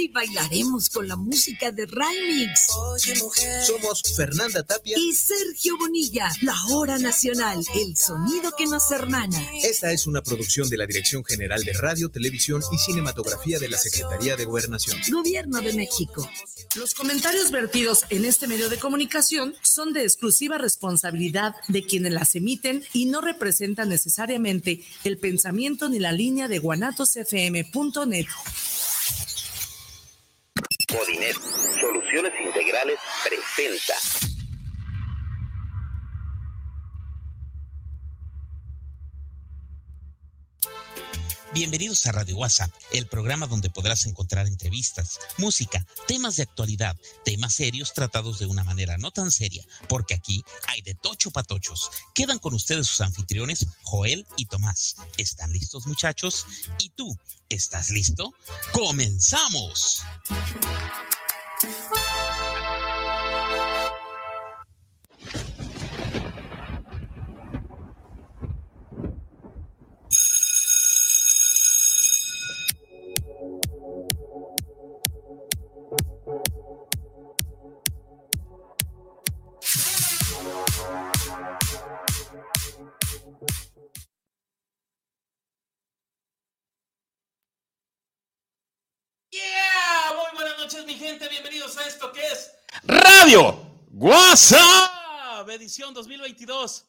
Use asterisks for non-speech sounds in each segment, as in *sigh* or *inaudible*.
y bailaremos con la música de Remix. Somos Fernanda Tapia y Sergio Bonilla, la hora nacional, el sonido que nos hermana. Esta es una producción de la Dirección General de Radio, Televisión y Cinematografía de la Secretaría de Gobernación. Gobierno de México. Los comentarios vertidos en este medio de comunicación son de exclusiva responsabilidad de quienes las emiten y no representan necesariamente el pensamiento ni la línea de guanatosfm.net. Soluciones Integrales presenta. Bienvenidos a Radio WhatsApp, el programa donde podrás encontrar entrevistas, música, temas de actualidad, temas serios tratados de una manera no tan seria, porque aquí hay de tocho patochos. Quedan con ustedes sus anfitriones, Joel y Tomás. ¿Están listos muchachos? ¿Y tú? ¿Estás listo? ¡Comenzamos! Radio WhatsApp, edición 2022.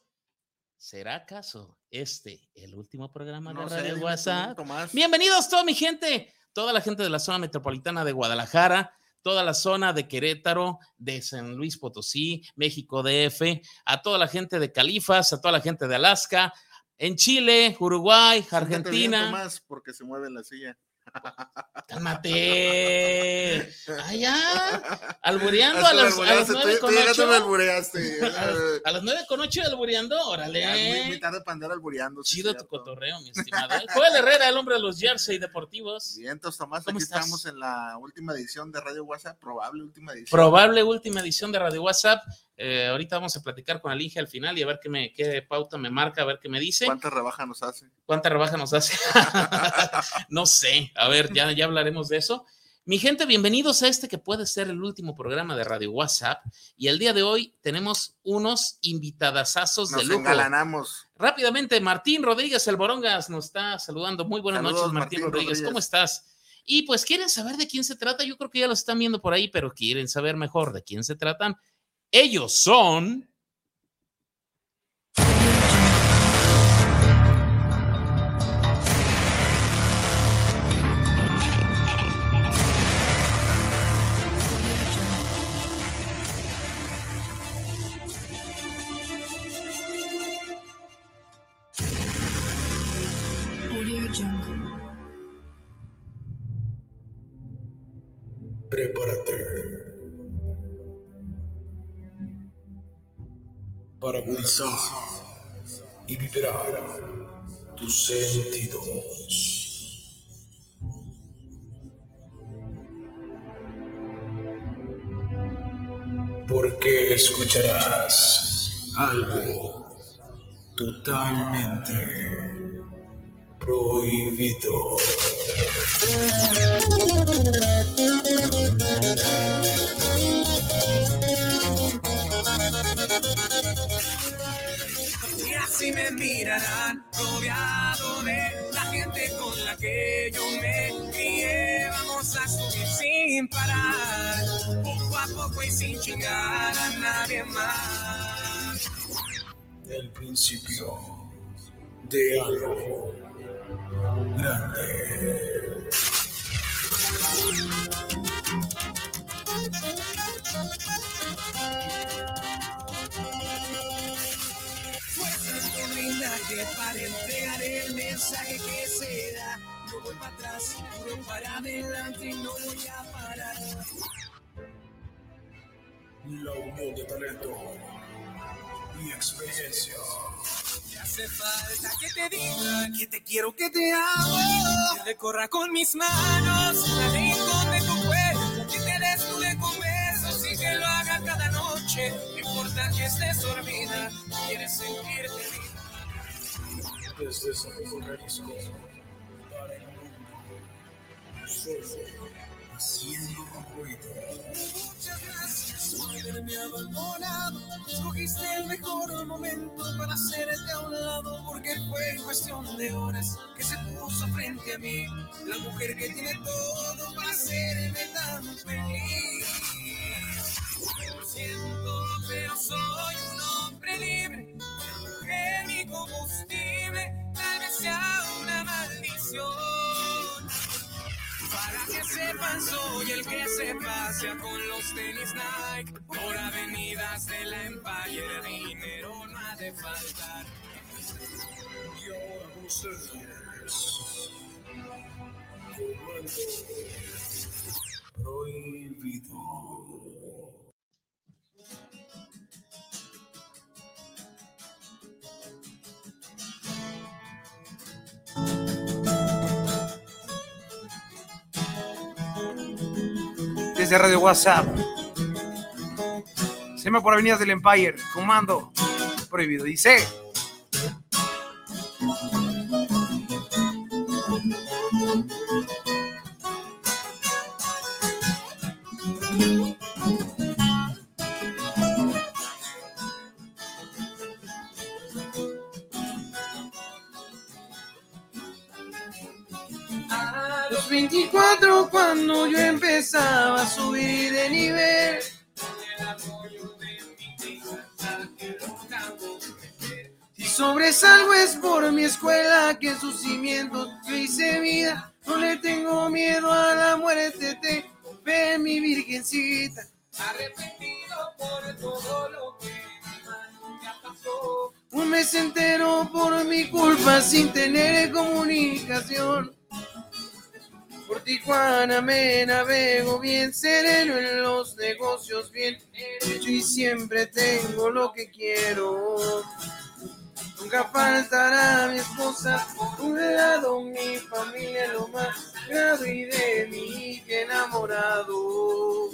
¿Será acaso este el último programa de Radio WhatsApp? Bienvenidos toda mi gente, toda la gente de la zona metropolitana de Guadalajara, toda la zona de Querétaro, de San Luis Potosí, México DF, a toda la gente de Califas, a toda la gente de Alaska, en Chile, Uruguay, Argentina. Porque se mueve la silla. Cálmate. Allá. Albureando a las, a las 9 con 8. A, las 9 con 8 albureando, órale. Muy, tarde para andar albureando. Chido tu cotorreo, mi estimado. Joel Herrera, el hombre de los jersey deportivos. Bien, Tomás, aquí estamos en la última edición de Radio WhatsApp, probable última edición. Probable última edición de Radio WhatsApp. Eh, ahorita vamos a platicar con Alinge al final y a ver qué, me, qué pauta me marca, a ver qué me dice. ¿Cuánta rebaja nos hace? ¿Cuánta rebaja nos hace? *laughs* no sé, a ver, ya, ya hablaremos de eso. Mi gente, bienvenidos a este que puede ser el último programa de Radio WhatsApp. Y el día de hoy tenemos unos invitadasazos de lujo. engalanamos. Rápidamente, Martín Rodríguez, el Borongas, nos está saludando. Muy buenas noches, Martín, Rodríguez. ¿Cómo estás? Y pues quieren saber de quién se trata. Yo creo que ya lo están viendo por ahí, pero quieren saber mejor de quién se tratan. Ellos son... Prepárate. Para y vibrar tus sentidos. Porque escucharás algo totalmente prohibido. Si me mirarán rodeado de la gente con la que yo me crié. Vamos a subir sin parar, poco a poco y sin chingar a nadie más. El principio de algo grande. Para entregar el mensaje que se da. No voy para atrás, voy para adelante y no voy a parar. La unión de talento y experiencia. Me hace falta que te diga que te quiero, que te amo. Que le corra con mis manos la rincón de tu cuerpo. Que te desnude con besos y que lo haga cada noche. No importa que estés dormida, quieres sentirte viva desde San Jalisco para el mundo. Solo haciendo ruido. Muchas gracias por haberme abandonado. Escogiste el mejor momento para hacerte a un lado, porque fue cuestión de horas que se puso frente a mí. La mujer que tiene todo para hacerme tan feliz. Lo siento, pero soy un hombre libre. Combustible tal vez sea una maldición. Para que sepan, soy el que se pasea con los tenis Nike por avenidas de la Empire. Dinero no ha de faltar. Y ahora con ustedes, Prohibido. Desde Radio WhatsApp. Se llama por Avenidas del Empire. Comando prohibido. Dice. Subir de nivel. El apoyo de mi hija, que. Si sobresalgo es por mi escuela, que en sus cimientos yo hice vida. No le tengo miedo a la muerte, te ve mi virgencita. Arrepentido por todo lo que mi mano ya pasó. Un mes entero por mi culpa sin tener comunicación. Por Tijuana me navego bien sereno en los negocios bien hecho y siempre tengo lo que quiero. Nunca faltará mi esposa un lado, mi familia lo más grado y de mí que enamorado.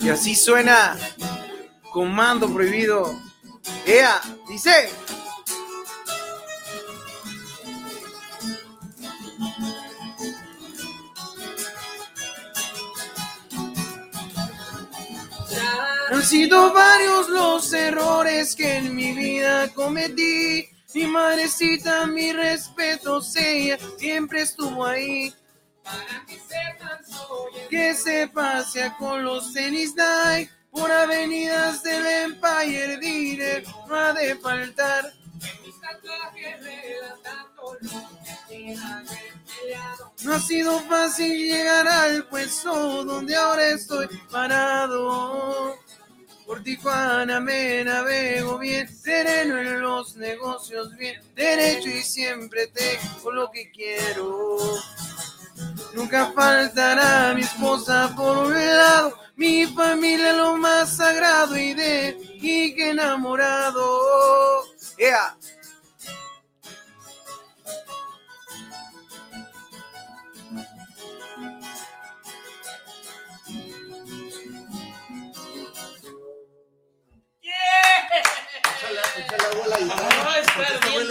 Y así suena Comando Prohibido. ¡Ea! Dice. Sido varios los errores que en mi vida cometí. Mi madrecita, mi respeto, ella siempre estuvo ahí. Para que se pasea con los tenis Nike por avenidas del Empire Direct. No ha de faltar. No ha sido fácil llegar al puesto donde ahora estoy parado. Por Tijuana me navego bien, sereno en los negocios bien, derecho y siempre tengo lo que quiero. Nunca faltará mi esposa por un lado, mi familia lo más sagrado y de y que enamorado. ¡Ea!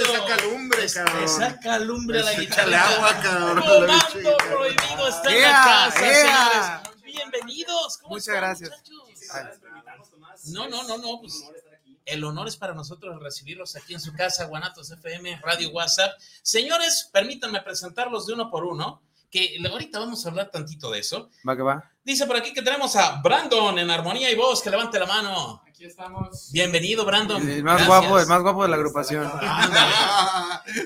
Le saca lumbre, cabrón. Le saca lumbre a la guitarra. agua, cabrón. Comando prohibido está en la casa. Bienvenidos. ¿Cómo Muchas están, gracias. muchachos? No, no, no, no. Pues, el honor es para nosotros recibirlos aquí en su casa, Guanatos FM, Radio WhatsApp. Señores, permítanme presentarlos de uno por uno, que ahorita vamos a hablar tantito de eso. Va que va. Dice por aquí que tenemos a Brandon en armonía y voz, que levante la mano. Aquí estamos. Bienvenido, Brandon. El más Gracias. guapo, el más guapo de la agrupación.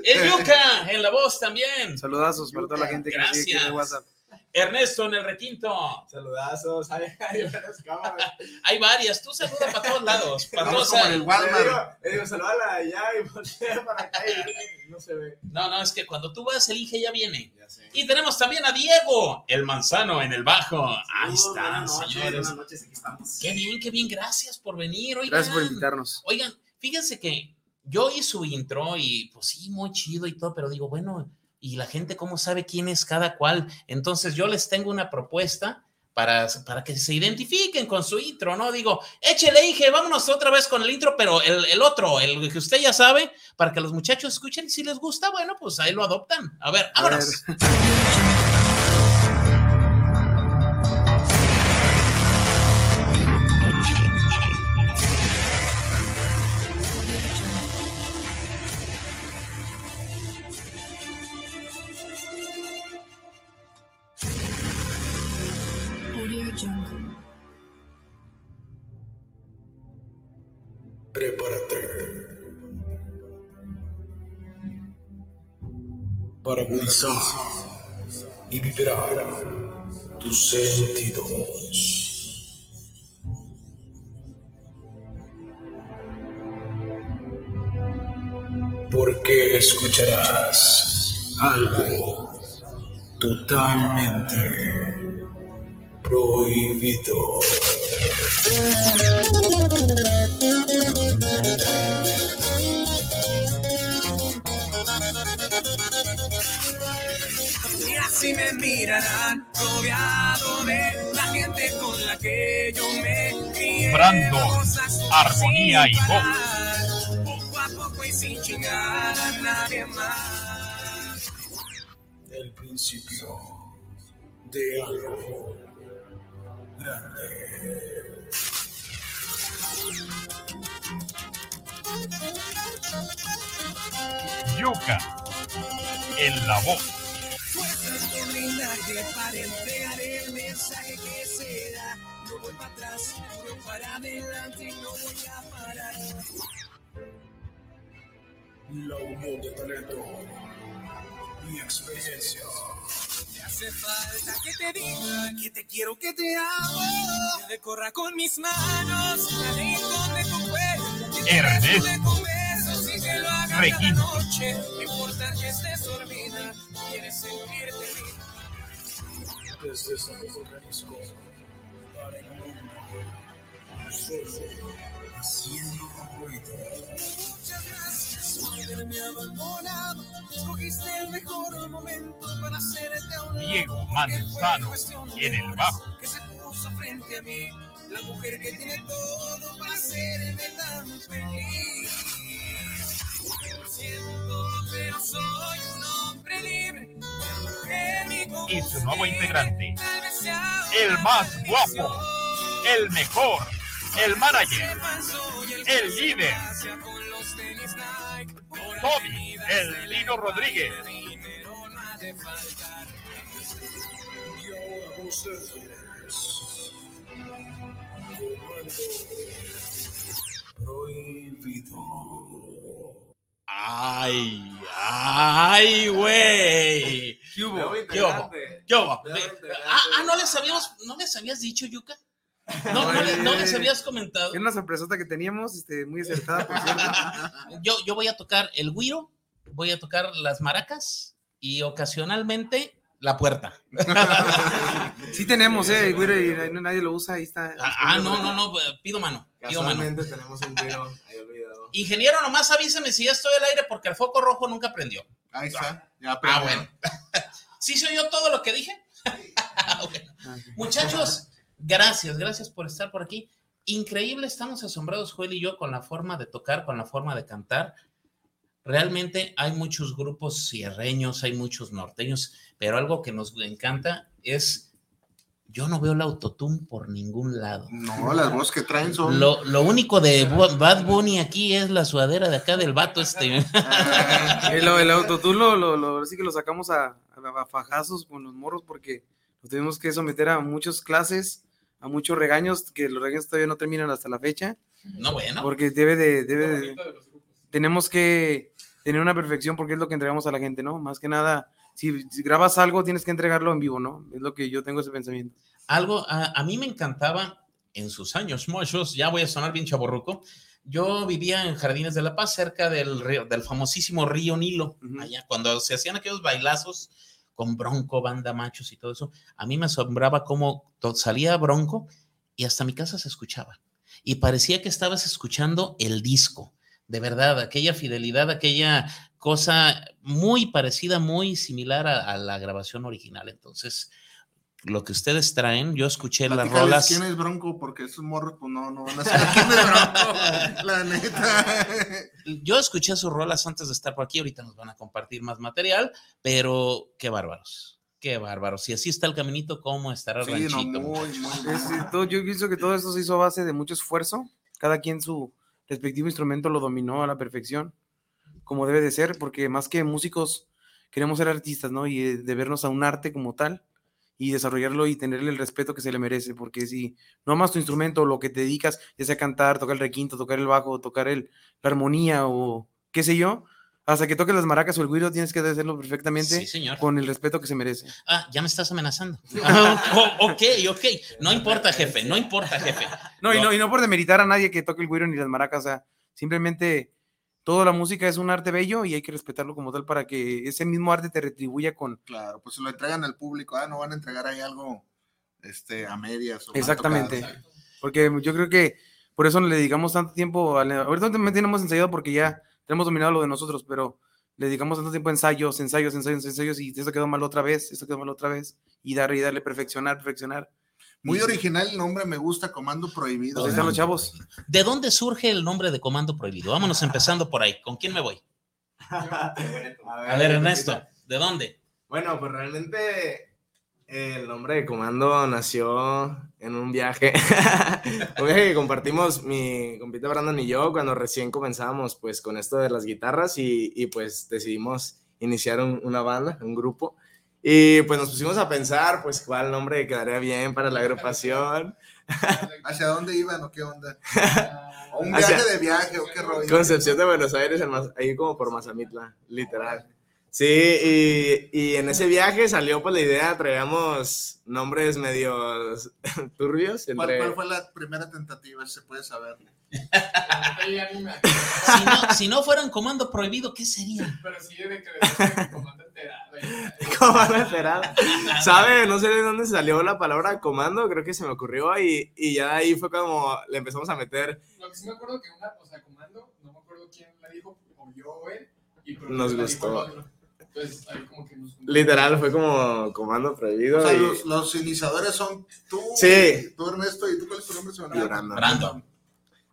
El Yuka en la voz también. Saludazos para toda la gente que nos sigue aquí en el Gracias. WhatsApp. Ernesto en el requinto. Saludazos. Hay, hay varias cámaras. *laughs* Hay varias. Tú saluda para todos lados. Para Estamos todos como en el lados. Le Walmart. digo, le digo, saluda a la de allá y voltea para acá y no se ve. No, no, es que cuando tú vas, el Inge ya viene. Ya sé. Y tenemos también a Diego, el manzano en el bajo. Ahí están, buenas noches, señores. Buenas noches, aquí estamos. Qué bien, qué bien. Gracias por venir. Oigan, Gracias por invitarnos. Oigan, fíjense que yo oí su intro y pues sí, muy chido y todo, pero digo, bueno, ¿y la gente cómo sabe quién es cada cual? Entonces yo les tengo una propuesta para, para que se identifiquen con su intro, ¿no? Digo, échele, dije, vámonos otra vez con el intro, pero el, el otro, el que usted ya sabe, para que los muchachos escuchen y si les gusta, bueno, pues ahí lo adoptan. A ver, vámonos. Prepárate *laughs* para y vibrar tus sentidos. Porque escucharás algo totalmente prohibido. Así me mirarán, rodeado de la gente con la que yo me crié. Brandon, armonía y voz. Poco a poco y sin chingar a nadie más. El principio de algo grande. Yuca, en la voz. Fuerzas por brindarte para entregar el mensaje que se da. No voy para atrás, voy para adelante y no voy a parar. La unión de talento y experiencia. Me hace falta que te diga que te quiero, que te amo. Que recorra con mis manos la rincón de tu cuerpo. Que te desnude con besos y que lo haga cada noche. Importa que estés dormida, quieres sentirte viva. Desde San Jalisco para el mundo. Solo haciendo ruido. Muchas gracias por haberme abandonado. Escogiste el mejor momento para hacerte a un lado. Diego Manzano, en el bajo. Que se puso frente a mí. La mujer que tiene todo para hacerme tan feliz. Siento, pero soy un hombre libre. Y su nuevo integrante, el más guapo, el mejor, el manager, el líder, Toby, el Lino Rodríguez. Ay, ay, güey. ¿Qué hubo? ¿Qué hubo? ¿Qué hubo? Ah, ah, ¿no les habíamos, no les habías dicho, Yuka? *laughs* No, no, les- no les habías comentado. Era una sorpresota que teníamos, este, muy acertada, por cierto. *laughs* Yo, yo voy a tocar el güiro, voy a tocar las maracas y ocasionalmente la puerta. *laughs* Sí tenemos, eh, güey, y no- nadie lo usa, ahí está. Ah, ah, no, no, no, pido mano. Pido mano. Tenemos un video ahí olvidado. Ingeniero, nomás avíseme si ya estoy al aire porque el foco rojo nunca prendió. Ahí está. Ya Ah, bueno. *laughs* ¿Sí se oyó todo lo que dije? *laughs* Bueno. Muchachos, gracias, gracias por estar por aquí. Increíble, estamos asombrados, Joel y yo, con la forma de tocar, con la forma de cantar. Realmente hay muchos grupos sierreños, hay muchos norteños, pero algo que nos encanta es, yo no veo el autotune por ningún lado. No, las voces que traen son. Lo, lo único de Bad Bunny aquí es la sudadera de acá del vato este. *laughs* El, el autotune lo, lo, lo- sí que lo sacamos a, a- a fajazos con los morros porque nos tuvimos que someter a muchas clases, a muchos regaños, que los regaños todavía no terminan hasta la fecha. No, bueno. Porque debe de, debe de- tenemos que tener una perfección porque es lo que entregamos a la gente, ¿no? Más que nada, si, si grabas algo, tienes que entregarlo en vivo, ¿no? Es lo que yo tengo ese pensamiento. Algo, a, a mí me encantaba en sus años mochos, ya voy a sonar bien chaborruco. Yo vivía en Jardines de la Paz, cerca del, río, del famosísimo río Nilo, allá cuando se hacían aquellos bailazos con Bronco, banda machos y todo eso. A mí me asombraba cómo salía Bronco y hasta mi casa se escuchaba. Y parecía que estabas escuchando el disco. De verdad, aquella fidelidad, aquella cosa muy parecida, muy similar a, a la grabación original. Entonces, lo que ustedes traen. Yo escuché las rolas. ¿Quién es Bronco? Porque esos morros, pues no, no van a saber quién es Bronco. La neta. Yo escuché sus rolas antes de estar por aquí. Ahorita nos van a compartir más material, pero qué bárbaros. Qué bárbaros. Si así está el caminito, ¿cómo estará el Sí, no, ranchito? muy, muy Es- es todo- yo pienso que todo esto se hizo a base de mucho esfuerzo. Cada quien su respectivo instrumento lo dominó a la perfección, como debe de ser, porque más que músicos queremos ser artistas, ¿no? Y eh, debernos a un arte como tal y desarrollarlo y tenerle el respeto que se le merece, porque si no amas tu instrumento, lo que te dedicas, ya sea cantar, tocar el requinto, tocar el bajo, tocar el, la armonía o qué sé yo, hasta que toques las maracas o el güiro tienes que hacerlo perfectamente Sí, señor. con el respeto que se merece. Ah, ya me estás amenazando. *laughs* Ah, o- ok, ok. No importa, jefe. No importa, jefe. No, y no, y no por demeritar a nadie que toque el güiro ni las maracas, o sea, simplemente toda la música es un arte bello y hay que respetarlo como tal para que ese mismo arte te retribuya con... Claro, pues se lo entregan al público. Ah, no van a entregar ahí algo este, a medias. o Exactamente. Porque yo creo que por eso le dedicamos tanto tiempo, a ahorita también tenemos ensayado porque ya tenemos dominado lo de nosotros, pero le dedicamos tanto tiempo a ensayos, ensayos, ensayos, ensayos, y esto quedó mal otra vez, esto quedó mal otra vez, y darle y darle, perfeccionar, perfeccionar. Muy Y- original el nombre, me gusta, Comando Prohibido. Pues están los chavos. ¿De dónde surge el nombre de Comando Prohibido? Vámonos empezando por ahí. ¿Con quién me voy? A *laughs* A ver, Ernesto, ¿de dónde? Bueno, pues realmente el nombre de comando nació en un viaje. un viaje que compartimos mi compita Brandon y yo cuando recién comenzamos pues con esto de las guitarras y, y, pues decidimos iniciar un- una banda, un grupo. Y pues nos pusimos a pensar pues cuál nombre quedaría bien para la agrupación. *laughs* ¿Hacia dónde iban o qué onda? ¿O *laughs* un Hacia- viaje de viaje o qué rollo? Concepción de Buenos Aires, ahí como por Mazamitla, literal. Sí, y, y en ese viaje salió pues la idea, traíamos nombres medios *laughs* turbios. ¿Cuál, Entre... cuál fue la primera tentativa? Si se puede saber. Si no, si no fueran Comando Prohibido, ¿qué sería? Pero sí debe que comando enterado. *laughs* Comando enterado. ¿Sabe? No sé de dónde salió la palabra comando, creo que se me ocurrió y, y ya de ahí fue como le empezamos a meter. Lo que sí me acuerdo que una, o sea, comando, no me acuerdo quién la dijo, o yo o él, y Nos gustó. Otro. Entonces ahí como que nos Literal, fue como comando prohibido. O sea, y- los, los iniciadores son tú, Sí. tú Ernesto, y tú cuál es tu nombre? Brandon. Brandon.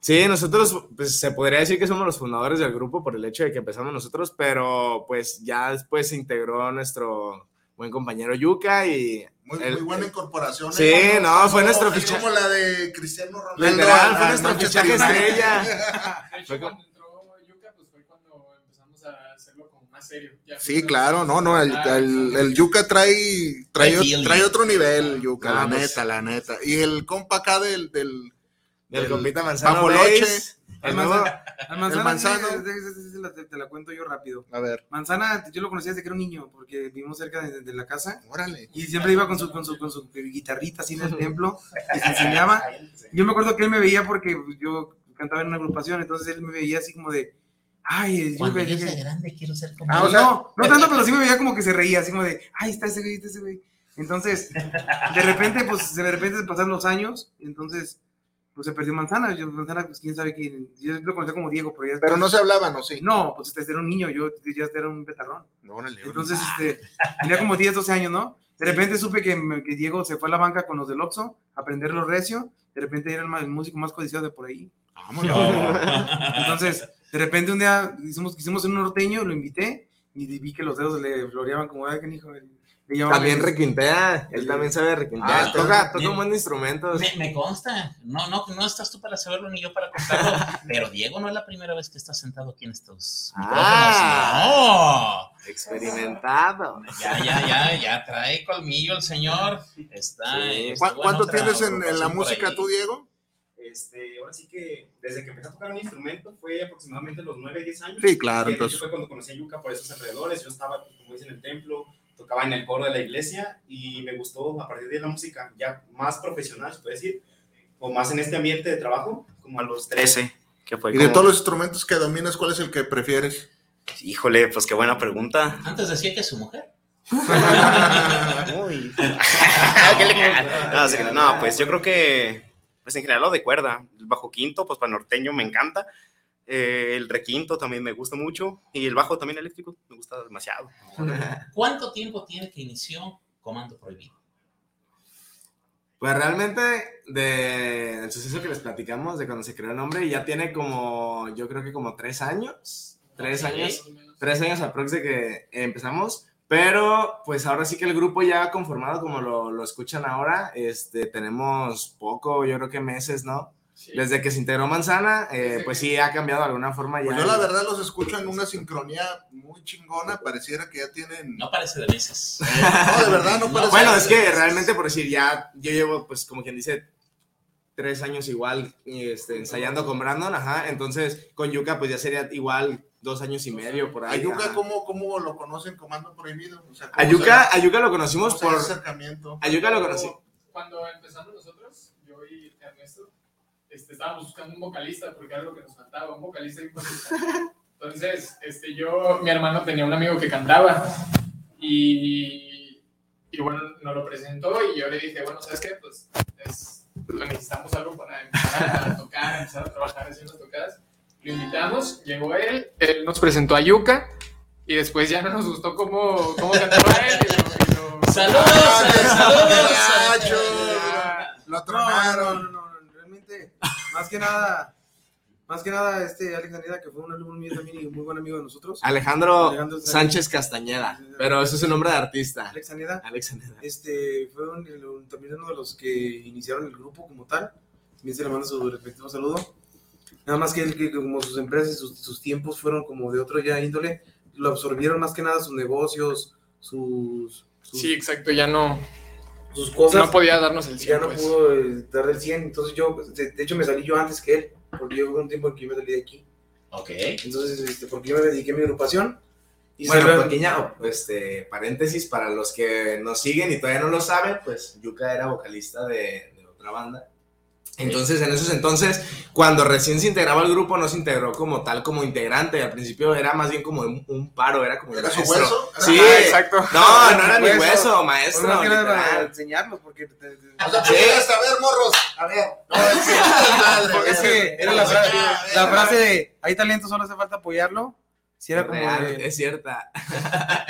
Sí, nosotros, pues se podría decir que somos los fundadores del grupo por el hecho de que empezamos nosotros, pero pues ya después se integró nuestro buen compañero Yuka y... Muy, el- muy buena incorporación. Sí, ¿eh? no, fue nuestro es fichaje. como la de Cristiano Ronaldo. Literal, fue nuestro Manchester fichaje estrella. *laughs* Fue como- cuando entró Yuka, pues fue cuando empezamos a hacerlo como más serio. Ya Sí, claro, no, no, el, Ah, el, el Yuka trae, trae, Trae otro nivel, el Yuka, Ah, la neta, la neta. Y el compa acá del, del, Del compita Manzano el manzana, El manzano. te, te la cuento yo rápido. A ver, Manzana, yo lo conocía desde que era un niño, porque vivimos cerca de, de la casa órale. y siempre iba con su, con su, con su guitarrita así en el templo *laughs* y se enseñaba. Yo me acuerdo que él me veía porque yo cantaba en una agrupación, entonces él me veía así como de, ay, Cuando yo Yuka". sea grande quiero ser como Ah, o sea- no, no tanto, pero sí me veía como que se reía, así como de, ay, está ese güey, está ese güey. Entonces, de repente, pues, de repente pasaron los años, entonces, pues se perdió Manzana. Yo, Manzana, pues, quién sabe quién. Yo lo conocía como Diego, pero ya. Pero no se hablaban, ¿o sí? No, pues este era un niño, yo ya era un betarrón. Órale, Entonces, este, tenía como 10, 12 años, ¿no? De repente supe que, que Diego se fue a la banca con los del Oxxo a aprender los recio. De repente era el, ma- el músico más codiciado de por ahí. Entonces, de repente un día hicimos, hicimos un norteño, lo invité y vi que los dedos le floreaban como, ay, qué hijo. Le También requintea, él también sabe requintear. Ah, toca, toca un buen instrumento. Me, me consta. No, no, no estás tú para saberlo ni yo para contarlo. *laughs* Pero Diego no es la primera vez que está sentado aquí en estos Ah. micrófonos. Experimentado. No. Ya, ya, ya, ya trae colmillo el señor. Está. Sí. ¿Cu- ¿Cuánto tienes en, en la música tú, Diego? Este, ahora sí que desde que empecé a tocar un instrumento fue aproximadamente los 9, 10 años. Sí, claro, de hecho entonces- fue cuando conocí a Yuka por esos alrededores. Yo estaba, como dicen, en el templo, tocaba en el coro de la iglesia y me gustó a partir de la música ya más profesional, se puede decir, o más en este ambiente de trabajo, como a los 13, que fue Y de como- todos los instrumentos que dominas, ¿cuál es el que prefieres? Híjole, pues qué buena pregunta. Antes decía que su mujer. *laughs* Uy. ¿Qué *laughs* le- *laughs* no, sí, no, pues yo creo que, pues en general lo de cuerda, el bajo quinto, pues para norteño me encanta, Eh, el requinto también me gusta mucho, y el bajo también eléctrico me gusta demasiado. *laughs* ¿Cuánto tiempo tiene que inició Comando Prohibido? Pues realmente, de, del suceso que les platicamos, de cuando se creó el nombre, ya tiene como, yo creo que como tres años. Tres años. Tres años aprox de que empezamos. Pero, pues ahora sí que el grupo ya conformado, como lo, lo escuchan ahora, este, tenemos poco, yo creo que meses, ¿no? Desde que se integró Manzana, eh, pues sí ha cambiado de alguna forma ya. Pues yo la verdad los escucho en una sincronía muy chingona, pareciera que ya tienen... No parece de meses. *laughs* No, de verdad no parece Bueno, de es que meses. realmente por decir, ya yo llevo, pues como quien dice, tres años igual este, ensayando con Brandon, ajá. Entonces, con Yuka, pues ya sería igual dos años y medio por ahí. Ayuka, ajá. ¿cómo, ¿cómo lo conocen? Comando Prohibido. O sea, ¿cómo Ayuka, se- Ayuka lo conocimos por. acercamiento? Ayuka lo conocí. Cuando empezamos nosotros, yo y Ernesto, este, estábamos buscando un vocalista porque era lo que nos faltaba, un vocalista y un vocalista. Entonces, este, yo, mi hermano tenía un amigo que cantaba y, y bueno, nos lo presentó y yo le dije, bueno, ¿sabes qué? Pues es, necesitamos algo para empezar a tocar, empezar a trabajar haciendo tocadas. Lo invitamos, llegó él, él nos presentó a Yuka y después ya no nos gustó cómo, cómo cantaba él. y lo- y lo- *laughs* ¡Saludos! Ah, ¡Saludos! Lo No, tronaron. no, no, no, realmente, más que nada, más que nada, este Alex Anida, que fue un alumno mío también y muy buen amigo de nosotros. Alejandro, Alejandro Sánchez Castañeda, pero ese es su nombre de artista. Alex Anida. Alex Aneda. Este, fue un- un- también uno de los que iniciaron el grupo como tal. También se le manda su respectivo saludo. Nada más que él, que como sus empresas y sus, sus tiempos fueron como de otro ya índole, lo absorbieron más que nada sus negocios, sus, sus, Sí, exacto, ya no, sus cosas. no podía darnos el 100. ya no pues. pudo eh, dar el 100. Entonces yo, pues, de, de hecho me salí yo antes que él, porque yo hubo un tiempo en que yo me salí de aquí. Ok. Entonces, este, porque yo me dediqué a mi agrupación. Y Bueno, salió- pequeña este, paréntesis para los que nos siguen y todavía no lo saben, pues Yuka era vocalista de, de otra banda. Entonces, en esos entonces, cuando recién se integraba el grupo, no se integró como tal, como integrante. Al principio era más bien como un, un paro, era como ¿Era su hueso? Sí, exacto. No, no era ni Hueso. hueso, maestro. nada literal. para enseñarlos, porque... te- te- O sea, llegas a ver, morros. A ver. No, es que, madre, Porque es que era la, frase, la frase de hay talento, solo hace falta apoyarlo. Si era como Real, de- es cierta.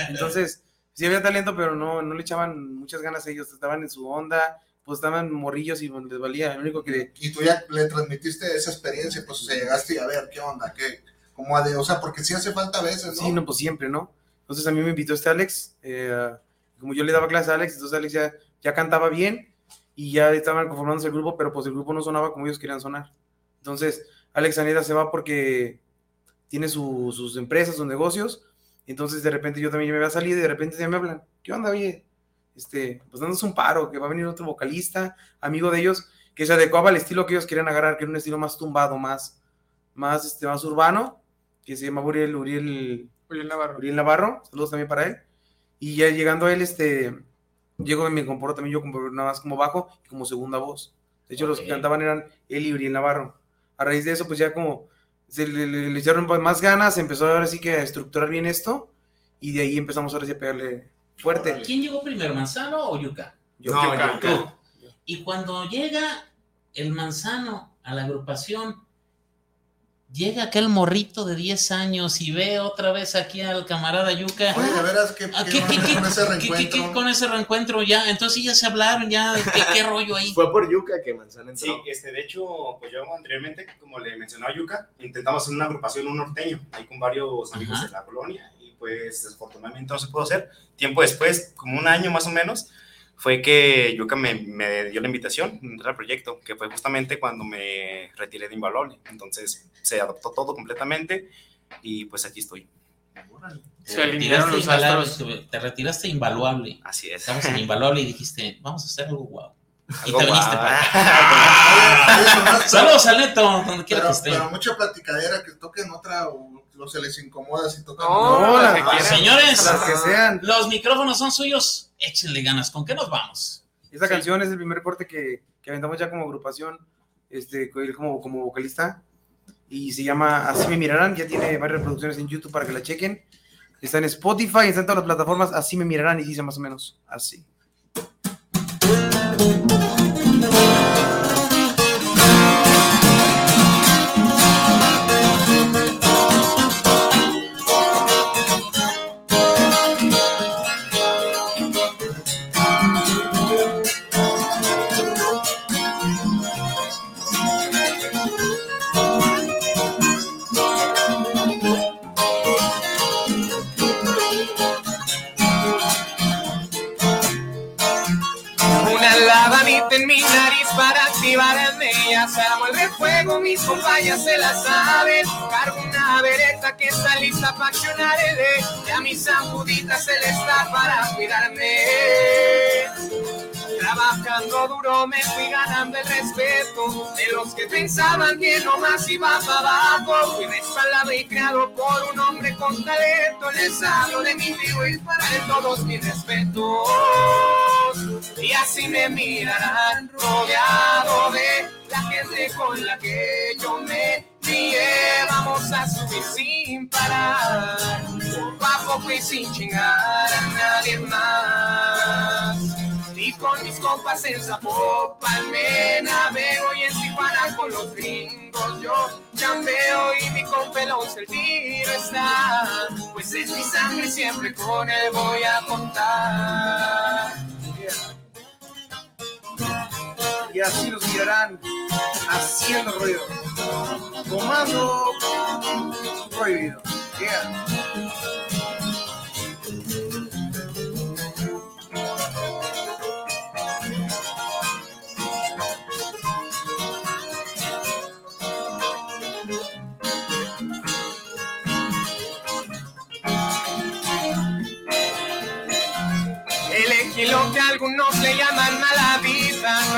Entonces, sí había talento, pero no, no le echaban muchas ganas a ellos, estaban en su onda, pues estaban morrillos y les valía. Lo único que Y tú ya le transmitiste esa experiencia, pues, o sea, llegaste y a ver, ¿qué onda? ¿Qué? ¿Cómo ha de- O sea, porque sí hace falta a veces, ¿no? Sí, no, pues siempre, ¿no? Entonces a mí me invitó este Alex, eh, como yo le daba clases a Alex, entonces Alex ya, ya cantaba bien y ya estaban conformándose el grupo, pero pues el grupo no sonaba como ellos querían sonar. Entonces Alex Aneda se va porque tiene su- sus empresas, sus negocios, entonces de repente yo también me había salido y de repente ya me hablan, ¿qué onda, oye? Este, pues dándonos un paro, que va a venir otro vocalista, amigo de ellos, que se adecuaba al estilo que ellos querían agarrar, que era un estilo más tumbado, más, más, este, más urbano, que se llama Uriel, Uriel, Uriel Navarro. Uriel Navarro, saludos también para él. Y ya llegando a él, este, llego y me incorporo también yo como, nada más como bajo y como segunda voz. De hecho, los que cantaban eran él y Uriel Navarro. A raíz de eso, pues ya como se le, le- le echaron más ganas, empezó ahora sí que a estructurar bien esto y de ahí empezamos ahora sí a pegarle fuerte. ¿Quién llegó primero, Manzano o Yuka? Yo, No, Yuka. Yuka. Tú. Y cuando llega el Manzano a la agrupación, llega aquel morrito de 10 años y ve otra vez aquí al camarada Yuka. Oye, de veras, ¿qué, Ah, qué ¿qué- qué- onda qué- con ese ¿Qué- qué- reencuentro? qué con ese reencuentro ya? Entonces ya se hablaron, ya, ¿qué, qué rollo ahí? Fue por Yuka que Manzana entró. Sí, este, de hecho, pues yo anteriormente, como le mencionaba Yuka, intentamos hacer una agrupación, un norteño, ahí con varios amigos Ajá. de la colonia, pues desafortunadamente no se pudo hacer. Tiempo después, como un año más o menos, fue que Yuka me, me dio la invitación a entrar al proyecto, que fue justamente cuando me retiré de Invalable. Entonces se adoptó todo completamente y pues aquí estoy. Se Te alinearon retiraste los invaluable, astros. te- te retiraste invaluable. Así es. Estamos en invaluable y dijiste, vamos a hacer algo guau. Y te viniste para acá. *laughs* Saludos al neto, donde quiera pero, que esté. pero mucha platicadera, que toquen otra o, o se les incomoda si tocan. No, No, las que. Señores, Las que sean. los micrófonos son suyos. Échenle ganas. ¿Con qué nos vamos? Esta canción es el primer corte que, que aventamos ya como agrupación, este, como, como vocalista. Y se llama Así me mirarán. Ya tiene varias reproducciones en YouTube para que la chequen. Está en Spotify, está en todas las plataformas. Así me mirarán y dice más o menos así. Se armó el fuego, mis compañeras se la saben. Cargo una vereta que está lista para accionar el. Y a mis zambuditas se le está para cuidarme. Trabajando duro me fui ganando el respeto de los que pensaban que nomás iba para abajo. Fui respaldado y creado por un hombre con talento. Les hablo de mi vivo y para de todos mis respetos. Y así me mirarán rodeado de la gente con la que yo me crié. Vamos a subir sin parar, poco a poco y sin chingar a nadie más. Y con mis compas en Zapopan me navego y en Tijuana con los gringos yo chambeo y mi compa el tiro está. Pues es mi sangre siempre con él voy a contar. Y así nos mirarán haciendo ruido. Comando prohibido. Yeah. Elegí lo que algunos le llaman no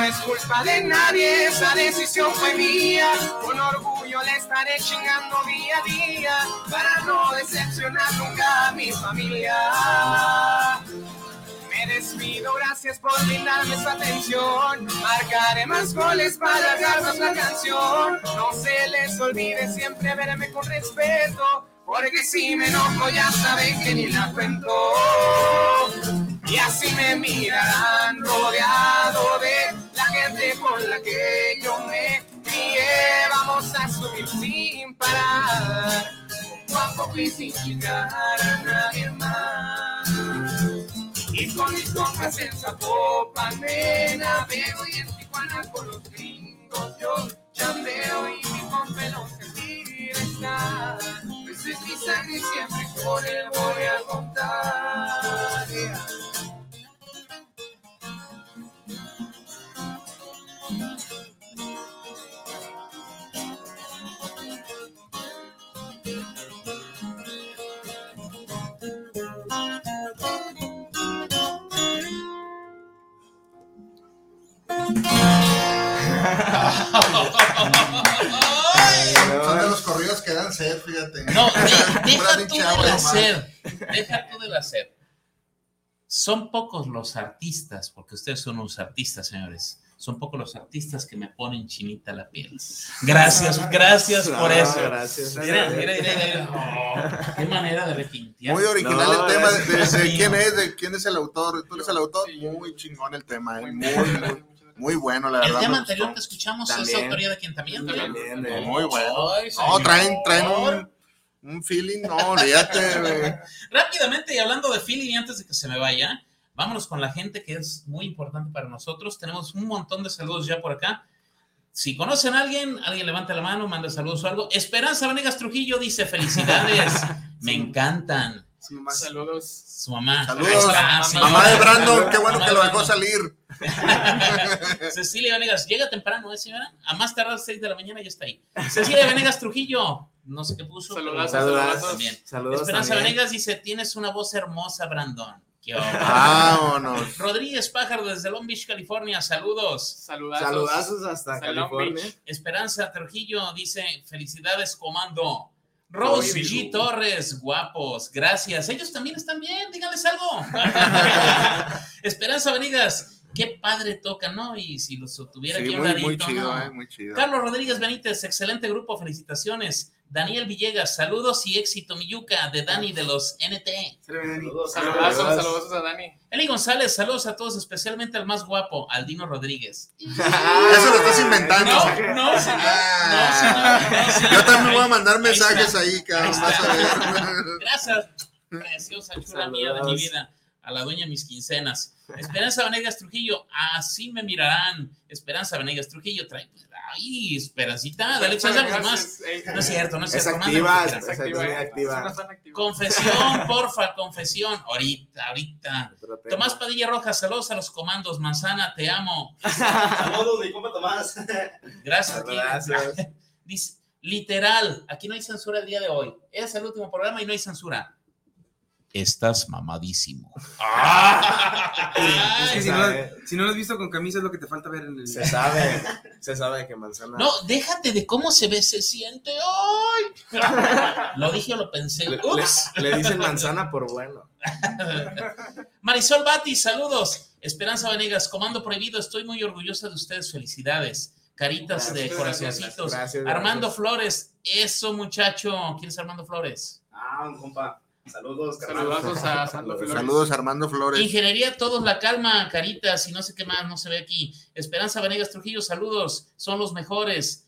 es culpa de nadie, esa decisión fue mía. Con orgullo le estaré chingando día a día para no decepcionar nunca a mi familia. Me despido, gracias por brindarme su atención. Marcaré más goles para alargar la canción. No se les olvide siempre verme con respeto. Porque si me enojo ya saben que ni la cuento. Y así me mirarán rodeado de la gente con la que yo me crié. Vamos a subir sin parar. Poco a poco y sin chingar a nadie más. Y con mis compas en Zapopan me navego y en Tijuana con los gringos yo chambeo y mi compa no sentir está. Pues es mi sangre y siempre con él voy a contar. Yeah. Son de los corridos que dan sed, fíjate. No, de- *laughs* deja tú de la sed. Deja tú de la sed. Son pocos los artistas, porque ustedes son unos artistas, señores. Son pocos los artistas que me ponen chinita la piel. Gracias, gracias por eso. gracias. Mira, mira, mira, mira. Oh, qué manera de requintear. Muy original No, el tema de, de- de quién es, de quién es el autor. Tú eres el autor, muy chingón el tema, eh, muy, muy, muy bueno, la El verdad. tema me anterior gustó. que escuchamos es También. autoría de quién también. También, de- Muy bueno. Ay, No, traen, traen un, un feeling, no, olvídate, *laughs* güey. Rápidamente, y hablando de feeling, y antes de que se me vaya, vámonos con la gente que es muy importante para nosotros. Tenemos un montón de saludos ya por acá. Si conocen a alguien, alguien levanta la mano, manda saludos o algo. Esperanza Vanegas Trujillo dice: Felicidades, *laughs* me encantan. Saludos. Su mamá. Saludos, Ahí está, señora. mamá de Brandon, qué bueno Mamá que lo dejó salir. *laughs* Cecilia Venegas, llega temprano, ¿eh, señora? A más tardar a las 6 de la mañana ya está ahí. Cecilia Venegas Trujillo, no sé qué puso. pero Saludazos, saludazos. También. Saludos Esperanza también. Venegas dice: Tienes una voz hermosa, Brandon. *laughs* Vámonos. Rodríguez Pájaro desde Long Beach, California, saludos. Saludazos. Saludazos hasta California. Beach. Esperanza Trujillo dice, felicidades, comando. Rose Oye, G. Torres, guapos, gracias. Ellos también están bien, díganles algo. *laughs* Esperanza Venegas, qué padre toca, ¿no? Y si los tuviera Sí, aquí muy, muy chido, ¿no? eh, muy chido. Carlos Rodríguez Benítez, excelente grupo, felicitaciones. Daniel Villegas, saludos y éxito, Miyuca, de Dani de los NT. Saludazos, Saludos. saludazos a Dani. Eli González, saludos a todos, especialmente al más guapo, Aldino Rodríguez. *laughs* Eso lo estás inventando. No, no, señor. No, señor. No, señor. Yo también voy a mandar mensajes ahí, cabrón, Ahí vas está. a ver. Gracias, preciosa chula mía de mi Saludos. vida, a la dueña de mis quincenas. Esperanza Venegas Trujillo, así me mirarán. Esperanza Venegas Trujillo trae, Ay, Esperancita, dale chance a los demás. No es cierto, no es Es cierto. activa, es activa. Confesión, *laughs* porfa, confesión. Ahorita, ahorita. Tomás Padilla Rojas, saludos a los comandos. Manzana, te amo. Saludos, mi compa Tomás. Gracias. Gracias. *laughs* Dice, literal, aquí no hay censura el día de hoy. Es el último programa y no hay censura. Estás mamadísimo. Es que si no, si no lo has visto con camisa es lo que te falta ver en el Se sabe, se sabe que manzana. No, déjate de cómo se ve, se siente. ¡Ay! Lo dije o lo pensé. Le, Ups. le- le dicen manzana por bueno. Marisol Bati, saludos. Esperanza Venegas, Comando Prohibido, estoy muy orgullosa de ustedes, felicidades. Caritas de corazoncitos. gracias, gracias. Armando Flores, eso muchacho. ¿Quién es Armando Flores? Ah, un compa. Saludos. Saludazos a Armando Flores. Saludos, Armando Flores. Ingeniería, todos la calma, Caritas, y no sé qué más, no se ve aquí. Esperanza Venegas Trujillo, saludos, son los mejores.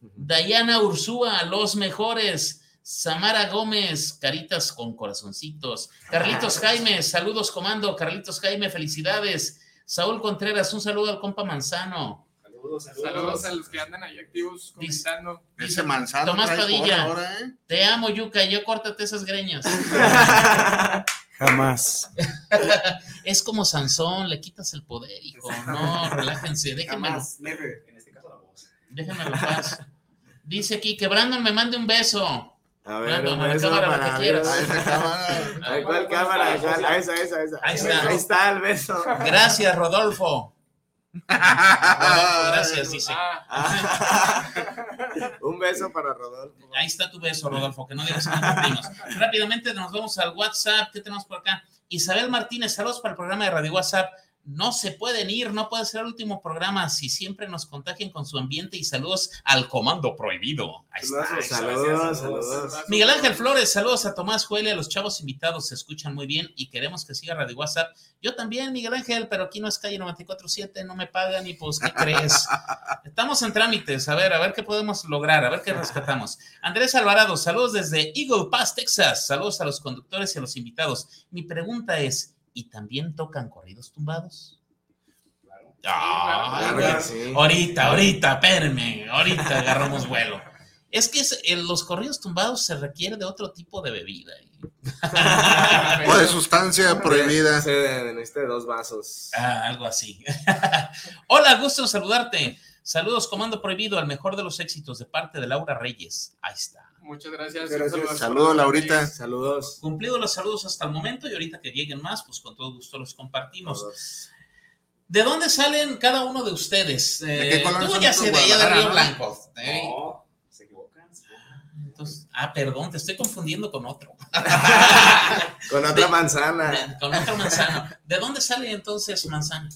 Dayana Ursúa, los mejores. Samara Gómez, caritas con corazoncitos. Carlitos Jaime, saludos, comando. Carlitos Jaime, felicidades. Saúl Contreras, un saludo al compa Manzano. Saludos, Saludos a los que andan ahí activos comentando. Ese manzano Tomás Padilla, ahora, ¿eh? te amo, Yuca, yo córtate esas greñas. *laughs* Jamás. *laughs* es como Sansón, le quitas el poder, hijo. No, relájense, déjenmelo. Jamás, never. En este caso, la voz. Déjenmelo en paz. Dice aquí que Brandon me mande un beso. A ver, Brandon, a la cámara, para la que quieras. A esa cámara. Ay, ¿Cuál cámara? ¿Cuál? A esa, esa, esa. Ahí está. Ahí está el beso. Gracias, Rodolfo. Rodolfo, gracias, dice. *laughs* Un beso para Rodolfo. Ahí está tu beso, Rodolfo, que no digas que no cumplimos. Rápidamente nos vamos al WhatsApp. ¿Qué tenemos por acá? Isabel Martínez, saludos para el programa de Radio WhatsApp. No se pueden ir, no puede ser el último programa si siempre nos contagian con su ambiente y saludos al comando prohibido. Ahí está. Saludos, saludos. Miguel Ángel Flores, saludos a Tomás Juele, a los chavos invitados, se escuchan muy bien y queremos que siga Radio WhatsApp. Yo también, Miguel Ángel, pero aquí no es calle 94.7, no me pagan y pues, ¿qué crees? *laughs* Estamos en trámites, a ver, a ver qué podemos lograr, a ver qué rescatamos. Andrés Alvarado, saludos desde Eagle Pass, Texas, saludos a los conductores y a los invitados. Mi pregunta es, ¿y también tocan corridos tumbados? Ah, Claro sí. Ahorita, ahorita, espérenme, ahorita agarramos vuelo. Es que es- en los corridos tumbados se requiere de otro tipo de bebida. *laughs* O de sustancia prohibida. Sí, de, necesita dos vasos. Ah, algo así. *laughs* Hola, gusto en saludarte. Saludos, Comando Prohibido, al mejor de los éxitos de parte de Laura Reyes. Ahí está. Muchas gracias. Gracias. Saludos. Saludos, Laurita. Saludos. Cumplidos los saludos hasta el momento y ahorita que lleguen más, pues con todo gusto los compartimos. ¿De dónde salen cada uno de ustedes? ¿De qué Eh, color tú ya tus sé de Río? Blanco. ¿eh? No, se equivocan. Entonces, ah, perdón, te estoy confundiendo con otro. *laughs* Con otra manzana. Con otro manzano. ¿De dónde sale entonces manzana?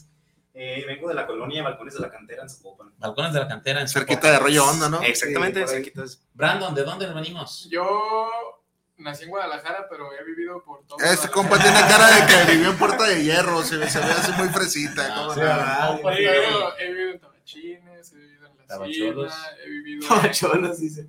Eh, vengo de la colonia Balcones de la Cantera en Zapopan. Balcones de la cantera. en Cerquita Zapopan. de Rollo Hondo, ¿no? Exactamente, Sí, cerquita. Brandon, ¿de dónde venimos? Yo nací en Guadalajara, pero he vivido por todo. Este compa tiene cara de que vivió en Puerta de Hierro, *laughs* se, ve- se ve así muy fresita. ¿cómo Sí, no? ¿verdad? Puerta He vivido, he vivido en Tabachines, he vivido en La Tabacholos. He vivido *laughs* Cholos, dice.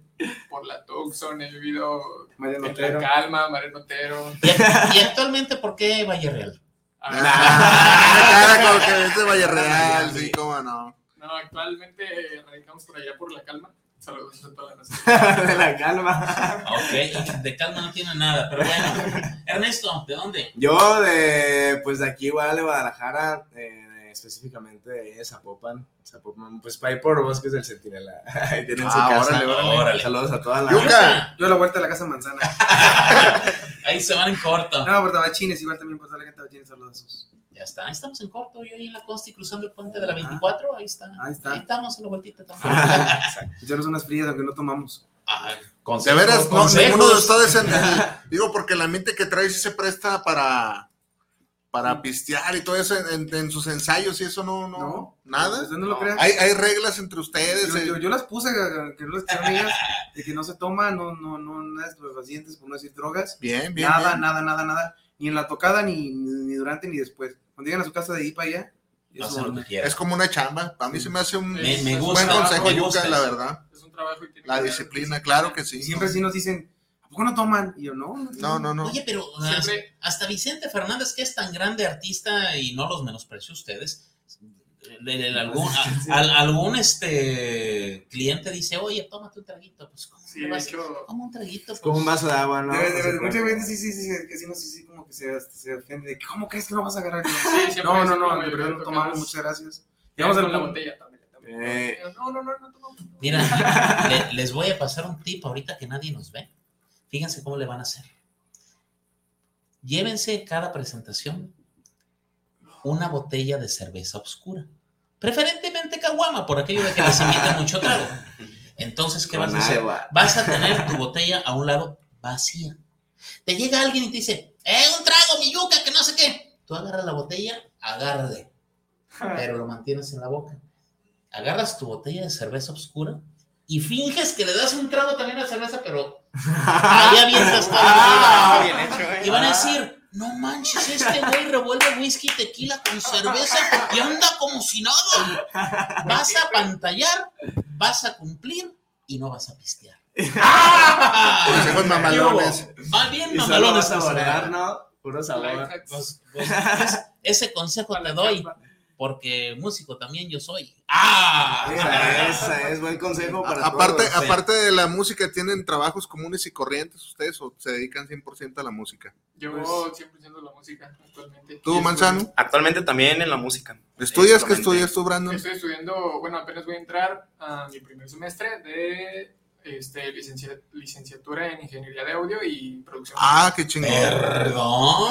por la Tucson, he vivido María en. La Calma, Mariano Otero. *laughs* ¿Y, y actualmente por qué Valle Real? Ah, como que es de Valle Real, sí, cómo no. No, actualmente radicamos por allá por La Calma. Saludos a toda la nación. *laughs* De la calma. Ok, de calma no tiene nada, pero bueno. Ernesto, ¿de dónde? Yo de, pues de aquí igual de Guadalajara, eh, específicamente de Zapopan. Zapopan, pues para ir por Bosques del Centinela. *laughs* Ahí tienen su Ah, casa. órale, órale. Órale. Saludos a toda la... Yuca. Yo a la vuelta de la casa manzana. *laughs* Ahí se van en corto. No, por Tabachines, igual también por toda la gente de Tabachines, saludos. Ya está, ahí estamos en corto. Yo ahí en la Consti cruzando el puente de la 24, ahí está. Ahí está. Ahí estamos en la vueltita también. *laughs* Echarnos unas frías, aunque no tomamos. Ah, De veras, no, consejos. ninguno de ustedes en el- digo, porque la mente que trae sí se presta para, para pistear y todo eso en, en- en sus ensayos y eso no, no, No. nada. Usted no lo crea. Hay, hay reglas entre ustedes. Yo, eh, yo- yo las puse, que no las amigas, de que no se toma, no, no, no, nada de estupefacientes, por no decir drogas. Bien, bien. nada, bien. nada, nada, nada. Ni en la tocada, ni, ni, ni durante, ni después. Cuando llegan a su casa de ahí para allá, eso no. Es como una chamba. Para mí se me hace un Me- me buen consejo, gusta la verdad. Es un trabajo y tiene La que- disciplina, claro que sí. Siempre sí nos dicen, ¿a poco no toman? Y yo, no. No, no, no. Oye, pero Siempre- hasta Vicente Fernández, que es tan grande artista y no los menosprecio a ustedes, de- de algún, *laughs* a- al- algún este cliente dice, oye, tómate un traguito. Pues, ¿cómo, Sí, vas- hecho- ¿cómo un traguito? Pues, Como un vaso de agua, ¿no? De- de- No se de- mucha puede. gente sí, sí, sí, sí, que sí, no, sí, sí, como que se, se ofende de que, ¿cómo crees que no vas a agarrar? Sí, no, no, no, de verdad no tomamos, muchas gracias. Con al la botella también. también. Eh, No, no, no, no tomamos. Mira, *laughs* le- les voy a pasar un tip ahorita que nadie nos ve. Fíjense cómo le van a hacer. Llévense cada presentación una botella de cerveza oscura. Preferentemente caguama, por aquello de que les invita mucho trago. Entonces, ¿qué vas a hacer? Vas a tener tu botella a un lado vacía. Te llega alguien y te dice, ¡eh, un trago, mi yuca, que no sé qué! Tú agarras la botella, agárrale, pero lo mantienes en la boca. Agarras tu botella de cerveza oscura y finges que le das un trago también a cerveza, pero ahí avientas toda Ah, bien hecho, ¿eh? Y van a decir, no manches, este güey revuelve whisky, tequila con cerveza y anda como si nada. Vas a pantallar, vas a cumplir y no vas a pistear. Consejos mamalones. Va bien mamalones vas a volar, ¿no? Puro sabor. Pues, pues, es- ese consejo te doy, porque músico también yo soy. ¡Ah! Esa, esa es buen consejo para Aparte, todos. aparte de la música, ¿tienen trabajos comunes y corrientes ustedes o se dedican 100% a la música? Yo Pues, siempre siendo la música actualmente. ¿Tú, Manzano? Actualmente también en la música. ¿Estudias? ¿Qué estudias tú, Brandon? Estoy estudiando, bueno, apenas voy a entrar a mi primer semestre de este, licencia- licenciatura en Ingeniería de Audio y Producción. Ah, qué chingón. Perdón.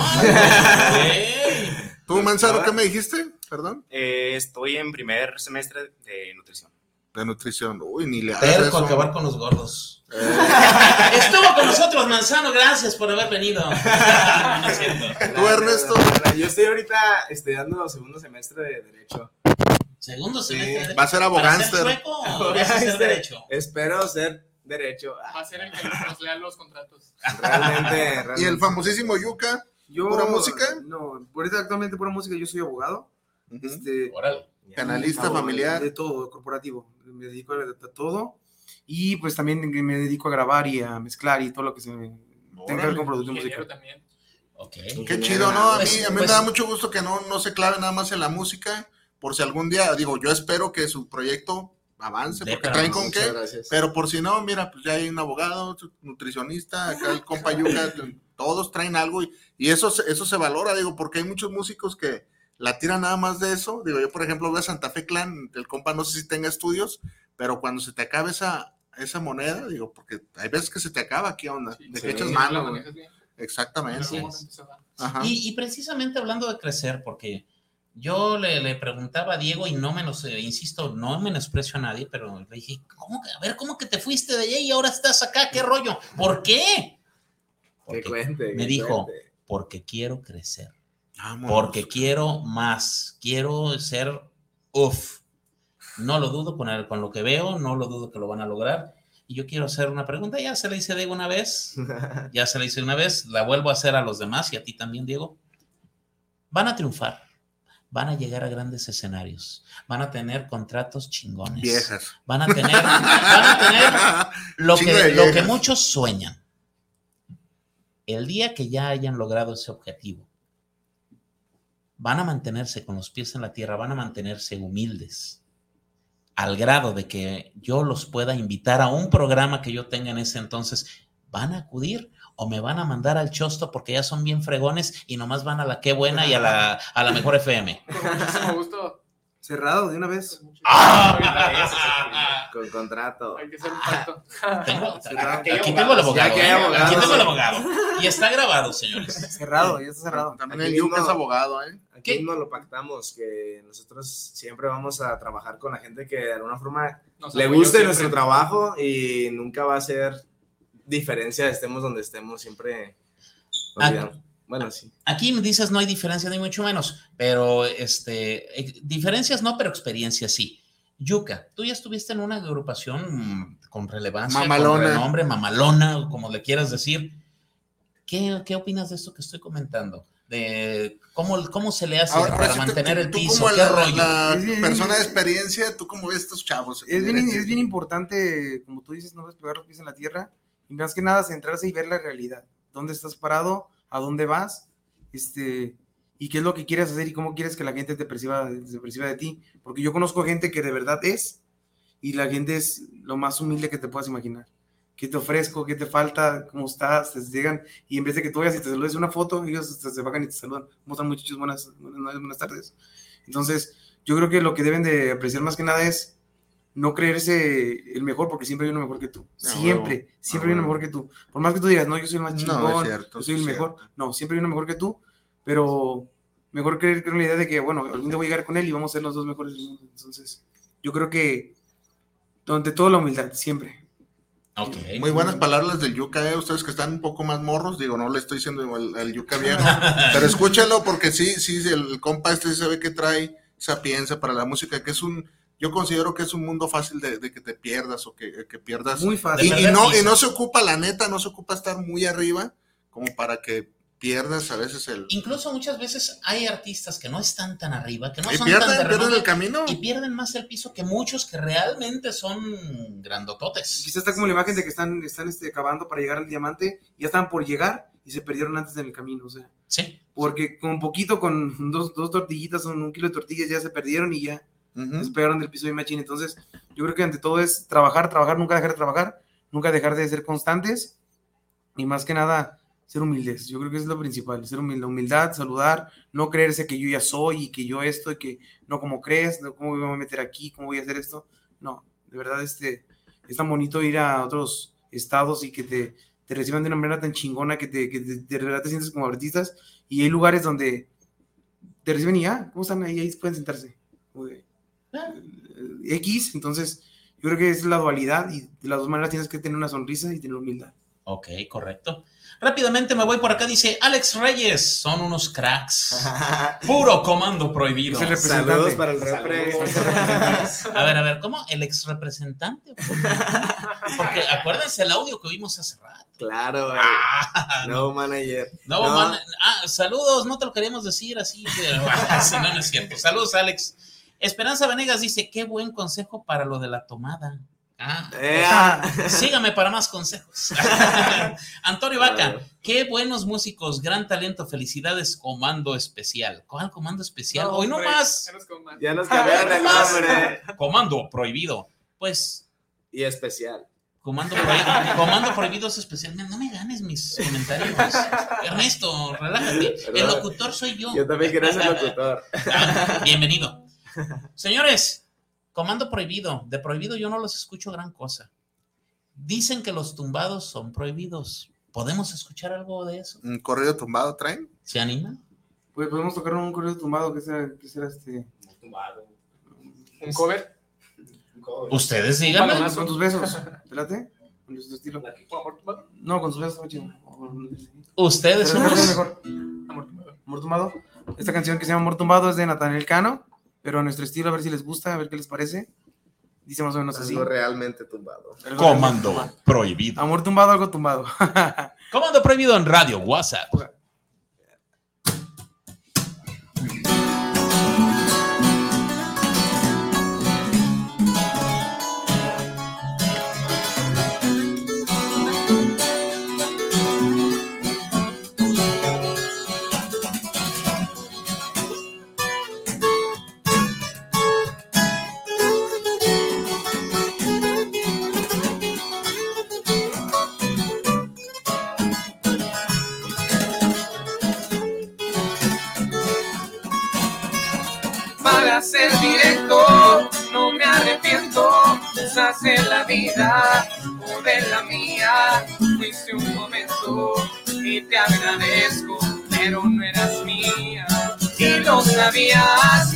¿Tú, Manzano, qué me dijiste? Perdón. Eh, estoy en primer semestre de nutrición. De nutrición. Uy, ni le hagas Terco, eso. acabar con los gordos. Eh, *laughs* Estuvo con nosotros Manzano, gracias por haber venido. *laughs* No es cierto. ¿Tú, Ernesto? Yo estoy ahorita estudiando segundo semestre de Derecho. Segundo Sí. semestre. Va a ser ¿Para abogánster. ser sueco o *laughs* vas a ser derecho? Espero ser Derecho. Va a ser el que nos lea los contratos. Realmente, *laughs* ¿Y el realmente. famosísimo Yuka? Yo, ¿Pura música? No, ahorita actualmente pura música, yo soy abogado. Este, Órale. Canalista abogado familiar. De todo, corporativo. Me dedico a, a todo. Y pues también me dedico a grabar y a mezclar y todo lo que se me tenga que ver con producción musical. también. Ok. Qué chido, ¿no? A mí, Pues- a mí pues- me da mucho gusto que no, no se clave nada más en la música, por si algún día, digo, yo espero que su proyecto avance, De porque traen con qué, gracias. pero por si no, mira, pues ya hay un abogado, nutricionista, acá el compa Yuka, todos traen algo y, y eso, se- eso se valora, digo, porque hay muchos músicos que la tiran nada más de eso, digo, yo por ejemplo veo a Santa Fe Clan, el compa no sé si tenga estudios, pero cuando se te acaba esa, esa moneda, digo, porque hay veces que se te acaba, ¿qué onda? Sí, ¿De sí, qué echas sí, mano? Exactamente. Ajá. Y, y precisamente hablando de crecer, porque yo le, le preguntaba a Diego y no menos, eh, insisto, no menosprecio a nadie, pero le dije, ¿cómo que, a ver, ¿cómo que te fuiste de allá y ahora estás acá? ¿Qué rollo? ¿Por qué? Que Porque cuente. me que dijo, cuente. porque quiero crecer, Vámonos. porque quiero más, quiero ser, uff, no lo dudo con, el- con lo que veo, no lo dudo que lo van a lograr. Y yo quiero hacer una pregunta, ya se la hice a Diego una vez, *laughs* ya se la hice una vez, la vuelvo a hacer a los demás y a ti también, Diego. Van a triunfar, van a llegar a grandes escenarios, van a tener contratos chingones. Viejas. Van a tener, van a tener *laughs* lo que, lo muchos sueñan. El día que ya hayan logrado ese objetivo, van a mantenerse con los pies en la tierra, van a mantenerse humildes, al grado de que yo los pueda invitar a un programa que yo tenga en ese entonces, van a acudir o me van a mandar al chosto porque ya son bien fregones y nomás van a la qué buena y a la, *laughs* a la mejor FM. Con muchísimo gusto. Cerrado de una vez. ¡Ah! Con contrato. Hay que hacer un pacto. Tengo- *laughs* Cerrado. aquí tengo el abogado. Hay ¿eh? Aquí tengo el abogado. Y está grabado, señores. Cerrado, ya está cerrado. También Aquí el mismo- es abogado, ¿eh? Aquí mismo lo pactamos, que nosotros siempre vamos a trabajar con la gente que de alguna forma Nos le guste nuestro trabajo y nunca va a ser diferencia, estemos donde estemos, siempre olvidamos. Bueno, sí. Aquí me dices no hay diferencia ni mucho menos, pero este, eh, diferencias no, pero experiencias sí. Yuka, tú ya estuviste en una agrupación con relevancia, Mamalona. con renombre, mamalona, o como le quieras decir. ¿Qué, qué opinas de esto que estoy comentando? De cómo, cómo se le hace Ahora- para sí mantener tú- el piso, como qué la, rollo. la persona de experiencia, ¿tú cómo ves estos chavos? Es bien, es bien importante, como tú dices, no despegar los pies en la tierra y más que nada centrarse y ver la realidad. ¿Dónde estás parado? ¿A dónde vas? Este, y qué es lo que quieres hacer y cómo quieres que la gente te perciba, se perciba de ti. Porque yo conozco gente que de verdad es y la gente es lo más humilde que te puedas imaginar. ¿Qué te ofrezco? ¿Qué te falta? ¿Cómo estás? Te llegan y en vez de que tú vayas y te saludes una foto, ellos se, se bajan y te saludan. ¿Cómo están muchachos? Buenas, buenas, buenas tardes. Entonces, yo creo que lo que deben de apreciar más que nada es no creerse el mejor porque siempre hay uno mejor que tú. Ah, Siempre, huevo. siempre Ah, hay uno mejor que tú. Por más que tú digas, no, yo soy el más No, chingón, cierto, yo soy el mejor. No, siempre hay uno mejor que tú, pero mejor creer con la idea de que, bueno, algún día voy a llegar con él y vamos a ser los dos mejores del mundo. Entonces, yo creo que, ante todo, la humildad, siempre. Muy buenas palabras del Yuca, eh. ustedes que están un poco más morros, digo, no le estoy diciendo el, el Yuca *laughs* viejo, pero escúchenlo porque sí, sí, el compa este sí se ve que trae sapienza para la música, que es un, yo considero que es un mundo fácil de, de que te pierdas o que, que pierdas. Muy fácil. Y, no, y no se ocupa, la neta, no se ocupa estar muy arriba como para que pierdas a veces el... Incluso muchas veces hay artistas que no están tan arriba, que no Y son pierden- tan de pierden el camino. Y pierden más el piso que muchos que realmente son grandototes. Quizás está como la imagen de que están, están este, cavando para llegar al diamante, ya estaban por llegar y se perdieron antes en el camino, o sea. Sí. Porque con poquito, con dos, dos tortillitas, un, un kilo de tortillas, ya se perdieron y ya se pegaron del piso de machine. Entonces, yo creo que ante todo es trabajar, trabajar, nunca dejar de trabajar, nunca dejar de ser constantes y más que nada ser humildes. Yo creo que es lo principal, ser humilde, humildad, saludar, no creerse que yo ya soy y que yo esto y que no como crees, no cómo me voy a meter aquí, cómo voy a hacer esto. No, de verdad este es tan bonito ir a otros estados y que te, te reciban de una manera tan chingona que te, que te- de verdad te sientes como artistas y hay lugares donde te reciben y ya, ¿cómo están ahí? Ahí pueden sentarse. De, eh, X, entonces yo creo que es la dualidad y de las dos maneras tienes que tener una sonrisa y tener humildad. Ok, correcto. Rápidamente me voy por acá, dice Alex Reyes, son unos cracks. *laughs* Puro comando prohibido. Es el representante. Saludos para el repre. A ver, a ver, ¿cómo? ¿El ex representante? Porque acuérdense el audio que vimos hace rato. Claro, güey. No manager. No, man- ah, saludos, no te lo queríamos decir así, pero *laughs* si no, no es cierto. Saludos, Alex. Esperanza Venegas dice, qué buen consejo para lo de la tomada. Ah, Ea. sígame para más consejos. *laughs* Antonio Vaca, qué buenos músicos, gran talento, felicidades, comando especial. ¿Cuál comando especial? Hoy no más. ya nos cambiaron el nombre. Comando prohibido. Pues, Y especial. comando prohibido, comando prohibido es especial. No me ganes mis comentarios. Ernesto, relájate. El locutor soy yo. Yo también quería ser *laughs* locutor. Ah, Bienvenido. Señores, comando prohibido. De prohibido yo no los escucho gran cosa. Dicen que los tumbados son prohibidos. ¿Podemos escuchar algo de eso? Un corrido tumbado traen. ¿Se anima? Pues podemos tocar un correo tumbado que sea, que sea este. ¿Un cover? Ustedes díganme. Con, con tus besos. ¿Pelate? Con tu estilo. No, con tus besos, muy chido. Ustedes los- mejor. Amor tumbado. Esta canción que se llama Amor tumbado es de Nathaniel Cano, pero a nuestro estilo, a ver si les gusta, a ver qué les parece. Dice más o menos así. Algo realmente tumbado. Algo Comando realmente prohibido. Amor tumbado, algo tumbado. *laughs* Comando prohibido en radio, WhatsApp.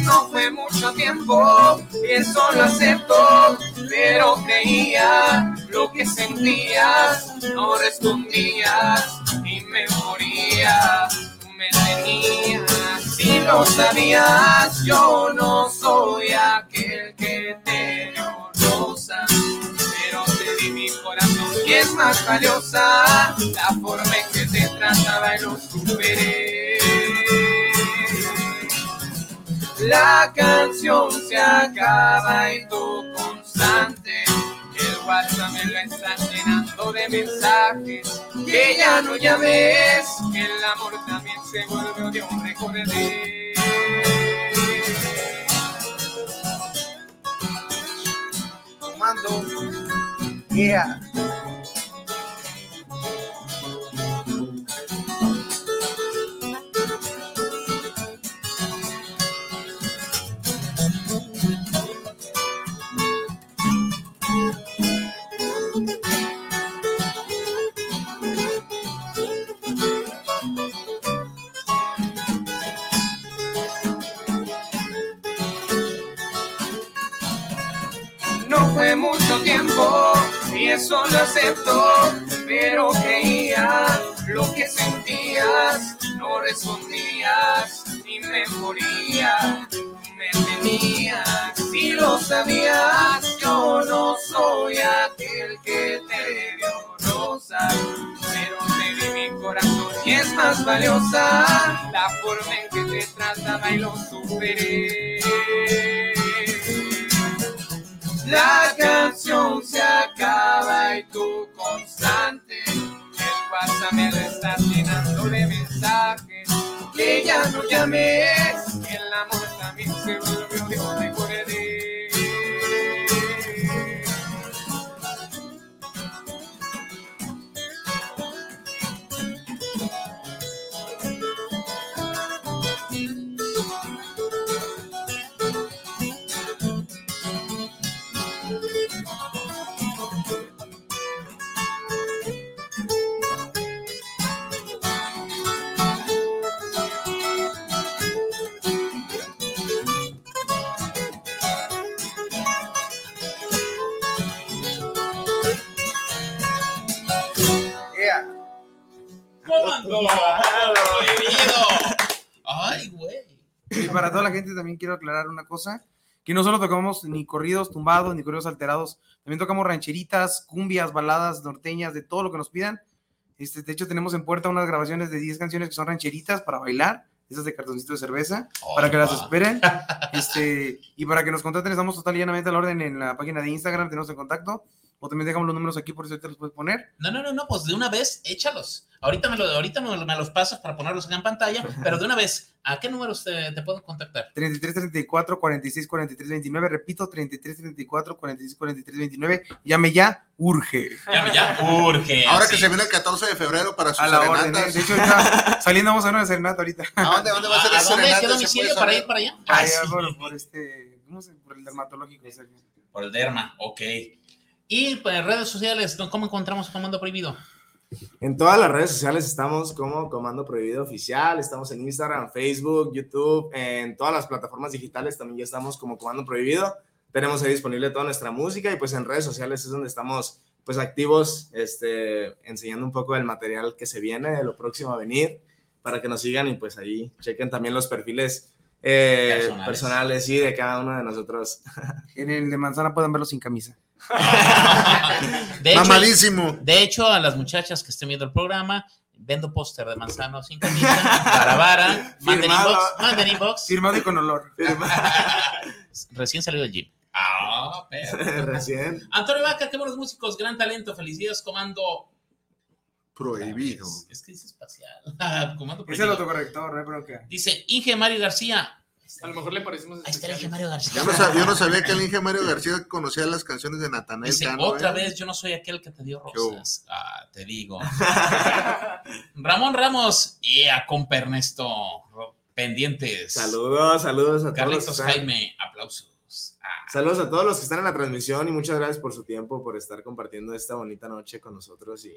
No fue mucho tiempo, y eso lo acepto, pero creía lo que sentías, no respondías y me moría. Me tenías, si lo sabías, yo no soy aquel que te dio rosa, pero te di mi corazón y es más valiosa la forma en que te trataba y lo superé. La canción se acaba y tú constante. El WhatsApp me la está llenando de mensajes que ya no llames, que el amor también se vuelve odio, recordé. Comando. Yeah. Y eso lo acepto, pero creía lo que sentías, no respondías ni me moría, me tenías, si lo sabías, yo no soy aquel que te dio rosas, pero te di mi corazón y es más valiosa la forma en que te trataba y lo superé. La canción se acaba y tú constante. El WhatsApp me lo estás llenando de mensajes. Que ya no llames. que El amor también se volvió ¡Comando! ¡Ay, güey! Y para toda la gente también quiero aclarar una cosa, que no solo tocamos ni corridos tumbados, ni corridos alterados, también tocamos rancheritas, cumbias, baladas norteñas, de todo lo que nos pidan. Este, de hecho, tenemos en puerta unas grabaciones de 10 canciones que son rancheritas para bailar, esas de cartoncito de cerveza, para que las esperen. Este, y para que nos contraten, estamos total y llanamente a la orden en la página de Instagram, tenemos el contacto, o también dejamos los números aquí por si ahorita los puedes poner. No, no, no, no, pues de una vez échalos. Ahorita me, lo, ahorita me, me los pasas para ponerlos acá en pantalla, *laughs* pero de una vez, ¿a qué números te, te puedo contactar? 33 34 46 43 29, repito, 33 34 46 43 29, llame ya, urge. Llame ya, urge. Ahora sí. que se viene el 14 de febrero para sus A la orden. ¿eh? De hecho, ahorita *laughs* saliendo vamos a una serenata ahorita. ¿A dónde, dónde va a ser ¿A esa dónde? serenata? ¿Qué ¿Se domicilio para ir para allá? Ah, Ah, ya, sí. por, por este, ¿cómo se? Por el dermatológico. Por el derma, ok. Y pues, redes sociales, ¿cómo encontramos a Comando Prohibido? En todas las redes sociales estamos como Comando Prohibido Oficial, estamos en Instagram, Facebook, YouTube, en todas las plataformas digitales también ya estamos como Comando Prohibido. Tenemos ahí disponible toda nuestra música y pues en redes sociales es donde estamos pues activos, este, enseñando un poco del material que se viene, de lo próximo a venir, para que nos sigan y pues ahí chequen también los perfiles eh, Personales. personales. y de cada uno de nosotros. *laughs* En el de manzana pueden verlo sin camisa. *laughs* De hecho, Mamadísimo. De hecho, a las muchachas que estén viendo el programa, vendo póster de manzano sin camisa, para vara, *laughs* manden Firmado. inbox, manden inbox, Firmado y con olor. *laughs* recién salido del gym. Ah. Recién. Antonio Vaca, qué buenos músicos, gran talento, felicidades, comando. Prohibido. Es que dice espacial. Comando Es el autocorrector, no hay bronca. Dice Inge Mario García. A lo mejor le parecemos Ahí está el Inge Mario García. Yo no, sab- yo no sabía que el Inge Mario García conocía las canciones de Natanael Dice, Cano. otra ¿eh? vez, yo no soy aquel que te dio rosas. Ah, te digo. *laughs* Ramón Ramos, ea, compa Ernesto, pendientes. Saludos, saludos a todos. Carlitos Jaime, aplausos. Ah, Saludos a todos los que están en la transmisión y muchas gracias por su tiempo, por estar compartiendo esta bonita noche con nosotros y,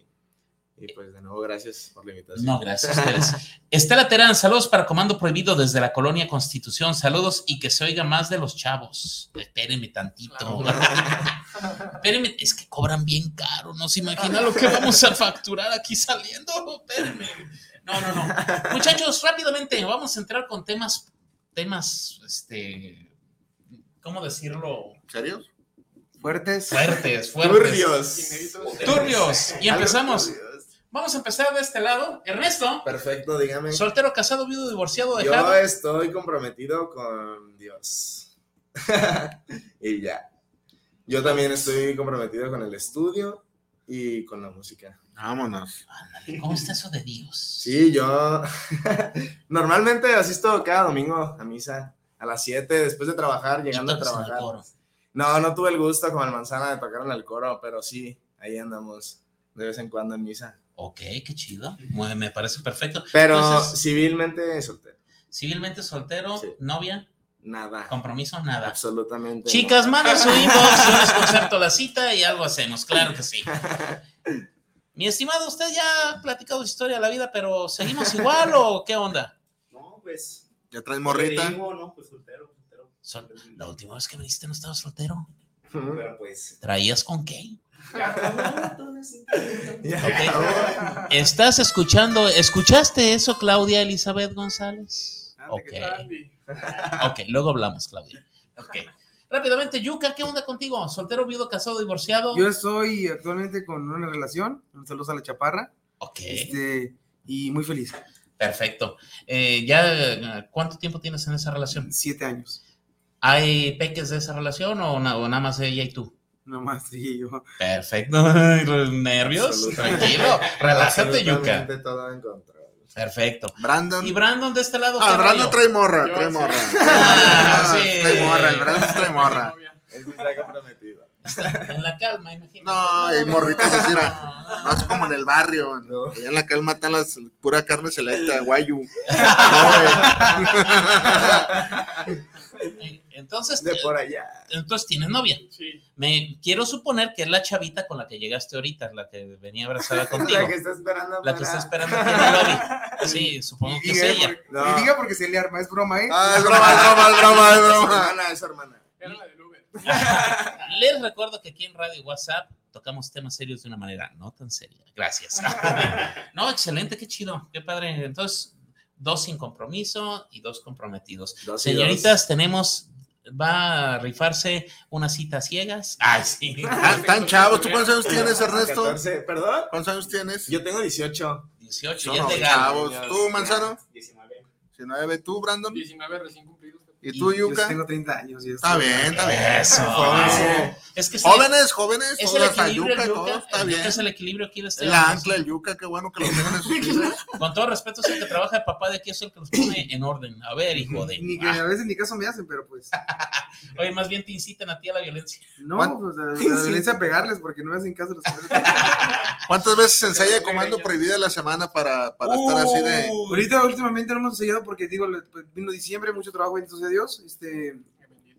y pues de nuevo gracias por la invitación. no, gracias a ustedes. Estela Terán, saludos para Comando Prohibido desde la colonia Constitución. Saludos y que se oiga más de los chavos. Espérenme tantito. *laughs* Espérenme, es que cobran bien caro. No se imagina lo que vamos a facturar aquí saliendo. Espérenme. No, no, no. Muchachos, rápidamente, vamos a entrar con temas, temas, este, ¿cómo decirlo? ¿Serios? Fuertes. Fuertes, fuertes. Turbios. Turbios. Y empezamos. Vamos a empezar de este lado. Ernesto, Perfecto, dígame. soltero, casado, viudo, divorciado, Yo estoy comprometido con Dios. *laughs* y ya. Yo también estoy comprometido con el estudio. y con la música. Vámonos. Ándale, ¿Cómo está eso de Dios? Sí, yo *laughs* normalmente asisto cada domingo a misa a las 7 después de trabajar, llegando a tocas en el trabajar. coro. No, no tuve el gusto como el manzana de tocar en el coro, pero sí, ahí andamos de vez en cuando en misa. Ok, qué chido. Muy- Me parece perfecto. Pero Entonces, civilmente soltero. civilmente soltero, novia, Nada. compromiso, nada. Absolutamente. Chicas, no. manden su *laughs* inbox, yo les concerto la cita y algo hacemos, claro que sí. *laughs* Mi estimado, usted ya ha platicado su historia de la vida, pero ¿seguimos igual o qué onda? No, pues. ¿Ya traes morrita? digo, no, pues soltero, soltero. Sol- la última vez que viniste no estabas soltero. Pero pues. ¿Traías con qué? ¿Estás escuchando? ¿Escuchaste eso, Claudia Elizabeth González? Ok. Ok, luego hablamos, Claudia. Ok. Rápidamente, Yuka, ¿qué onda contigo? ¿Soltero, viudo, casado, divorciado? Yo estoy actualmente con una relación, saludos a la chaparra. Ok. Este, y muy feliz. Perfecto. Eh, ¿Ya cuánto tiempo tienes en esa relación? Siete años. ¿Hay peques de esa relación o, na- o nada más ella y tú? Nomás sí, yo. Perfecto. *laughs* ¿Nervios? Tranquilo. *laughs* Relájate, Yuka. Absolutamente todo en control. Perfecto. Brandon. ¿Y Brandon de este lado? Ah, Brandon trae morra, trae morra. *laughs* Ah, sí. Trae morra, el Brandon trae morra. Él sí está comprometido. En la calma, imagínate. No, hay morritas así, mira, no es como en el barrio. Allá en la calma están las pura carne selecta, guayu. Entonces, De por allá. entonces tienes novia. Sí. Me quiero suponer que es la chavita con la que llegaste ahorita, la que venía abrazada contigo. *laughs* La que está esperando. La que para- está esperando aquí en el lobby. Sí, supongo que Y, es diga ella. No. y diga porque se le arma, es broma, ¿eh? Ah, es broma, es broma, es broma, es *laughs* Es broma. hermana, es hermana. Era la del Uber. *laughs* Les recuerdo que aquí en Radio WhatsApp tocamos temas serios de una manera no tan seria. Gracias. No, excelente, qué chido, qué padre. Entonces, dos sin compromiso y dos comprometidos. Dos Señoritas, tenemos, va a rifarse unas citas ciegas. Ay, sí. *laughs* Ah, Están chavos, ¿tú cuántos años tienes, Ernesto? 14, ¿Perdón? ¿Cuántos años tienes? Yo tengo 18. 18, No, ya no, es legal. chavos. ¿Tú, Manzano? 19. 19, ¿tú, Brandon? 19 recién cumplidos. ¿Y tú, Yo Yuka? tengo 30 años. y Está bien, está bien. Eso. Joven. Es que es Jóvenes, jóvenes, es todos el equilibrio, Yuka, el todos, yuca. está El yuca bien. es el equilibrio aquí de este El ancla, el Yuka, qué bueno que lo tengan en *laughs* sus. Con todo respeto, es el que trabaja de papá de aquí, es el que los pone en orden. A ver, hijo de. Ni que a veces ni caso me hacen, pero pues. *laughs* Oye, más bien te incitan a ti a la violencia. No, ¿Cuán- pues la, *laughs* la violencia a pegarles porque no me hacen caso los hombres. ¿Cuántas veces se ensaya comando prohibida la semana para, para estar así de... Ahorita últimamente no hemos ensayado porque digo, le- pues, vino diciembre, mucho trabajo, sea Dios. Este,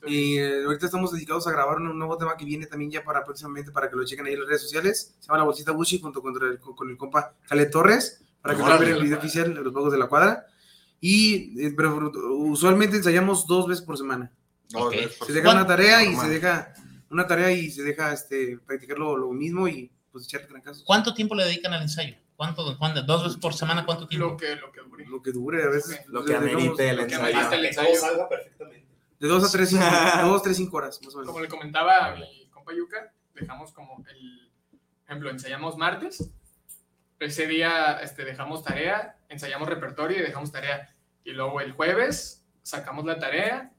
y eh, ahorita estamos dedicados a grabar un nuevo tema que viene también ya para próximamente para que lo chequen ahí en las redes sociales. Se llama La Bolsita Bushi junto con el, con el compa Jale Torres para que puedan ver el video oficial de los Juegos de la Cuadra. Y eh, pero usualmente ensayamos dos veces por semana. No, Ok. es por- Se deja una tarea y normal. se deja una tarea y se deja este practicar lo, lo mismo y pues echarle trancazos. ¿Cuánto tiempo le dedican al ensayo? ¿Cuánto, cuándo? ¿Dos veces por semana? ¿Cuánto tiempo? Lo que, lo que dure. Lo que dure, a veces. Lo que amerite el lo que ensayo. amerite el Que ensayo. todo salga perfectamente. De dos a tres, cinco, *laughs* dos, tres, cinco horas, más o menos. Como le comentaba a mi compa Yuka, dejamos como el ejemplo, ensayamos martes, ese día este, dejamos tarea, ensayamos repertorio y dejamos tarea. Y luego el jueves sacamos la tarea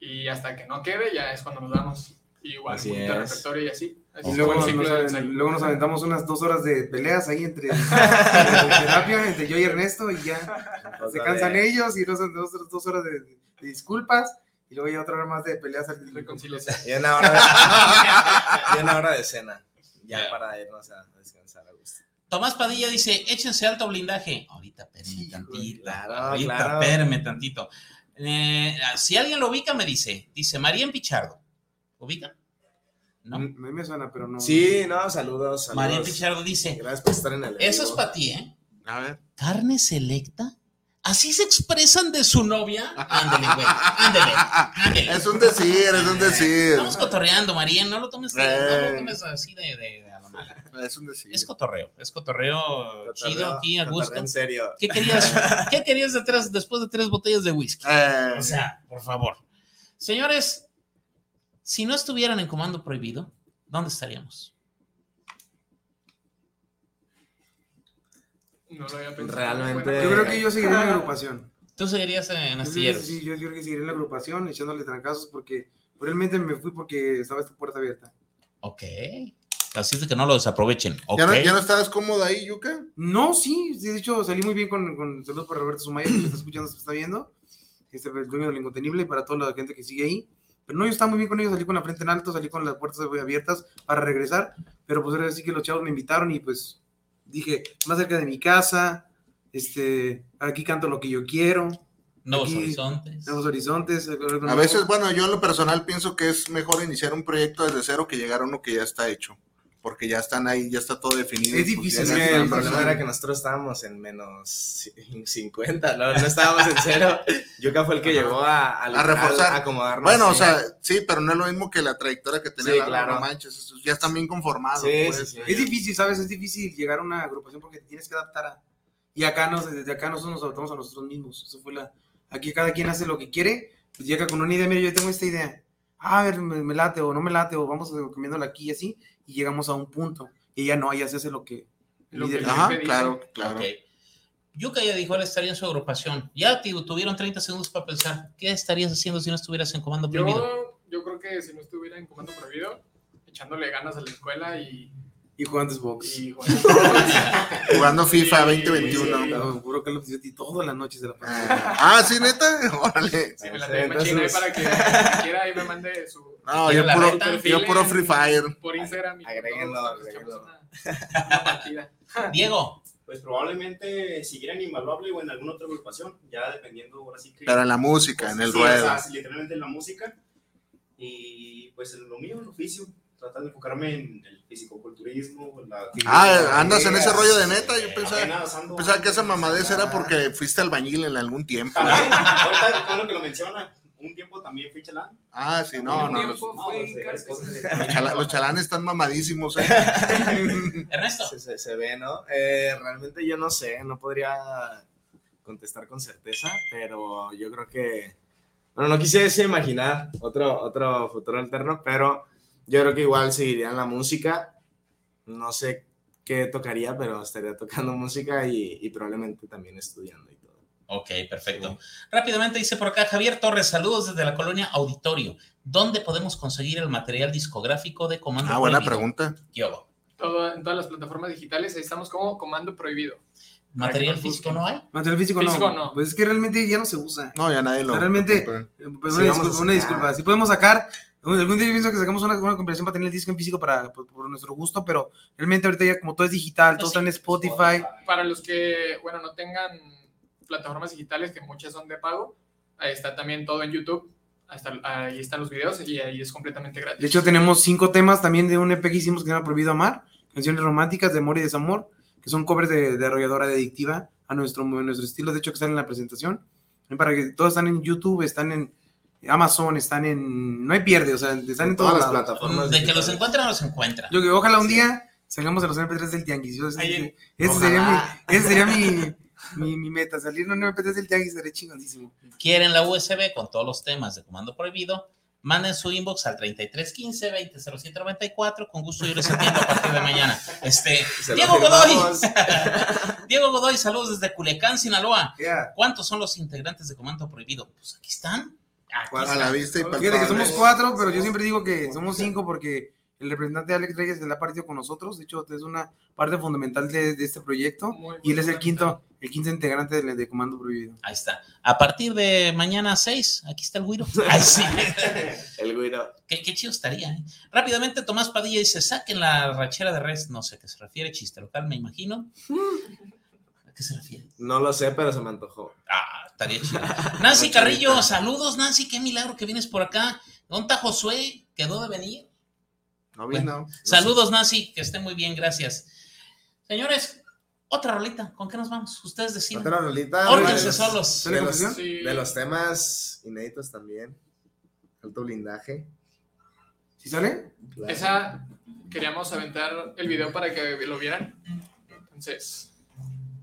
y hasta que no quede ya es cuando nos damos. Y igual Así es. repertorio y así. Así Y es luego, nos, luego nos aventamos unas dos horas de peleas ahí entre, *laughs* entre terapia, entre yo y Ernesto, y ya *laughs* se cansan ellos, y luego son dos, dos horas de, de disculpas, y luego ya otra hora más de peleas. Reconciliación. Y una hora de, *laughs* y una hora de cena. Ya para irnos a descansar a gusto. Tomás Padilla dice, échense alto blindaje. Ahorita, espérenme tantito. claro, ahorita, claro. espérenme tantito. Eh, si alguien lo ubica, me dice. Dice María Pichardo. ¿Ubica? ¿No? A mí me suena, pero no. Sí, no, saludos. saludos. María Pichardo dice, Gracias por estar en el. eso es para ti, ¿eh? A ver. ¿Carne selecta? ¿Así se expresan de su novia? Ándele, güey. Ándele. Ándele. Es un decir, es un decir. Estamos cotorreando, María. No lo tomes, de- no lo tomes así de, de- de a la mala. Es un decir. Es cotorreo. Es cotorreo, Cotorreo, chido aquí a gusto. En serio. ¿Qué querías, ¿qué querías de tres- después de tres botellas de whisky? Eh, O sea, por favor. Señores, si no estuvieran en comando prohibido, ¿dónde estaríamos? No lo había pensado. Realmente- Yo creo que yo seguiré en la agrupación. Tú seguirías en astilleros. Sí, yo, yo creo que seguiré en la agrupación echándole trancazos porque realmente me fui porque estaba esta puerta abierta. Ok. Así es de que no lo desaprovechen. ¿Ya, no, ya no estabas cómodo ahí, Yuka? No, sí, sí, de hecho salí muy bien con, con saludos para Roberto Sumaya, que me está escuchando, se está viendo, este el dueño del incontenible y para toda la gente que sigue ahí. Pero no, yo estaba muy bien con ellos, salí con la frente en alto, salí con las puertas abiertas para regresar, pero pues ahora sí que los chavos me invitaron y pues dije, más cerca de mi casa, este, aquí canto lo que yo quiero. Nuevos aquí- horizontes. Nuevos horizontes. A veces, bueno, yo en lo personal pienso que es mejor iniciar un proyecto desde cero que llegar a uno que ya está hecho. Porque ya están ahí, ya está todo definido. Es pues difícil, Es que el personas- problema era que nosotros estábamos en menos *laughs* ci- 50, no, no estábamos en cero. Yuka fue el que Ajá. llegó a, a reforzar. a acomodarnos. bueno, o sea, sí, pero no es lo mismo que la trayectoria que tenía Sí, Lalo, claro. no manches, ya están bien conformados. Sí, pues. sí. Es difícil, ¿sabes? Es difícil llegar a una agrupación porque te tienes que adaptar a... Y acá, nos, desde acá nosotros nos adaptamos a nosotros mismos. Eso fue la... Aquí cada quien hace lo que quiere, pues llega con una idea, mira, yo tengo esta idea. Ah, a ver, me, me late o no me late, o vamos cambiándola aquí y así, y llegamos a un punto. Y ya no, ya se hace lo que... Lo líder. Ajá, claro, claro. Yuka ya dijo, él estaría en su agrupación. Ya tío, tuvieron 30 segundos para pensar. ¿Qué estarías haciendo si no estuvieras en Comando Prohibido? Yo, yo creo que si no estuviera en comando prohibido, echándole ganas a la escuela y. Y jugando Xbox. y Jugando *laughs* FIFA Sí, 2021. sí. No, puro Call of Duty todas las noches de la pandemia. Ah, sí, neta. *laughs* Órale. Sí, me la tengo machina ahí entonces- para que quiera ahí me mande su. No, yo puro, yo puro Free Fire. Por Instagram. y Agréguenlo, una- partida. *laughs* Diego, Pues probablemente seguir en Invaluable o en alguna otra agrupación, ya dependiendo ahora sí que... Pero en la música, en el Sí, ruedo. o sea, literalmente en la música. Y pues en lo mío, el oficio, tratar de enfocarme en el fisicoculturismo, la... Ah, andas en ese rollo de neta. Yo pensaba, pensaba que esa mamadez era porque fuiste albañil en algún tiempo. También, ahorita con lo que lo menciona, un tiempo también fui chalán. Ah, sí, no, no. Los, no, los chala- los chalanes están mamadísimos, ¿eh? *laughs* Ernesto. Se, se- se ve, ¿no? Eh, realmente yo no sé, no podría contestar con certeza, pero yo creo que, bueno, no quisiese imaginar otro, otro futuro alterno, pero yo creo que igual seguiría en la música, no sé qué tocaría, pero estaría tocando música y, y probablemente también estudiando y todo. Ok, perfecto. Rápidamente dice por acá Javier Torres, saludos desde la colonia Auditorio. ¿Dónde podemos conseguir el material discográfico de Comando Ah, buena Prohibido? pregunta. ¿Qué hubo? Todo, en todas las plataformas digitales, ahí estamos como comando prohibido. ¿Material físico no hay? Material físico, Físico no. no. Pues es que realmente ya no se usa. No, ya nadie lo. realmente, lo- pues Sí, una, disculpa, una disculpa. Si podemos sacar, algún día pienso que sacamos una, una compilación para tener el disco en físico para, por, por nuestro gusto, pero realmente ahorita ya como todo es digital, todo Pues está sí, en Spotify. Para los que, bueno, no tengan plataformas digitales, que muchas son de pago, ahí está también todo en YouTube. Hasta, ahí están los videos y ahí es completamente gratis. De hecho, tenemos cinco temas también de un EP que hicimos que se llama Prohibido Amar, canciones románticas de amor y desamor, que son covers de, de arrolladora de adictiva a nuestro, a nuestro estilo, de hecho, que están en la presentación. Para que todos están en YouTube, están en Amazon, están en. No hay pierde, o sea, están en todas las plataformas. De que los encuentran, los encuentran. Yo que ojalá un día salgamos de los MP3 del Tianguis. Yo, ese, ese sería, mi, ese sería mi, mi, mi meta, salir en un MP3 del Tianguis sería chingoncísimo. quieren la USB con todos los temas de Comando Prohibido, manden su inbox al 3315 200794 con gusto yo les atiendo a partir de mañana. Este, Se Diego Godoy. *laughs* Diego Godoy, saludos desde Culiacán, Sinaloa. Yeah. ¿Cuántos son los integrantes de Comando Prohibido? Pues aquí están. Aquí A la vista y Fíjate que somos cuatro, pero yo siempre digo que somos cinco porque el representante Alex Reyes la ha partido con nosotros. De hecho, es una parte fundamental de, de este proyecto. Muy, Y él es el quinto, el quinto integrante de, de Comando Prohibido. Ahí está. A partir de mañana 6, aquí está el güiro. *laughs* Ay, sí. El güiro. Qué, qué chido estaría. ¿eh? Rápidamente, Tomás Padilla dice: saquen la rachera de res. No sé a qué se refiere, chiste local, me imagino. *laughs* ¿A qué se refiere? No lo sé, pero se me antojó. Ah, estaría chido. *laughs* Nancy Carrillo, saludos, Nancy. Qué milagro que vienes por acá. ¿Dónde está Josué? ¿Quedó de venir? No vino. Saludos, Nancy. Que esté muy bien, gracias. Señores, otra rolita. ¿Con qué nos vamos? Ustedes deciden. Otra rolita. Órdense solos. De los, Sí. de los temas inéditos también. Alto blindaje. ¿Sí sale? Claro. Esa queríamos aventar el video para que lo vieran. Entonces,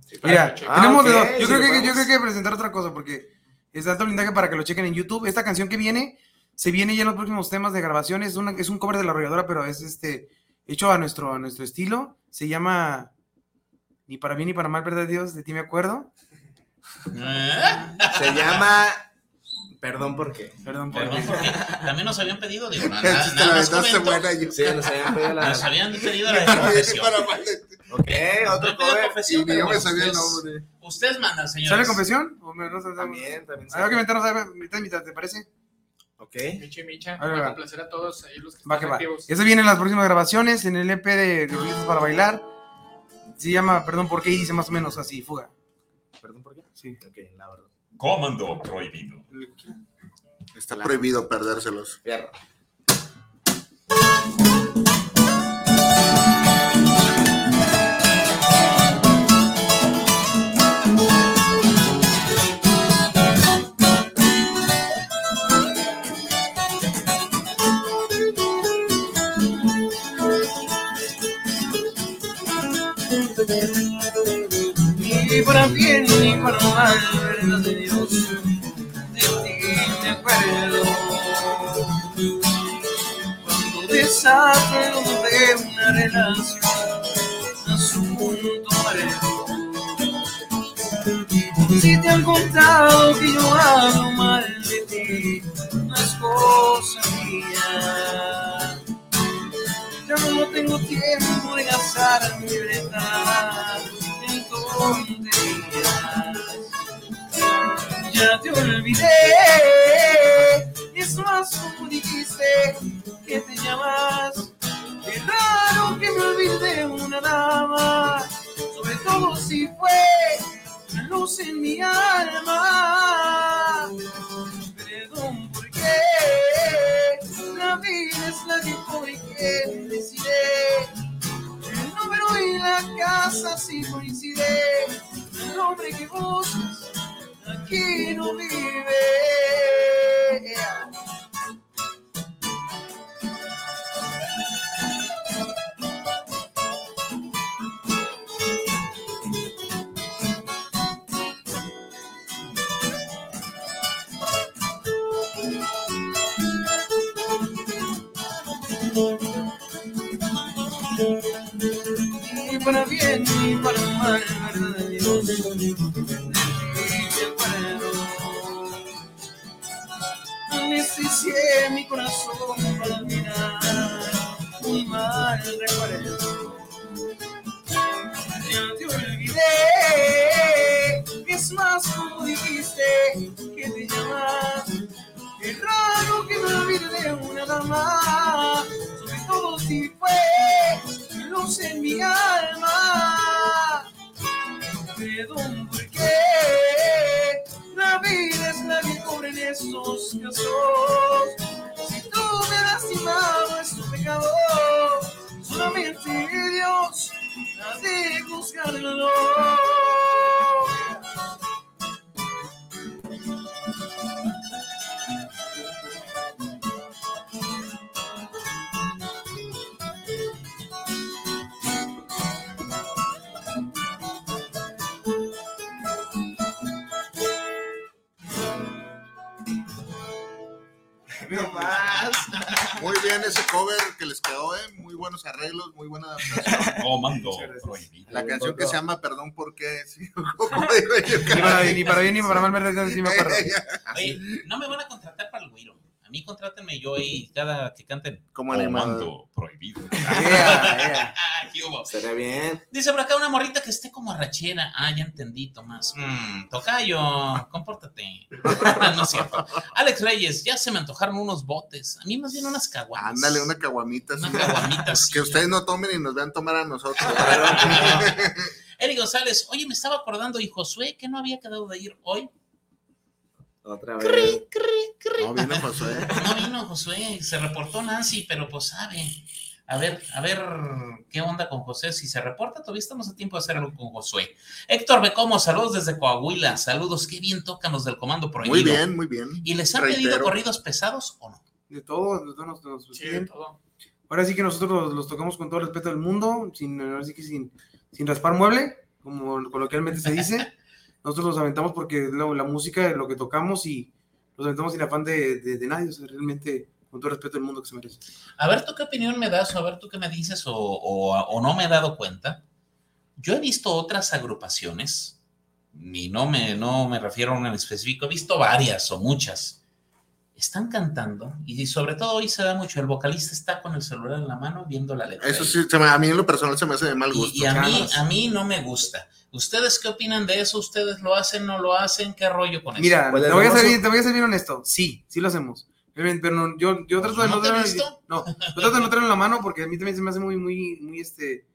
sí, Mira. Ah, tenemos ok, de dos. sí, Yo, creo que, yo creo que presentar otra cosa porque es alto blindaje para que lo chequen en YouTube. Esta canción que viene, se viene ya en los próximos temas de grabación. Es, una, es un cover de la arrolladora, pero es este hecho a nuestro, a nuestro estilo. Se llama Ni para bien ni para mal, ¿verdad, Dios? De ti me acuerdo. ¿Eh? Se llama Perdón por qué. Perdón por Perdón, qué. porque también nos habían pedido, digo, *laughs* nada, Esa nada, te la más aventaste comento, buena, yo. Sí, nos habían pedido la. nos habían pedido la de confesión. Ok, otro cover. confesión, yo me sabía el ustedes- nombre. Ustedes mandan, señores. ¿Sale confesión? ¿O me, no, También, también. Ver, que ver, mitad y mitad, ¿te parece? Ok. Micha y Micha, va. complacer a todos ahí los que Va están que va. activos. Eso viene en las próximas grabaciones, en el EP de, Fiestas para Bailar. Se llama Perdón por qué y dice más o menos así, fuga. ¿Perdón por qué? Sí. Ok, la verdad. Comando prohibido. Está prohibido perdérselos. Fierro. Desarrollo de una relación a su punto muerto. Si te han contado que yo hablo mal de ti, no es cosa mía. Ya no tengo tiempo de gastar mi verdad en tonterías. Ya te olvidé, más como dijiste que te llamas. Qué raro que me olvide de una dama, sobre todo si fue una luz en mi alma. Perdón, ¿por qué? La vida es la que por quien decide. El número y la casa sí coincide. El hombre que buscas aquí no vive. Ni para bien ni para mal, verdad Anestesié mi corazón para olvidar un mal recuerdo. Ya te olvidé, es más como dijiste que te llamas. Qué raro que me olvide de una dama, sobre todo si fue luz en mi alma. Que cobra La canción que se llama Perdón por qué. *laughs* Sí, *laughs* como digo yo, Ni para, ni para bien ni para mal, verdad, sí me acuerdo. *laughs* Oye, no me van a contratar para el güiro. A mí contrátenme yo y cada que canten. Como Comando prohibido. *laughs* *laughs* Hubo. Estaría bien. Dice por acá una morrita que esté como arrachera. Ah, ya entendí, Tomás. Mm, tocayo, compórtate. *laughs* no es cierto. Alex Reyes, ya se me antojaron unos botes. A mí más bien unas caguamas. Ándale, una caguamita. Una caguamita, sí. Que ustedes no tomen y nos vean tomar a nosotros. Eric González, oye, me estaba acordando, y Josué, que no había quedado de ir hoy. Otra Cri, vez. cri, cri. No vino Josué. *laughs* No vino Josué, se reportó Nancy, pero pues sabe. A ver, a ver qué onda con José. Si se reporta, todavía estamos a tiempo de hacer algo con Josué. Héctor Becomo, saludos desde Coahuila. Saludos, qué bien tocan los del Comando Prohibido. Muy bien, muy bien. ¿Y les han pedido corridos pesados o no? De todo, de todo nos, nos Sí, piden. todo. Ahora sí que nosotros los, los tocamos con todo el respeto del mundo, sin, ahora sí que sin, sin raspar mueble, como coloquialmente se dice. *laughs* Nosotros los aventamos porque la, música es lo que tocamos y los aventamos sin afán de, de, nadie, o sea, realmente con todo respeto del mundo que se merece. A ver, ¿tú qué opinión me das o a ver, tú qué me dices o, o- o no me he dado cuenta? Yo he visto otras agrupaciones, y no me, no me refiero a una en específico, he visto varias o muchas, están cantando y sobre todo hoy se da mucho, el vocalista está con el celular en la mano viendo la letra. Eso sí, se me- a mí en lo personal se me hace de mal gusto. Y, y a mí, a mí no me gusta. ¿Ustedes qué opinan de eso? ¿Ustedes lo hacen, no lo hacen? ¿Qué rollo con Mira, eso? te, voy a ser, te voy a ser bien honesto. Sí, sí lo hacemos. Pero no, yo, yo trato de ¿No tener, visto? no, yo trato de no tenerlo en la mano porque a mí también se me hace muy, muy, muy, este,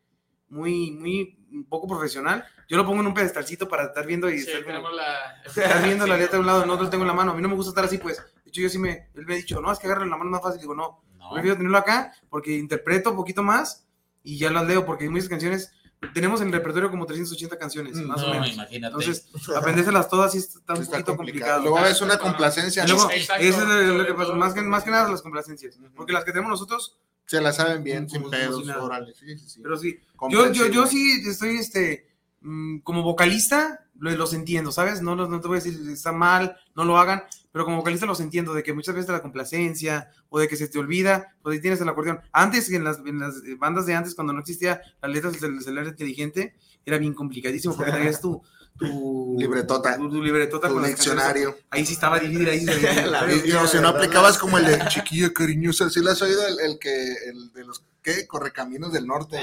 muy, muy poco profesional. Yo lo pongo en un pedestalcito para estar viendo y Sí, estar, como- la... *laughs* estar viendo la letra de un lado, no lo tengo en la mano. A mí no me gusta estar así, pues. De hecho, yo sí me, él me ha dicho, no, es que agarro en la mano más fácil. Digo, no, prefiero tenerlo acá porque interpreto un poquito más y ya las leo porque hay muchas canciones. Tenemos en el repertorio como 380 canciones, más o No, menos. imagínate. Entonces, *laughs* aprendérselas todas sí está un poquito complicado. Luego es una complacencia. Luego, ¿no? eso es lo, lo que pasa, más que, más que nada las complacencias. Porque las que tenemos nosotros. Se las saben bien, sin pedos, órale, sí, sí, sí. Pero sí. Yo, yo, yo sí estoy, este, mm, como vocalista, lo- los entiendo, ¿sabes? No, los- no te voy a decir está mal, no lo hagan, pero como vocalista los entiendo, de que muchas veces la complacencia o de que se te olvida, pues ahí tienes el acordeón. Antes, en las, en las bandas de antes, cuando no existía las letras del celular inteligente, era bien complicadísimo porque tenías tu, tu *laughs* Libretota. tu, tu libretota Tu con diccionario. canciones. Ahí sí estaba dividida, ahí sí se *laughs* La y, o si no aplicabas como el de chiquilla cariñosa, ¿sí lo has oído? El, el que, el de los, ¿qué? Correcaminos del norte.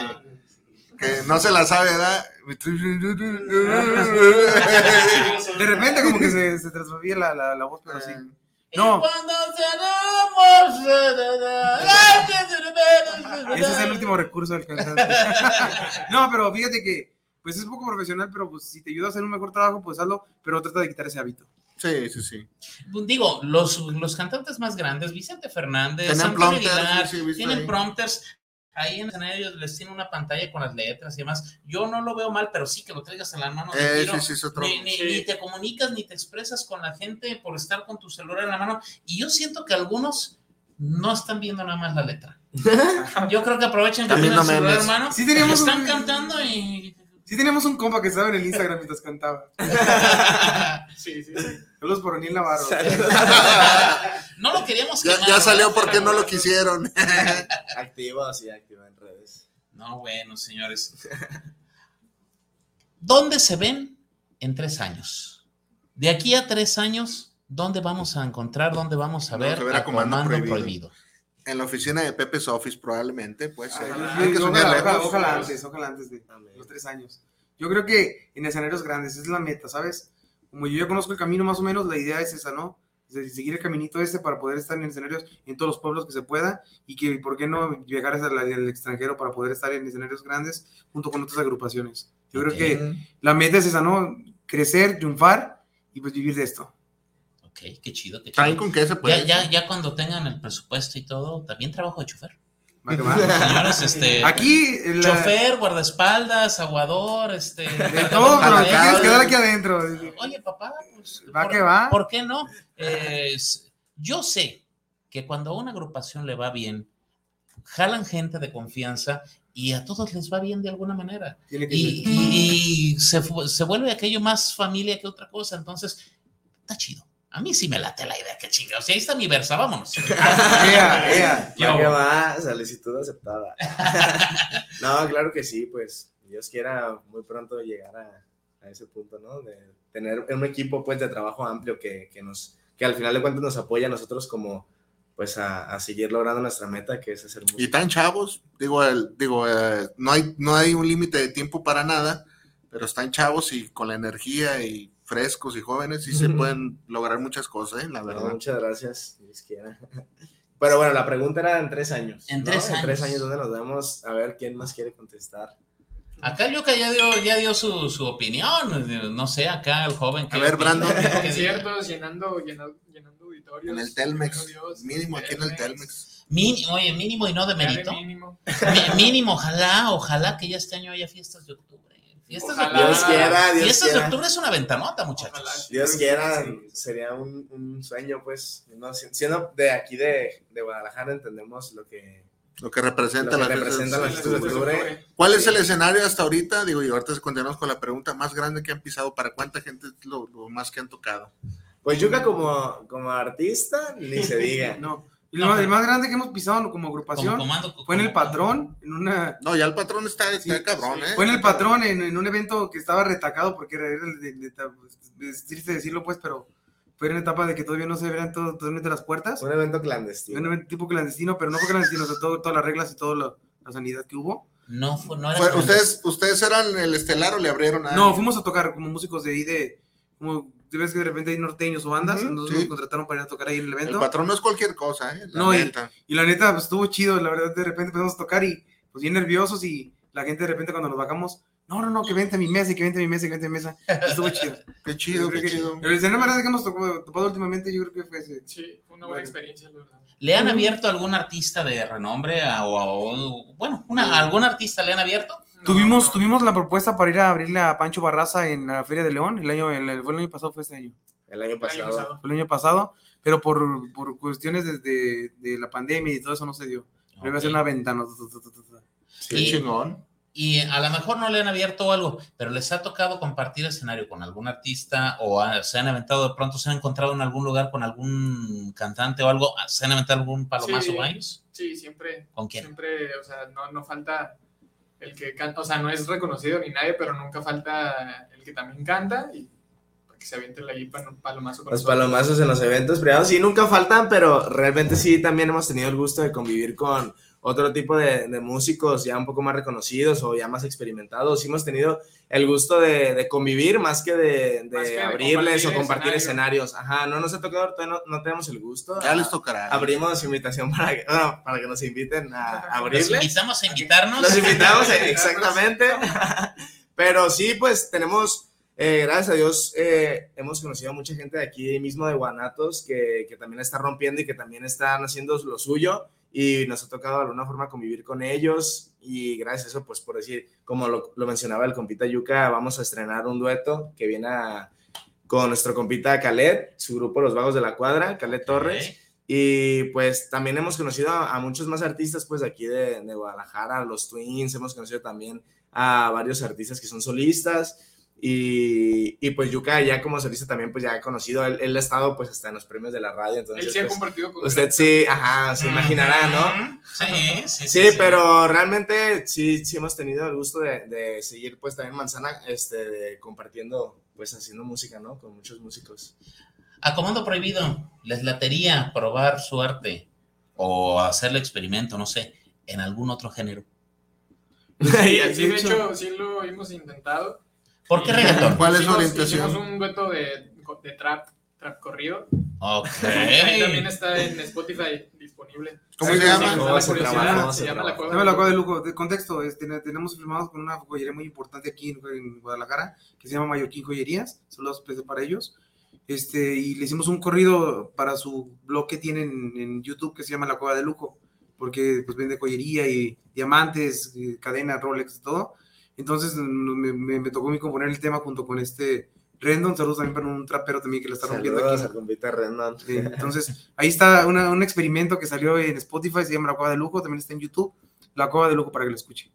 Que no se la sabe, ¿verdad? De repente como que se, se transformía la, la, la voz, pero sí. Eh, No, ese es el último recurso del cantante. *laughs* No, pero fíjate que pues es poco profesional, pero pues si te ayuda a hacer un mejor trabajo, pues hazlo, pero trata de quitar ese hábito. Sí, sí, sí. Digo, los, los cantantes más grandes, Vicente Fernández, Tienen prompters, Aguilar, sí, tienen prompters. Ahí en el escenario les tiene una pantalla con las letras y demás. Yo no lo veo mal, pero sí que lo traigas en la mano. de Eh, tiro. sí, sí, es otro- Ni, ni- sí. ni te comunicas ni te expresas con la gente por estar con tu celular en la mano. Y yo siento que algunos no están viendo nada más la letra. *laughs* Yo creo que aprovechan tienen el celular hermano. Sí teníamos están un- cantando y Sí teníamos un compa que estaba en el Instagram mientras cantaba. *laughs* Sí, sí. Saludos por O'Neill Navarro. no lo queríamos Ya, quemar, ya salió porque no lo quisieron. *laughs* Activo, sí, activo en redes. No, bueno, señores. ¿Dónde se ven en tres años? De aquí a tres años, ¿dónde vamos a encontrar, dónde vamos a Vamos ver a ver a a Comando Comando Prohibido. Prohibido? En la oficina de Pepe's Office, probablemente, pues. eh, Ojalá, hay que soñar ojalá, ojalá, ojalá antes, ojalá antes de los tres años. Yo creo que en escenarios grandes es la meta, ¿sabes? Como yo ya conozco el camino más o menos, la idea es esa, ¿no? De seguir el caminito este para poder estar en escenarios en todos los pueblos que se pueda y que, ¿por qué no viajar el extranjero para poder estar en escenarios grandes junto con otras agrupaciones? Yo creo Ok. que la meta es esa, ¿no? Crecer, triunfar y pues vivir de esto. Ok, qué chido, qué chido. ¿Saben con qué se puede? Ya, ya, ya cuando tengan el presupuesto y todo, también trabajo de chofer. *laughs* Señores, este, Aquí, la- chofer, guardaespaldas, aguador, este, De todo, pero te quieres quedar aquí adentro. Oye, papá, pues, Va ¿por, que va. ¿por qué no? Eh, yo sé que cuando a una agrupación le va bien, jalan gente de confianza y a todos les va bien de alguna manera. Y, y- y se, fu- se vuelve aquello más familia que otra cosa. Entonces, está chido. A mí sí me late la idea, que chingados. Y ahí está mi versa, vámonos. *laughs* Ea, ea. ¿Qué Va solicitud aceptada. *laughs* no, claro que sí, pues Dios quiera muy pronto llegar a, a ese punto, ¿no? De tener un equipo pues de trabajo amplio que, que nos, que al final de cuentas nos apoya a nosotros como pues a, a seguir logrando nuestra meta que es hacer música. Y tan chavos, digo, el, digo eh, no, hay, no hay un límite de tiempo para nada, pero están chavos y con la energía y frescos y jóvenes y se pueden lograr muchas cosas, ¿eh? la No, verdad. muchas gracias, Dios quiera. *laughs* Pero bueno, la pregunta era en tres años. En ¿no? tres En tres años. años, ¿dónde nos vemos? A ver quién más quiere contestar. Acá Yuka ya dio, ya dio su, su opinión. No sé, acá el joven. A ver, opina? Brandon. *laughs* Llenando, llenando, llenando auditorios. En el Telmex, Dios, mínimo aquí en el Telmex. Mini- oye, mínimo y no de mérito. mínimo. Mínimo, ojalá, ojalá que ya este año haya fiestas de octubre. De Ojalá. octubre. Dios quiera, Dios fiestas de quiera. octubre es una ventanota, muchachos. Dios quiera, sería un, un sueño, pues, siendo de aquí de, de Guadalajara, entendemos lo que, Lo que representa lo que las fiestas fiestas de octubre. ¿Cuál es el escenario hasta ahorita? Digo, y ahorita continuamos con la pregunta más grande que han pisado. ¿Para cuánta gente es lo, lo más que han tocado? Pues Yuka como, como artista, ni se diga. *laughs* No. Y lo- el más grande que hemos pisado como agrupación Como comando, fue en el patrón, en una... No, ya el patrón está, está cabrón, ¿eh? Fue en el patrón, en, en un evento que estaba retacado, porque era, era de, de- de- es triste decirlo, pues, pero fue en la etapa de que todavía no se abrían totalmente las puertas. Un evento clandestino. Un evento tipo clandestino, pero no fue clandestino, o sea, todo- todas las reglas y toda la, la sanidad que hubo. No, fue, no era Fue- clandestino. ¿Ustedes, ¿Ustedes eran el estelar o le abrieron a No, fuimos a tocar como músicos de ahí de. Como, ¿tú ves que de repente hay norteños o bandas? Entonces sí. nos contrataron para ir a tocar ahí en el evento. El patrón no es cualquier cosa, ¿eh? La no, y, neta. y la neta, pues estuvo chido, la verdad, de repente empezamos a tocar y pues bien nerviosos y la gente de repente cuando nos bajamos, no, no, no, que vente a mi mesa y que vente a mi mesa y que vente a mi mesa. *laughs* Estuvo chido. Qué chido, qué que- chido. El escenario que hemos tocado, topado últimamente, yo creo que fue ese. Sí, fue una buena experiencia, la verdad. ¿Le han abierto a algún artista de renombre? A, o, o- bueno, una, ¿algún artista le han abierto? Tuvimos, tuvimos la propuesta para ir a abrirle a Pancho Barraza en la Feria de León, el año, el, fue el año pasado, fue este año. El año pasado. Fue el año pasado, pero por, por cuestiones de, de- de la pandemia y todo eso no se dio. Pero iba a ser una ventana. Y- Y a lo mejor no le han abierto algo, pero les ha tocado compartir escenario con algún artista o ah, se han aventado de pronto, se han encontrado en algún lugar con algún cantante o algo, se han aventado algún palomazo Sí? Sí, siempre. ¿Con quién? Siempre, o sea, no, no falta el que canta, o sea, no es reconocido ni nadie, pero nunca falta el que también canta y para que se aviente la ahí pal- palomazo con Los palomazos en los eventos privados sí nunca faltan, pero realmente sí también hemos tenido el gusto de convivir con otro tipo de, de músicos ya un poco más reconocidos o ya más experimentados. Hemos tenido el gusto de, de convivir más que de, de Más que abrirles o compartir compartir escenario. escenarios. Ajá, no nos ha tocado, todavía no, no tenemos el gusto. Ya les tocará. Abrimos invitación para que, bueno, para que nos inviten a, a Los abrirles. invitamos a invitarnos. Los invitamos, eh, *laughs* exactamente. Pero sí, pues tenemos, eh, gracias a Dios, eh, hemos conocido a mucha gente de aquí mismo de Guanatos que, que también está rompiendo y que también están haciendo lo suyo y nos ha tocado de alguna forma convivir con ellos y gracias a eso, pues por decir, como lo, lo mencionaba el compita Yuca, vamos a estrenar un dueto que viene a- con nuestro compita Calet, su grupo Los Vagos de la Cuadra, Calet Torres. Y pues también hemos conocido a, a muchos más artistas pues aquí de, de Guadalajara, los Twins, hemos conocido también a varios artistas que son solistas y, y pues Yuka ya como solista también pues ya ha conocido, él, él ha estado pues hasta en los premios de la radio, entonces Él sí ha pues, compartido con usted sí, ajá, se imaginará, ¿no? Sí, sí, Sí, pero realmente sí, sí hemos tenido el gusto de, de seguir pues también Manzana este, de- compartiendo pues haciendo música, ¿no? Con muchos músicos. A Comando Prohibido, ¿les latería probar su arte o hacer el experimento, no sé, en algún otro género? *laughs* Sí, sí, de hecho, sí lo hemos intentado. ¿Por qué reggaetón? ¿Cuál es su orientación? Hicimos un dueto de, de trap, trap corrido. Ok. *laughs* Ahí también está en Spotify disponible. ¿Cómo se llama? ¿Cómo la se llama la cueva Dame la Lujo. cueva de lujo. De contexto, este, tenemos firmados con una joyería muy importante aquí en, en Guadalajara, que se llama Mallorquín Joyerías. Saludos pues, para ellos. Este, y le hicimos un corrido para su blog que tienen en YouTube que se llama La Cueva de Lujo, porque pues vende joyería y diamantes, y cadena, Rolex, todo. Entonces me, me- me tocó a mí componer el tema junto con este Rendon. Saludos también para un trapero también que le está rompiendo Saludos aquí. al compita Rendon. Sí, entonces, ahí está una- un experimento que salió en Spotify, se llama La Cueva de Lujo, también está en YouTube, La Cueva de Lujo para que lo escuchen.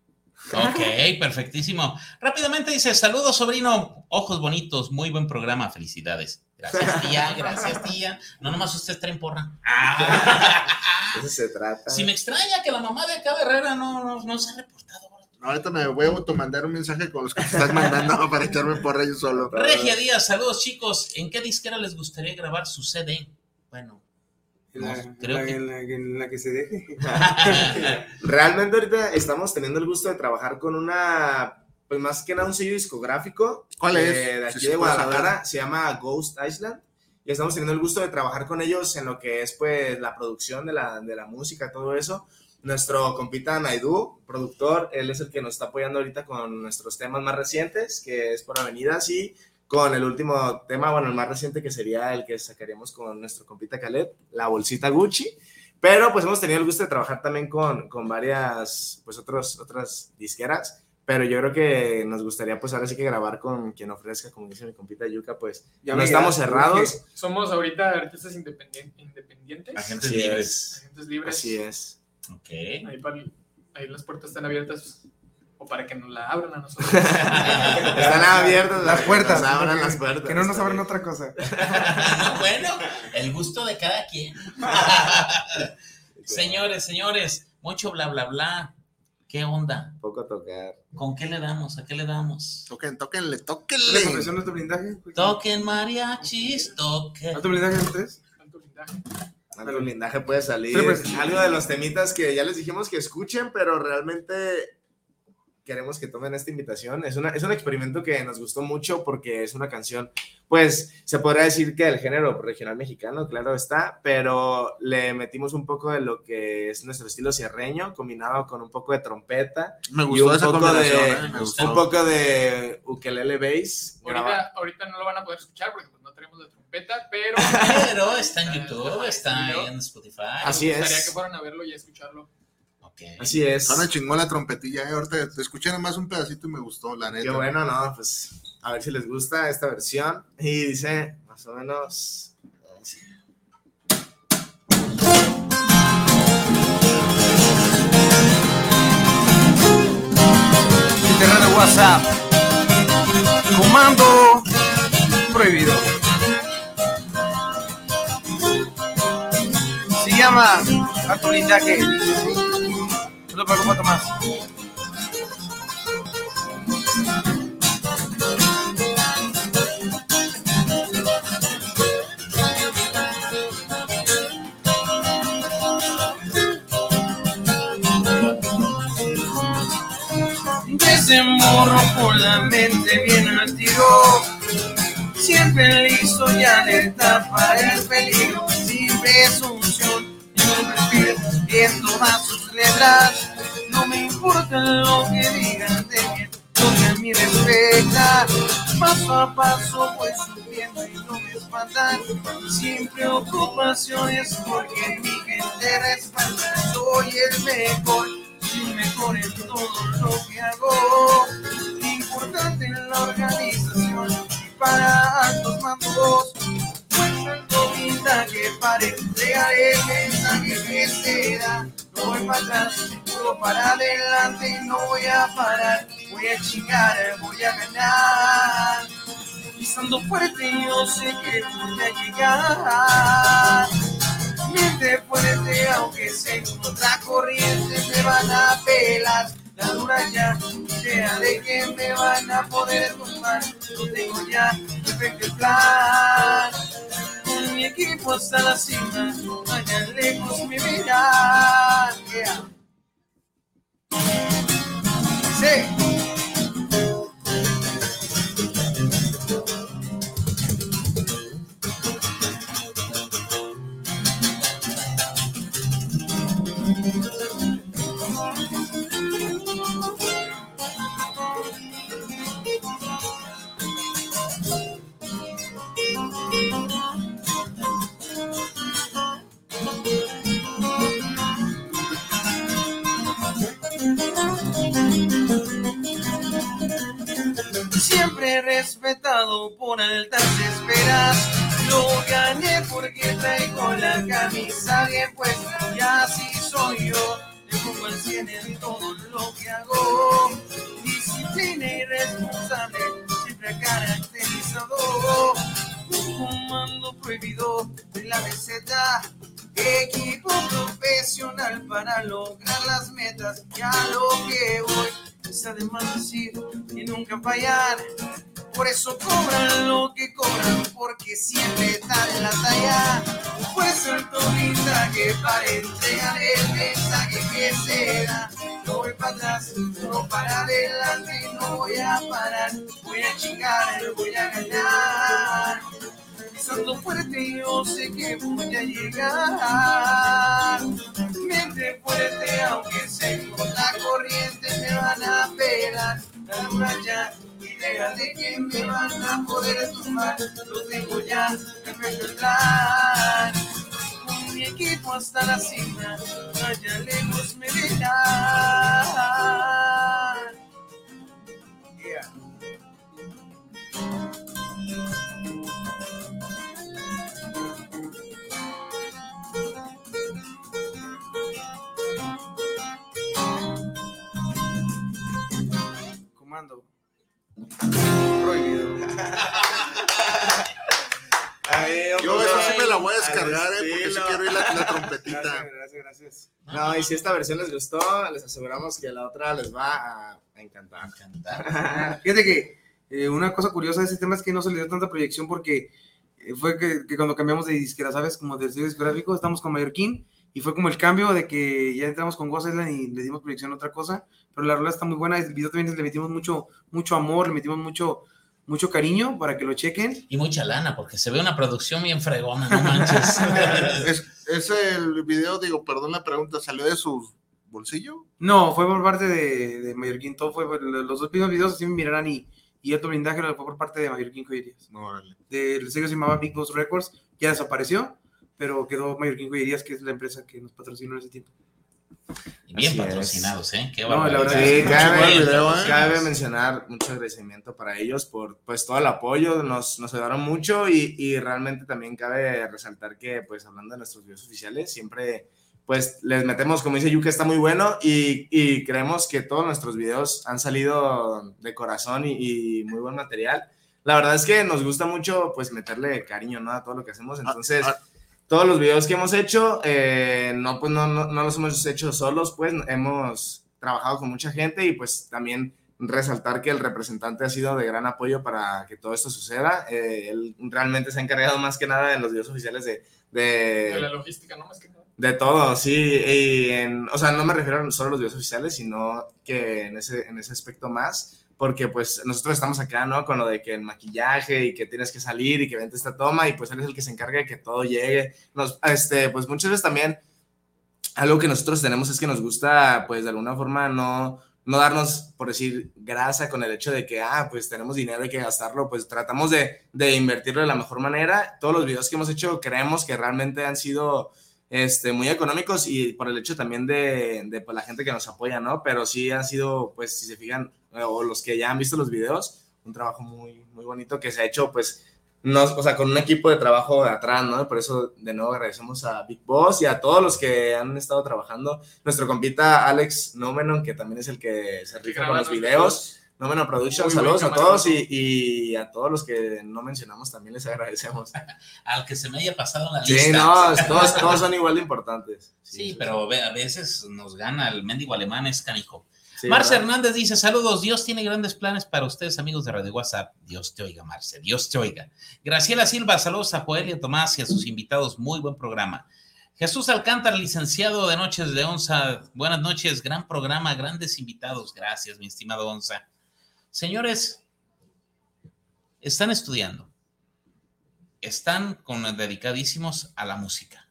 Ok, perfectísimo. Rápidamente dice, saludos sobrino, ojos bonitos, muy buen programa, felicidades. Gracias tía, *laughs* gracias tía. No nomás usted traen porra. *laughs* Ah. Eso se trata. Si me extraña que la mamá de acá de Herrera no, no, no se ha reportado. Ahorita me voy a automandar un mensaje con los que te estás mandando *laughs* para echarme por ellos solo. Regia Díaz, saludos chicos. ¿En qué disquera les gustaría grabar su CD? Bueno, En la, creo la- que- en la- en la que se deje. *laughs* Realmente ahorita estamos teniendo el gusto de trabajar con una, pues más que nada un sello discográfico. ¿Cuál es? eh, De Si aquí se de Guadalajara, se llama Ghost Island. Y estamos teniendo el gusto de trabajar con ellos en lo que es pues la producción de la, de la música, todo eso. Nuestro compita Naidu, productor, él es el que nos está apoyando ahorita con nuestros temas más recientes, que es por Avenidas y con el último tema, bueno, el más reciente que sería el que sacaríamos con nuestro compita Khaled, la bolsita Gucci. Pero pues hemos tenido el gusto de trabajar también con, con varias, pues otros, otras disqueras. Pero yo creo que nos gustaría pues ahora sí que grabar con quien ofrezca, como dice mi compita Yuka, pues Ya no estamos cerrados. Somos ahorita artistas independien- independientes. Agentes Así libres. es. Agentes libres. Así es. Ok. Ahí, para- ahí las puertas están abiertas o para que nos la abran a nosotros. *laughs* Están abiertas Las puertas. Nos abran que- las puertas. Que no nos abran otra cosa. No, *laughs* bueno, el gusto de cada quien. *laughs* señores, señores, mucho bla, bla, bla. ¿Qué onda? Poco tocar. ¿Con qué le damos? ¿A qué le damos? Toquen, tóquenle, ¿Les tóquenle. ofreció nuestro blindaje? Toquen mariachis, toquen. ¿Alto blindaje ustedes? Algo blindaje puede salir. Pues. Algo de los temitas que ya les dijimos que escuchen, pero realmente queremos que tomen esta invitación. Es, una, es un experimento que nos gustó mucho porque es una canción, pues se podría decir que del género regional mexicano, claro está, pero le metimos un poco de lo que es nuestro estilo sierreño, combinado con un poco de trompeta. Me y gustó un esa poco de, ¿eh? Me gustó. Un poco de ukelele bass. Ahorita, ahorita no lo van a poder escuchar porque pues, no tenemos de trompeta, pero. Pero está en YouTube, está en Spotify. Así Me gustaría es. que fueran a verlo y a escucharlo. Así es. Suena chingón la trompetilla, eh. Ahorita te escuché nada más un pedacito y me gustó, la neta. Qué bueno, ¿no? Pues a ver si les gusta esta versión. Y dice más o menos. WhatsApp. Comando prohibido. Llama Blindaje. Dice así. No te preocupes, Tomás. Desde morro con la mente bien al tiro. Siempre listo y alerta para el peligro. Presunción en un en todas sus letras. No me importa lo que digan de mí, lo que a mí respecta. Paso a paso voy subiendo y no me espantan. Sin preocupaciones porque mi gente respalda. Soy el mejor y mejor en todo lo que hago. Importante en la organización y para altos mandos. Alto que pare, el mensaje que será. No voy para atrás, no para adelante no voy a parar. Voy a chingar, voy a ganar. Pisando fuerte yo sé que voy a llegar. Miente fuerte, aunque sé otra corriente me van a pelar. La dura ya, idea de que me van a poder tumbar. Lo tengo ya, perfecto plan. Mi equipo hasta la cima, allá lejos me verán. Yeah. Eso cobran lo que cobran, porque siempre en la talla. Pues el blindaje para entregar el mensaje que se da. No voy para atrás, no para adelante, no voy a parar. Voy a chingar, voy a ganar. Pisando fuerte, yo sé que voy a llegar. Mente fuerte, aunque sé con la corriente me van a pelar. La luna idea de que me van a poder tumbar. Lo tengo ya, el plan. Con mi equipo hasta la cima, allá lejos me verán. Yeah. Comando prohibido. *laughs* Yo eso sí me la voy a descargar, eh, porque sí quiero ir la, la trompeta *laughs* Petita. Gracias, gracias, gracias. No, y si esta versión les gustó, les aseguramos que la otra les va a, a encantar. *laughs* Fíjate que eh, una cosa curiosa de ese tema es que no se le dio tanta proyección porque eh, fue que, que cuando cambiamos de disquera, ¿sabes? Como del sello discográfico, estamos con Mallorquín y fue como el cambio de que ya entramos con Ghost Island y le dimos proyección a otra cosa, pero la rola está muy buena, el video también le metimos mucho, mucho amor, le metimos mucho, mucho cariño para que lo chequen. Y mucha lana, porque se ve una producción bien fregona, no manches. *laughs* es, es el video, digo, perdón la pregunta, ¿salió de su bolsillo? No, fue por parte de, de Mallorquín, todo fue, por- los dos primeros videos así me mirarán y, y Alto Blindaje fue por parte de Mallorquín Joyerías. No, órale. del sello se llamaba Big Boss Records, ya desapareció, pero quedó Mallorquín Joyerías, que es la empresa que nos patrocinó en ese tiempo. Y bien Así es. patrocinados, ¿eh? Qué No, la verdad Sí, es que cabe, ¿eh? cabe mencionar mucho agradecimiento para ellos por pues todo el apoyo, nos, nos ayudaron mucho y, y realmente también cabe resaltar que pues hablando de nuestros videos oficiales, siempre pues les metemos, como dice Yuka, está muy bueno y, y creemos que todos nuestros videos han salido de corazón y, y muy buen material. La verdad es que nos gusta mucho pues meterle cariño ¿no? a todo lo que hacemos, entonces todos los videos que hemos hecho, eh, no, pues no, no, no los hemos hecho solos, pues hemos trabajado con mucha gente y pues también resaltar que el representante ha sido de gran apoyo para que todo esto suceda. Eh, él realmente se ha encargado más que nada en los videos oficiales de, De la de, logística, ¿no? Más que nada. de todo, sí. Y en- o sea, no me refiero solo a los videos oficiales, sino que en ese, en ese aspecto más, porque pues nosotros estamos acá, ¿no? Con lo de que el maquillaje y que tienes que salir y que vente esta toma y pues él es el que se encarga de que todo llegue. Nos, este, pues muchas veces también algo que nosotros tenemos es que nos gusta, pues de alguna forma no, no darnos, por decir, grasa con el hecho de que, ah, pues tenemos dinero, hay que gastarlo, pues tratamos de, de invertirlo de la mejor manera. Todos los videos que hemos hecho creemos que realmente han sido este, muy económicos y por el hecho también de, de pues, la gente que nos apoya, ¿no? Pero sí han sido, pues, si se fijan, o los que ya han visto los videos, un trabajo muy, muy bonito que se ha hecho, pues, no, o sea, con un equipo de trabajo de atrás, ¿no? Por eso, de nuevo, agradecemos a Big Boss y a todos los que han estado trabajando. Nuestro compita Alex Nomenon, que también es el que se rifa con los videos. Nomenon Production, Muy buen saludos a todos y, y a todos los que no mencionamos también les agradecemos. *laughs* Al que se me haya pasado en la Sí, lista. no, todos, todos son igual de importantes. Sí, pero ve- a veces nos gana el mendigo alemán, es canijo. Sí, Marce ¿verdad? Hernández dice: Saludos, Dios tiene grandes planes para ustedes, amigos de Radio WhatsApp. Dios te oiga, Marce, Dios te oiga. Graciela Silva, saludos a Joel y a Tomás y a sus invitados. Muy buen programa. Jesús Alcántara, licenciado de Noches de Onza. Buenas noches, gran programa, grandes invitados. Gracias, mi estimado Onza. Señores, están estudiando, están con, dedicadísimos a la música.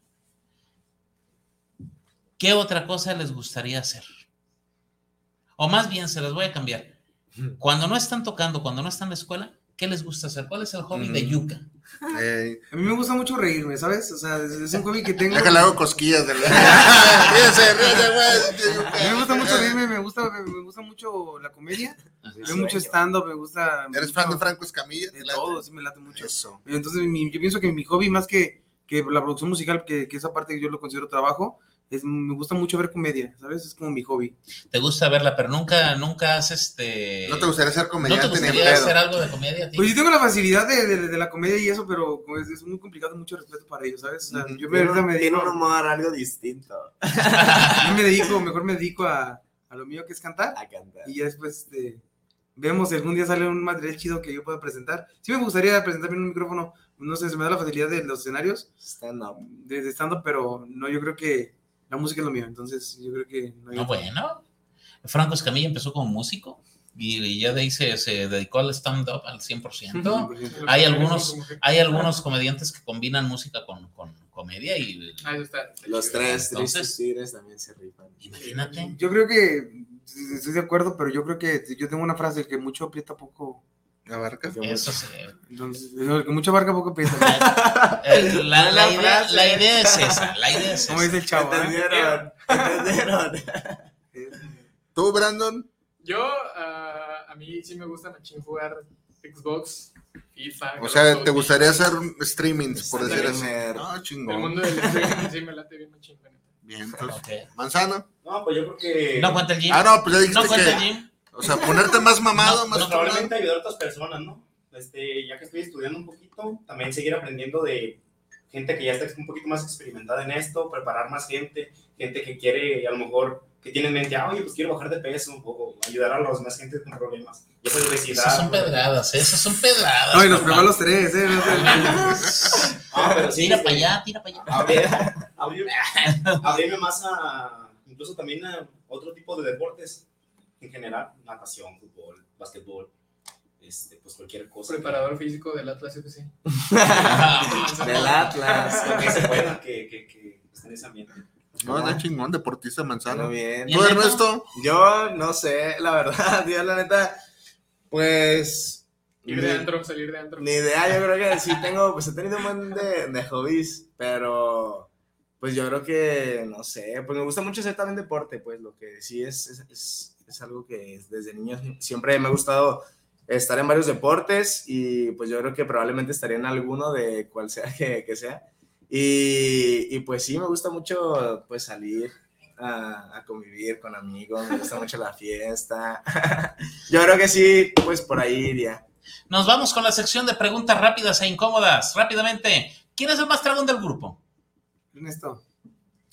¿Qué otra cosa les gustaría hacer? O más bien, se las voy a cambiar. Cuando no están tocando, cuando no están en la escuela, ¿qué les gusta hacer? ¿Cuál es el hobby de Mm. Yuka? A mí me gusta mucho reírme, ¿sabes? O sea, es, es un hobby que tengo. Déjale hago cosquillas de la... *laughs* Ríese, ríese, güey. A mí me gusta mucho reírme, me gusta, me, me gusta mucho la comedia. Veo mucho stand-up, me gusta. ¿Eres fan de Franco Escamilla? De todo, sí me late mucho. Entonces, mi- yo pienso que mi hobby, más que, que la producción musical, que, que esa parte que yo lo considero trabajo, es, me gusta mucho ver comedia, ¿sabes? Es como mi hobby. ¿Te gusta verla, pero nunca, nunca has este. ¿No te gustaría ser comediante ¿No te gustaría hacer algo de comedia? tío? Pues yo tengo la facilidad de, de- de la comedia y eso, pero como es, muy complicado, mucho respeto para ellos, ¿sabes? O sea, yo me, ahorita me Tiene dedico, un humor algo distinto. *laughs* yo me dedico, mejor me dedico a, a lo mío que es cantar. A cantar. Y ya después este, vemos si algún día sale un material chido que yo pueda presentar. Sí me gustaría presentarme en un micrófono, no sé, se me da la facilidad de los escenarios. Stand-up. De, de stand-up, pero no, yo creo que la música es lo mío, entonces yo creo que no hay No, bueno. Franco Escamilla empezó como músico y, y ya de ahí se, se dedicó al stand-up al 100%. hay, algunos, hay algunos comediantes que combinan música con, con comedia y Ah, está. Los tres Entonces- tigres también se rifan. Imagínate. Yo creo que estoy de acuerdo, pero yo creo que yo tengo una frase que mucho aprieta poco. ¿Abarca? Eso sí. Entonces, no, el que mucho abarca poco. *laughs* Eh, la, la idea, la idea es esa, la idea es esa. dice el chavo. ¿eh? ¿Entendieron? ¿Entendieron? *laughs* ¿Tú, Brandon? Yo, ah, a mí sí me gusta machín jugar Xbox, FIFA. O sea, ¿te gustaría hacer streamings, por decir así? Ah, El chingón. mundo del streaming sí me late bien machín. Bien, entonces. ¿Manzana? No, pues yo creo que. No cuenta el gym. Ah, no, pues ya dijiste No cuenta el gym. O sea, ponerte más mamado, No, más... Pues probablemente ayudar a otras personas, ¿no? Este, ya que estoy estudiando un poquito, también seguir aprendiendo de gente que ya está un poquito más experimentada en esto, preparar más gente, gente que quiere a lo mejor, que tiene en mente, ah, oye, pues quiero bajar de peso, o ayudar a los más gente con problemas. Ya sea obesidad. Esas son pedradas, ¿eh? esas son pedradas. No, y nos pegó los tres, ¿eh? *laughs* Ah, pero sí, tira este, para allá, tira para allá. abrir- abrir- abrirme más a, incluso también a otro tipo de deportes en general, natación, fútbol, básquetbol, este, pues cualquier cosa. Preparador físico del Atlas FC. *laughs* *laughs* Del Atlas. Lo que se pueda que, que, que esté en ese ambiente. No, está chingón, deportista manzano. Muy bien. ¿Tú, Ernesto? Yo no sé, la verdad, *laughs* yo la neta, pues. Ir ni- de antro, salir de antro. Ni idea, yo creo que sí tengo, pues he tenido un buen de, de hobbies, pero pues yo creo que, no sé, pues me gusta mucho hacer también deporte, pues lo que sí es, es, es, es algo que desde niño siempre me ha gustado estar en varios deportes y pues yo creo que probablemente estaría en alguno de cual sea que, que sea. Y, y pues sí, me gusta mucho pues salir a, a convivir con amigos, me gusta mucho la fiesta. yo creo que sí, pues por ahí iría. Nos vamos con la sección de preguntas rápidas e incómodas. Rápidamente, ¿quién es el más tragón del grupo? Ernesto.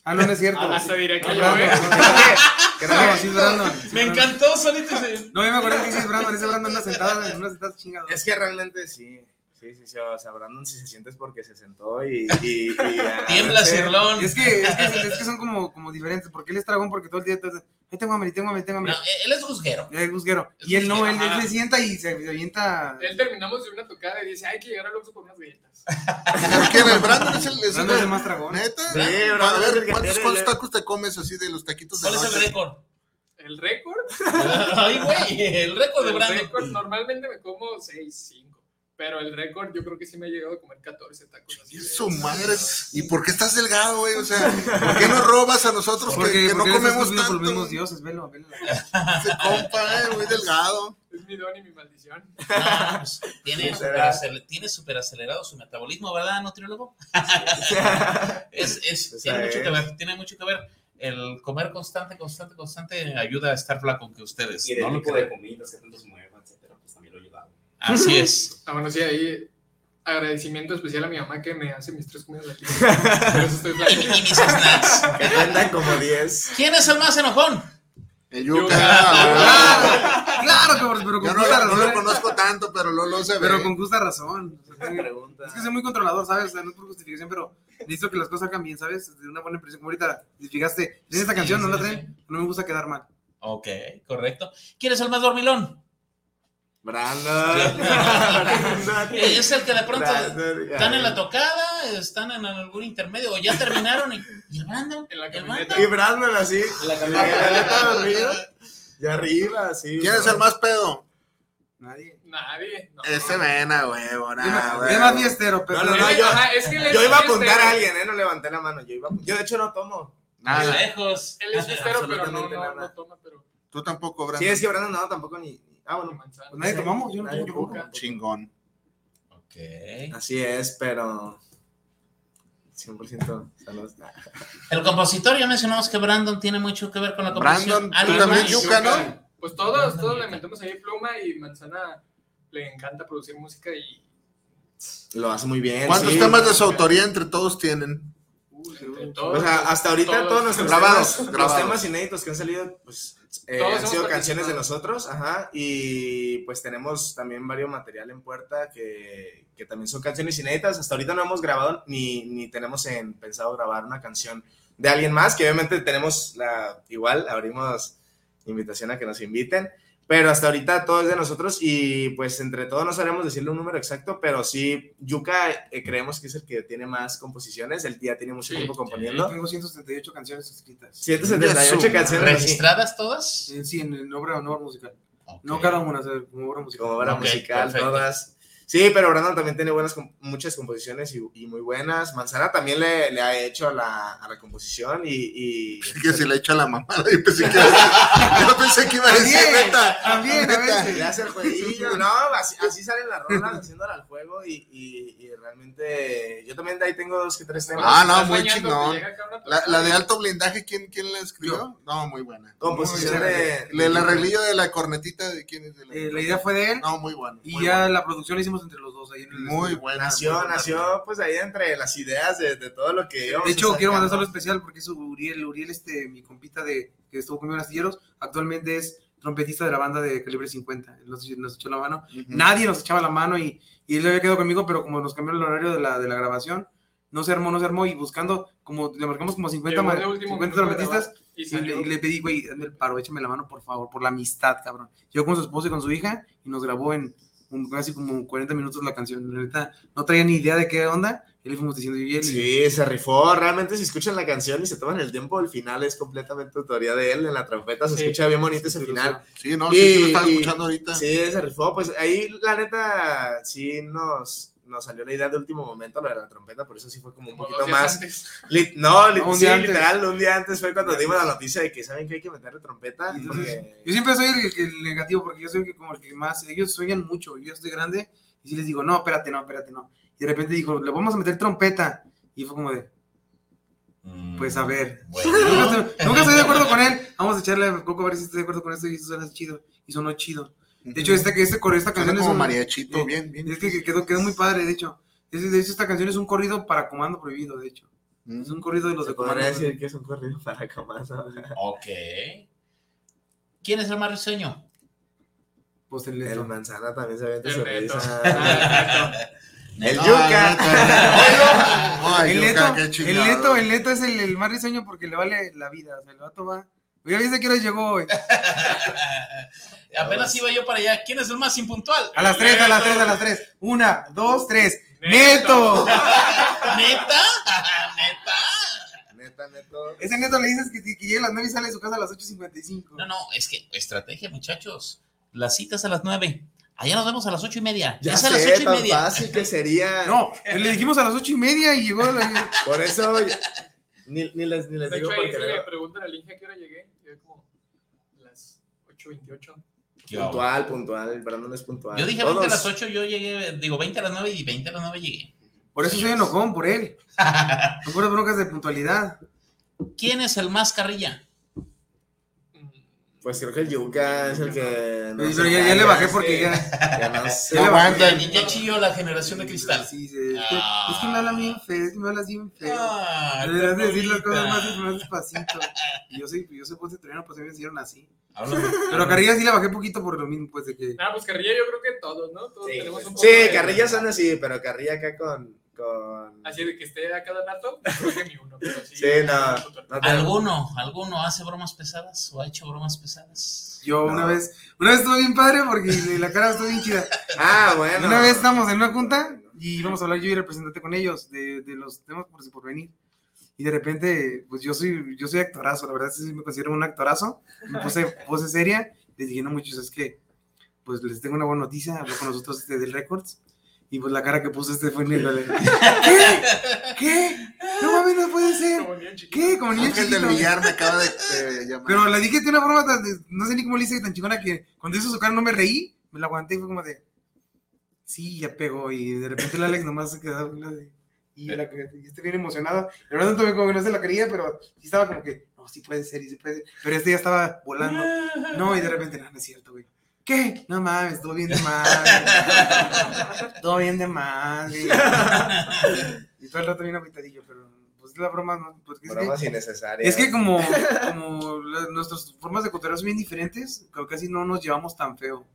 Ah, no, no es cierto. Ah, No, ¿eh? no, no, que no, sí es Brandon. sí Me Brandon. encantó, solito se... No, yo me acordé que sí es Brandon, ese Brandon anda sentado en una sentada chingada. Es que realmente sí. Sí, sí, sí. O sea, Brandon si se siente es porque se sentó y. y, y *laughs* Tiembla. Cirlón. Es que, es que, es que son como, como diferentes, porque él es dragón porque todo el día está, ahí tengo hambre, tengo hambre, tengo hambre. No, él es juzguero. Él es busguero. Y él no, él, él se sienta y se, se avienta. Él terminamos de una tocada y dice, hay que llegar al Oxxo por unas galletas. ¿El Brandon es el, es el, Brandon es el más dragón. ¿Neta? Sí, a Brandon el ver, ¿cuántos, cuántos el- tacos te comes así de los taquitos de ¿Cuál es el noche? récord? ¿El récord? *laughs* Ay, güey, el récord de El Brandon. récord, normalmente me como 6, 5. Pero el récord yo creo que sí me ha llegado a comer 14 tacos. Así Y de- su madre. ¿Y por qué estás delgado, güey? O sea, ¿por qué nos robas a nosotros que, Porque, que no porque está comemos escogido por tanto? mismos dioses, velo, velo. Ese compa, eh, muy delgado. Es mi don y mi maldición. No, pues, *laughs* tiene acel- tiene súper acelerado su metabolismo, ¿verdad, nutriólogo? *laughs* Es, es- Pues tiene ahí mucho que es. ver, tiene mucho que ver. El comer constante, constante, constante ayuda a estar flaco que ustedes. Y del ¿no lo tipo de comidas que tanto se muevan, etcétera, pues también lo ayudaba. Así es. *laughs* Ah, bueno, sí, ahí agradecimiento especial a mi mamá que me hace mis tres comidas. Por eso estoy Y, flaco. *laughs* y mis snacks. Que cuentan como 10. ¿Quién es el más enojón? El yuca. Yuca. ah, Claro, que- pero Yo con no, justa lo- no razón. lo conozco tanto, pero Lolo se ve. Pero con justa razón. O sea, Pregunta. Es que soy muy controlador, ¿sabes? O sea, no es por justificación, pero necesito que las cosas salgan bien, ¿sabes? De una buena impresión. Como ahorita, si fijaste, ¿tienen esta Sí, canción? ¿No la sí. traen? No me gusta quedar mal. Ok, correcto. ¿Quién es el más dormilón? Brandon. Brandon. Es el que de pronto Brandon. están en la tocada, están en algún intermedio, o ya terminaron y, y el Brandon, En la camioneta. Y Brandon. Así. La La camioneta dormido. Y arriba, sí. ¿Quién es el más pedo? Nadie. Nadie. No. Ese vena, huevo. Huevo. es más fiestero, pero. No, no, no, yo- ajá, es que Yo iba a apuntar fiestero. a alguien, ¿eh? No levanté la mano. Yo, iba, yo de hecho no tomo. Nada. lejos. Él es fiestero, *laughs* pero no, no, nada. no toma, pero Tú tampoco, Brandon. Sí, es que Brandon no, tampoco ni. Ah, bueno. manzana. Pues nadie tomamos, yo no tomo. toma. Chingón. Ok. Así es, pero. 100% salud. *laughs* El compositor, ya mencionamos que Brandon tiene mucho que ver con la composición. Brandon, tú ¿Alguien también, más? Yuca, ¿no? Pues todos, todos le metemos ahí pluma y manzana le encanta producir música y Lo hace muy bien. ¿Cuántos sí. temas de su autoría entre todos tienen? entre todos. O sea, hasta ahorita todos- todos nuestros Grabados, temas, grabados. los temas inéditos que han salido, pues eh, han sido canciones de nosotros, ajá, y pues tenemos también varios material en puerta que, que también son canciones inéditas. Hasta ahorita no hemos grabado ni, ni tenemos en, pensado grabar una canción de alguien más, que obviamente tenemos la, igual, abrimos invitación a que nos inviten. Pero hasta ahorita todo es de nosotros y pues entre todos no sabemos decirle un número exacto, pero sí, Yuka eh, creemos que es el que tiene más composiciones, él ya tiene mucho Sí, tiempo Yo componiendo. tengo 178 canciones escritas. 178 Su canciones. ¿Registradas todas? Sí, en, en obra, en obra musical. No cada una, o sea, como obra musical. Como obra musical, perfecto. todas. Sí, pero Brandon también tiene buenas, muchas composiciones y, y muy buenas. Manzana también le, le ha hecho a la, a la composición y... y- *laughs* Que se le echa la mamada. Yo pensé que, *laughs* yo pensé que iba a decir También, neta. también, a neta. le hace el jueguillo. No, así, así salen las rolas, haciéndola al juego y, y, y realmente yo también de ahí tengo dos que tres temas. Ah, no, muy chingón. La, la de alto blindaje, ¿quién, quién la escribió? No, muy buena. Composición Muy buena. de- El arreglillo de la cornetita de quién es. De la... Eh, la idea fue de él No, muy bueno. y muy ya bueno. la producción la hicimos entre los dos ahí en el Muy buena. Nació, muy buena. nació pues ahí entre las ideas de, de todo lo que íbamos De hecho, quiero mandar saludo especial porque es Uriel, Uriel, este, mi compita de que estuvo conmigo en Astilleros, actualmente es trompetista de la banda de Calibre 50. Él Nos, nos echó la mano. Nadie nos echaba la mano y, y él había quedado conmigo, pero como nos cambió el horario de la, de la grabación, no se armó, no se armó y buscando, como le marcamos como 50, Llegó ma- de último 50 minuto a trompetistas y y, le, salió. y le pedí, güey, hazme el paro, échame la mano, por favor, por la amistad, cabrón. Yo con su esposa y con su hija y nos grabó en un- casi como 40 minutos la canción. La neta, no traía ni idea de qué onda. Y le fuimos diciendo, y él, Sí, se rifó. Realmente, si escuchan la canción y se toman el tiempo, el final es completamente autoría de él. En la trompeta se Sí. escucha bien bonito ese final. Sí, no, sí, sí lo estaba escuchando ahorita. Sí, se rifó. Pues ahí, la neta, sí nos, nos salió la idea de último momento, lo de la trompeta, por eso sí fue como un Como poquito más. no, li- No, un sí, día antes. literal, un día antes fue cuando dimos la noticia de que saben que hay que meterle trompeta. Y entonces, porque- Yo siempre soy el, el negativo porque yo soy el que como el que más, ellos sueñan mucho, yo estoy grande y si les digo, no, espérate, no, espérate, no. Y de repente dijo, le vamos a meter trompeta. Y fue como de, pues a ver. *laughs* Nunca, estoy, nunca estoy de acuerdo con él. Vamos a echarle a Coco a ver si estoy de acuerdo con esto y eso suena chido. Y sonó chido. De hecho, este, este, esta canción es como un- mariachito, bien, bien. Es que que quedó, quedó muy padre, de hecho. Es- de hecho, esta canción es un corrido para Comando Prohibido, de hecho. Es un corrido de los se de Comando podría decir que es un corrido *laughs* para Camasa. Ok. ¿Quién es el más risueño? Pues el, El manzana también se ve El su Neto. risa. El No, yuca. El, neto, qué el chingado. neto, el neto es el, el más risueño porque le vale la vida. O sea, el vato va. Ya viste que hora llegó, güey. *laughs* Apenas iba yo para allá. ¿Quién es el más impuntual? A las tres, a las tres, a las tres. Una, dos, tres. ¡Neto! *laughs* ¿Neta? *laughs* ¿Neta? Neta, neto. Ese neto le dices que, que llegue a las nueve y sale de su casa a las 8.55. No, no, es que estrategia, muchachos. Las citas a las nueve. Allá nos vemos a las ocho y media. Ya es a las sé, ocho y tan media. fácil que sería. No, le dijimos a las ocho y media y llegó a la... Por eso ni, ni les, ni les De digo hecho, ahí porque le preguntan al Inge a qué hora llegué, llegué como las 8.28. Puntual, puntual. El Brandon es puntual. Yo dije 20 a las 8, yo llegué, digo 20 a las 9 y 20 a las 9 llegué. Por eso soy enojón, por él. *laughs* No por broncas de puntualidad. ¿Quién es el más carrilla? Pues creo que el Yuka es el que. Pero ya, ya le bajé porque que- ya... Ya no sé. Ya. Ya, ya chilló la generación de cristal. Sí, sí, es, que, es que me habla bien feo, es que me hablas bien feo. Ah, Deberías de decir las cosas más, más despacito. Y yo soy, yo soy de troyano, pues a mí me hicieron así. Háblame. Pero a Carrilla sí le bajé poquito por lo mismo, pues de que... Ah, pues Carrilla yo creo que todos, ¿no? Todos Sí, tenemos un poco Sí, de- Carrilla son así, pero Carrilla acá con. Con... Así de que esté a cada rato, *laughs* creo que ni uno, pero sí. Sí, no. no te- ¿Alguno, alguno hace bromas pesadas o ha hecho bromas pesadas? Yo No. una vez, una vez estuve bien padre porque la cara estuvo bien chida. Ah, bueno. Una vez estábamos en una junta y íbamos a hablar yo y el representante con ellos de, de los temas por si por venir. Y de repente, pues yo soy, yo soy actorazo, la verdad sí me considero un actorazo. Me puse *laughs* pose seria, les dije, no muchachos, es que pues les tengo una buena noticia, habló con nosotros este, del Records. Y pues la cara que puso este fue en el... ¿Qué? ¿Qué? No mames, no puede ser. Como niño chiquito. ¿Qué? Como niño Ángel del chiquito. Villar me acaba de, de llamar. Pero le dije de una forma tan, no sé ni cómo le hice tan chingona que cuando hizo su cara no me reí, me la aguanté y fue como de, sí, ya pegó y de repente el Alex nomás se quedó la de- y la y estoy bien emocionado. La verdad también como que no se la quería, pero sí estaba como que, no, sí puede ser, y sí puede ser. Pero este ya estaba volando. No, y de repente, no, no es cierto, güey. ¿Qué? No mames, estuvo bien de más. *laughs* Todo bien de güey. Y todo el rato bien agüitadillo, pero pues la broma no. Porque es que- Bromas innecesarias. es que como, *laughs* como la- nuestras formas de cotorreo son bien diferentes, creo que casi no nos llevamos tan feo.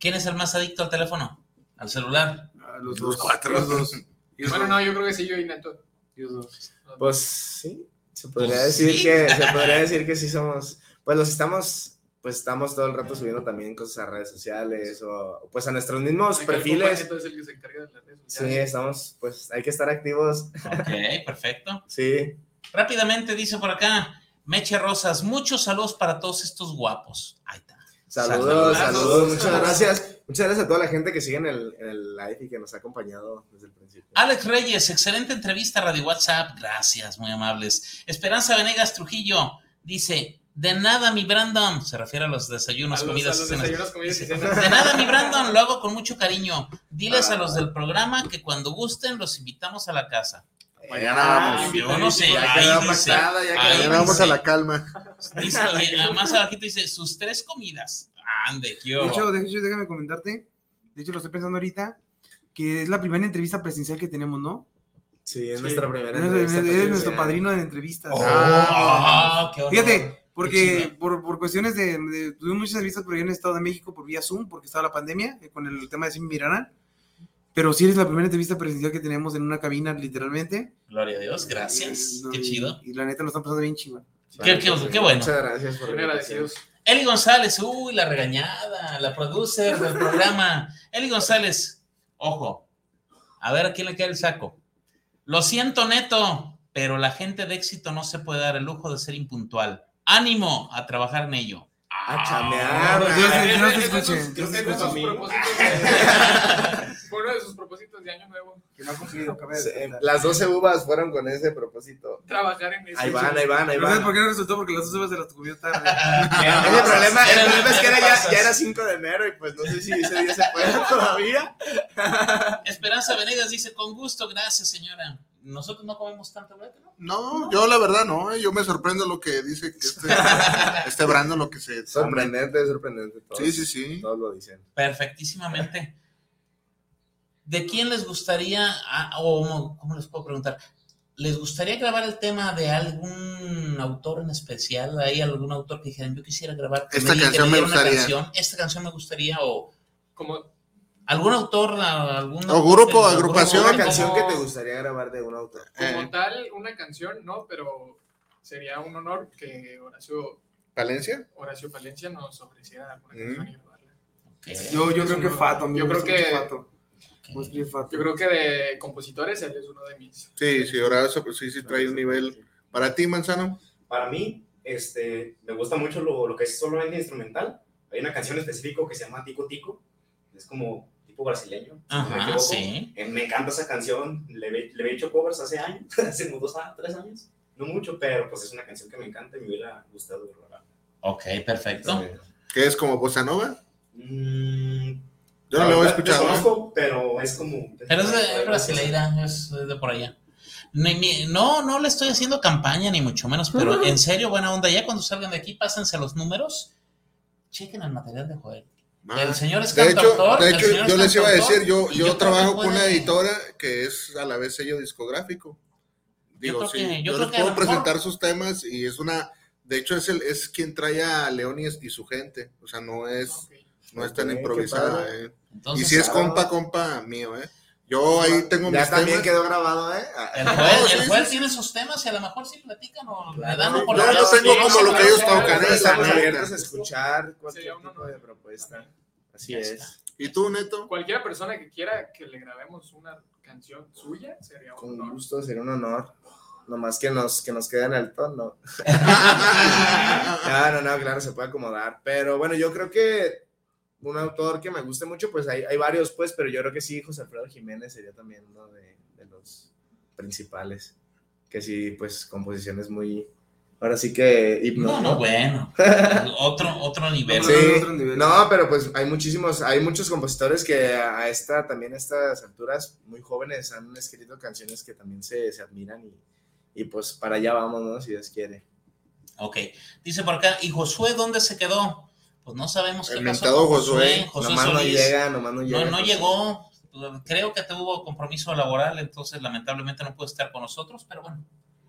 ¿Quién es el más adicto al teléfono? ¿Al celular? A los Los dos. cuatro. Los dos. *laughs* Bueno, no, yo creo que sí, yo y Neto. Y los dos. Pues sí, se podría Pues decir sí. que se podría decir que sí somos, pues los estamos, pues estamos todo el rato subiendo también cosas a redes sociales o pues a nuestros mismos perfiles. compañero es el que se encarga de las redes Sí, estamos, pues hay que estar activos. Ok, perfecto. *laughs* Sí. Rápidamente dice por acá, Meche Rosas, muchos saludos para todos estos guapos. Ahí está. Saludos, Saludos. saludos, muchas gracias. Muchas gracias a toda la gente que sigue en el, en el live y que nos ha acompañado desde el principio. Alex Reyes, excelente entrevista, Radio WhatsApp. Gracias, muy amables. Esperanza Venegas Trujillo dice: De nada, mi Brandon. Se refiere a los desayunos, A los- comidas, a los cenas. desayunos, comidas y Dice, cenas. De nada, mi Brandon, lo hago con mucho cariño. Diles a los del programa que cuando gusten los invitamos a la casa. Mañana Ah, vamos. Yo no sé, Ya ahí quedó dice, pactada, ya ahí Mañana vamos dice, a la calma. dice, más abajito dice: Sus tres comidas. Ande, qué De hecho, de hecho, déjame comentarte. De hecho, lo estoy pensando ahorita. que es la primera entrevista presencial que tenemos, ¿no? Sí, es nuestra primera Es- entrevista es- nuestro padrino de entrevistas. Oh, ah, qué. Fíjate, porque por, por cuestiones de, de- Tuvimos muchas entrevistas por allá en el Estado de México por vía Zoom, porque estaba la pandemia, eh, con el tema de Sim Mirana. Pero sí es la primera entrevista presencial que tenemos en una cabina, literalmente. Gloria a Dios, gracias. Qué chido. Y la neta nos están pasando bien chingón. Qué, qué- qué bueno. Muchas gracias por agradecidos. Eli González, uy, la regañada, la producer del programa. Eli González, ojo, a ver a quién le queda el saco. Lo siento, neto, pero la gente de éxito no se puede dar el lujo de ser impuntual. Ánimo a trabajar en ello. A chamear. *laughs* Uno de sus propósitos de año nuevo. Que no ha destacar. Las 12 uvas fueron con ese propósito. Trabajar en eso. Ahí van, ahí van, ahí ¿Pero ¿Sabes van. por qué no resultó? Porque las dos uvas se las comió tarde. *laughs* *laughs* El problema, el problema es que era ya, ya era 5 de enero y pues no sé si ese día se puede todavía. Esperanza Venegas dice, con gusto, gracias, señora. Nosotros no comemos tanto, ¿verdad? que no? No, yo la verdad no, eh, yo me sorprendo lo que dice que este, *laughs* este Brandon lo que se... Sorprendente, sorprendente. Todos, Sí, sí, sí. Todos lo dicen. Perfectísimamente. ¿De quién les gustaría, o cómo les puedo preguntar? ¿Les gustaría grabar el tema de algún autor en especial? ¿Hay algún autor que dijeran, yo quisiera grabar? Esta canción me gustaría. canción, esta canción me gustaría, o Como algún autor, algún O grupo, que- agrupación. Una grupo, canción como- que te gustaría grabar de un autor. como Eh, tal, una canción, no, pero sería un honor que Horacio, ¿Valencia? Horacio Palencia nos ofreciera alguna Mm. canción y grabarla. Yo, yo creo que Fato. Yo creo que- Fato. Yo creo que de compositores él es uno de mis. Sí, sí, Horacio, pues sí, sí trae un nivel. Para ti, Manzano. Para mí, este, me gusta mucho lo, lo que es solamente instrumental. Hay una canción específica que se llama Tico Tico. Es como tipo brasileño. me Ajá, equivoco. sí. Eh, Me encanta esa canción. Le, he- le he hecho covers hace años, *laughs* hace como dos, a- tres años. No mucho, pero pues es una canción que me encanta y me hubiera gustado grabar. Ok, perfecto. ¿Qué es como Bossa Nova? Mm, Yo no la lo he escuchado. desconozco, pero es como. Pero es de brasileira, es de por allá. Ni- ni- no, no le estoy haciendo campaña, ni mucho menos, pero en serio, buena onda. Ya cuando salgan de aquí, pásense los números, chequen el material de Joel. Ah, El señor es de hecho, de hecho yo les iba a decir, yo, yo, yo trabajo con una editora que es a la vez sello discográfico. Digo, creo sí, que- yo yo, creo les puedo mejor- presentar sus temas y es una, de hecho es el, es quien trae a León y, y su gente, o sea, no es, no es tan improvisada, eh. Entonces, y si es claro. compa, compa mío, eh. Yo ahí tengo Ya mis también temas. quedó grabado, ¿eh? El *laughs* No, Joel, sí, el sí, Joel sí. tiene sus temas y a lo mejor sí platican o le dan por yo no tengo como lo que ellos tocan. Estamos abiertos a escuchar cualquier un tipo de propuesta. Así Ya es. está. ¿Y tú, Neto? Cualquier persona que quiera que le grabemos una canción suya sería un Con honor. gusto, sería un honor. Nomás que nos, que nos quede en el tono. *laughs* *laughs* no, no, no, claro, se puede acomodar. Pero bueno, yo creo que un autor que me guste mucho, pues hay, hay varios, pues, pero yo creo que sí, José Alfredo Jiménez sería también uno de, de los principales. Que sí, pues, composiciones muy. Ahora sí que himnos. No, no, bueno. *laughs* otro, otro nivel. Sí, otro nivel. no, pero pues hay muchísimos, hay muchos compositores que a esta, también a estas alturas, muy jóvenes, han escrito canciones que también se, se admiran y, y pues para allá vamos, ¿no? Si Dios quiere. Ok. Dice por acá, ¿y Josué dónde se quedó? Pues no sabemos qué El pasó mentado con Josué. Josué nomás no llega, nomás no llega. no llegó. Creo que tuvo compromiso laboral, entonces lamentablemente no puede estar con nosotros, pero bueno,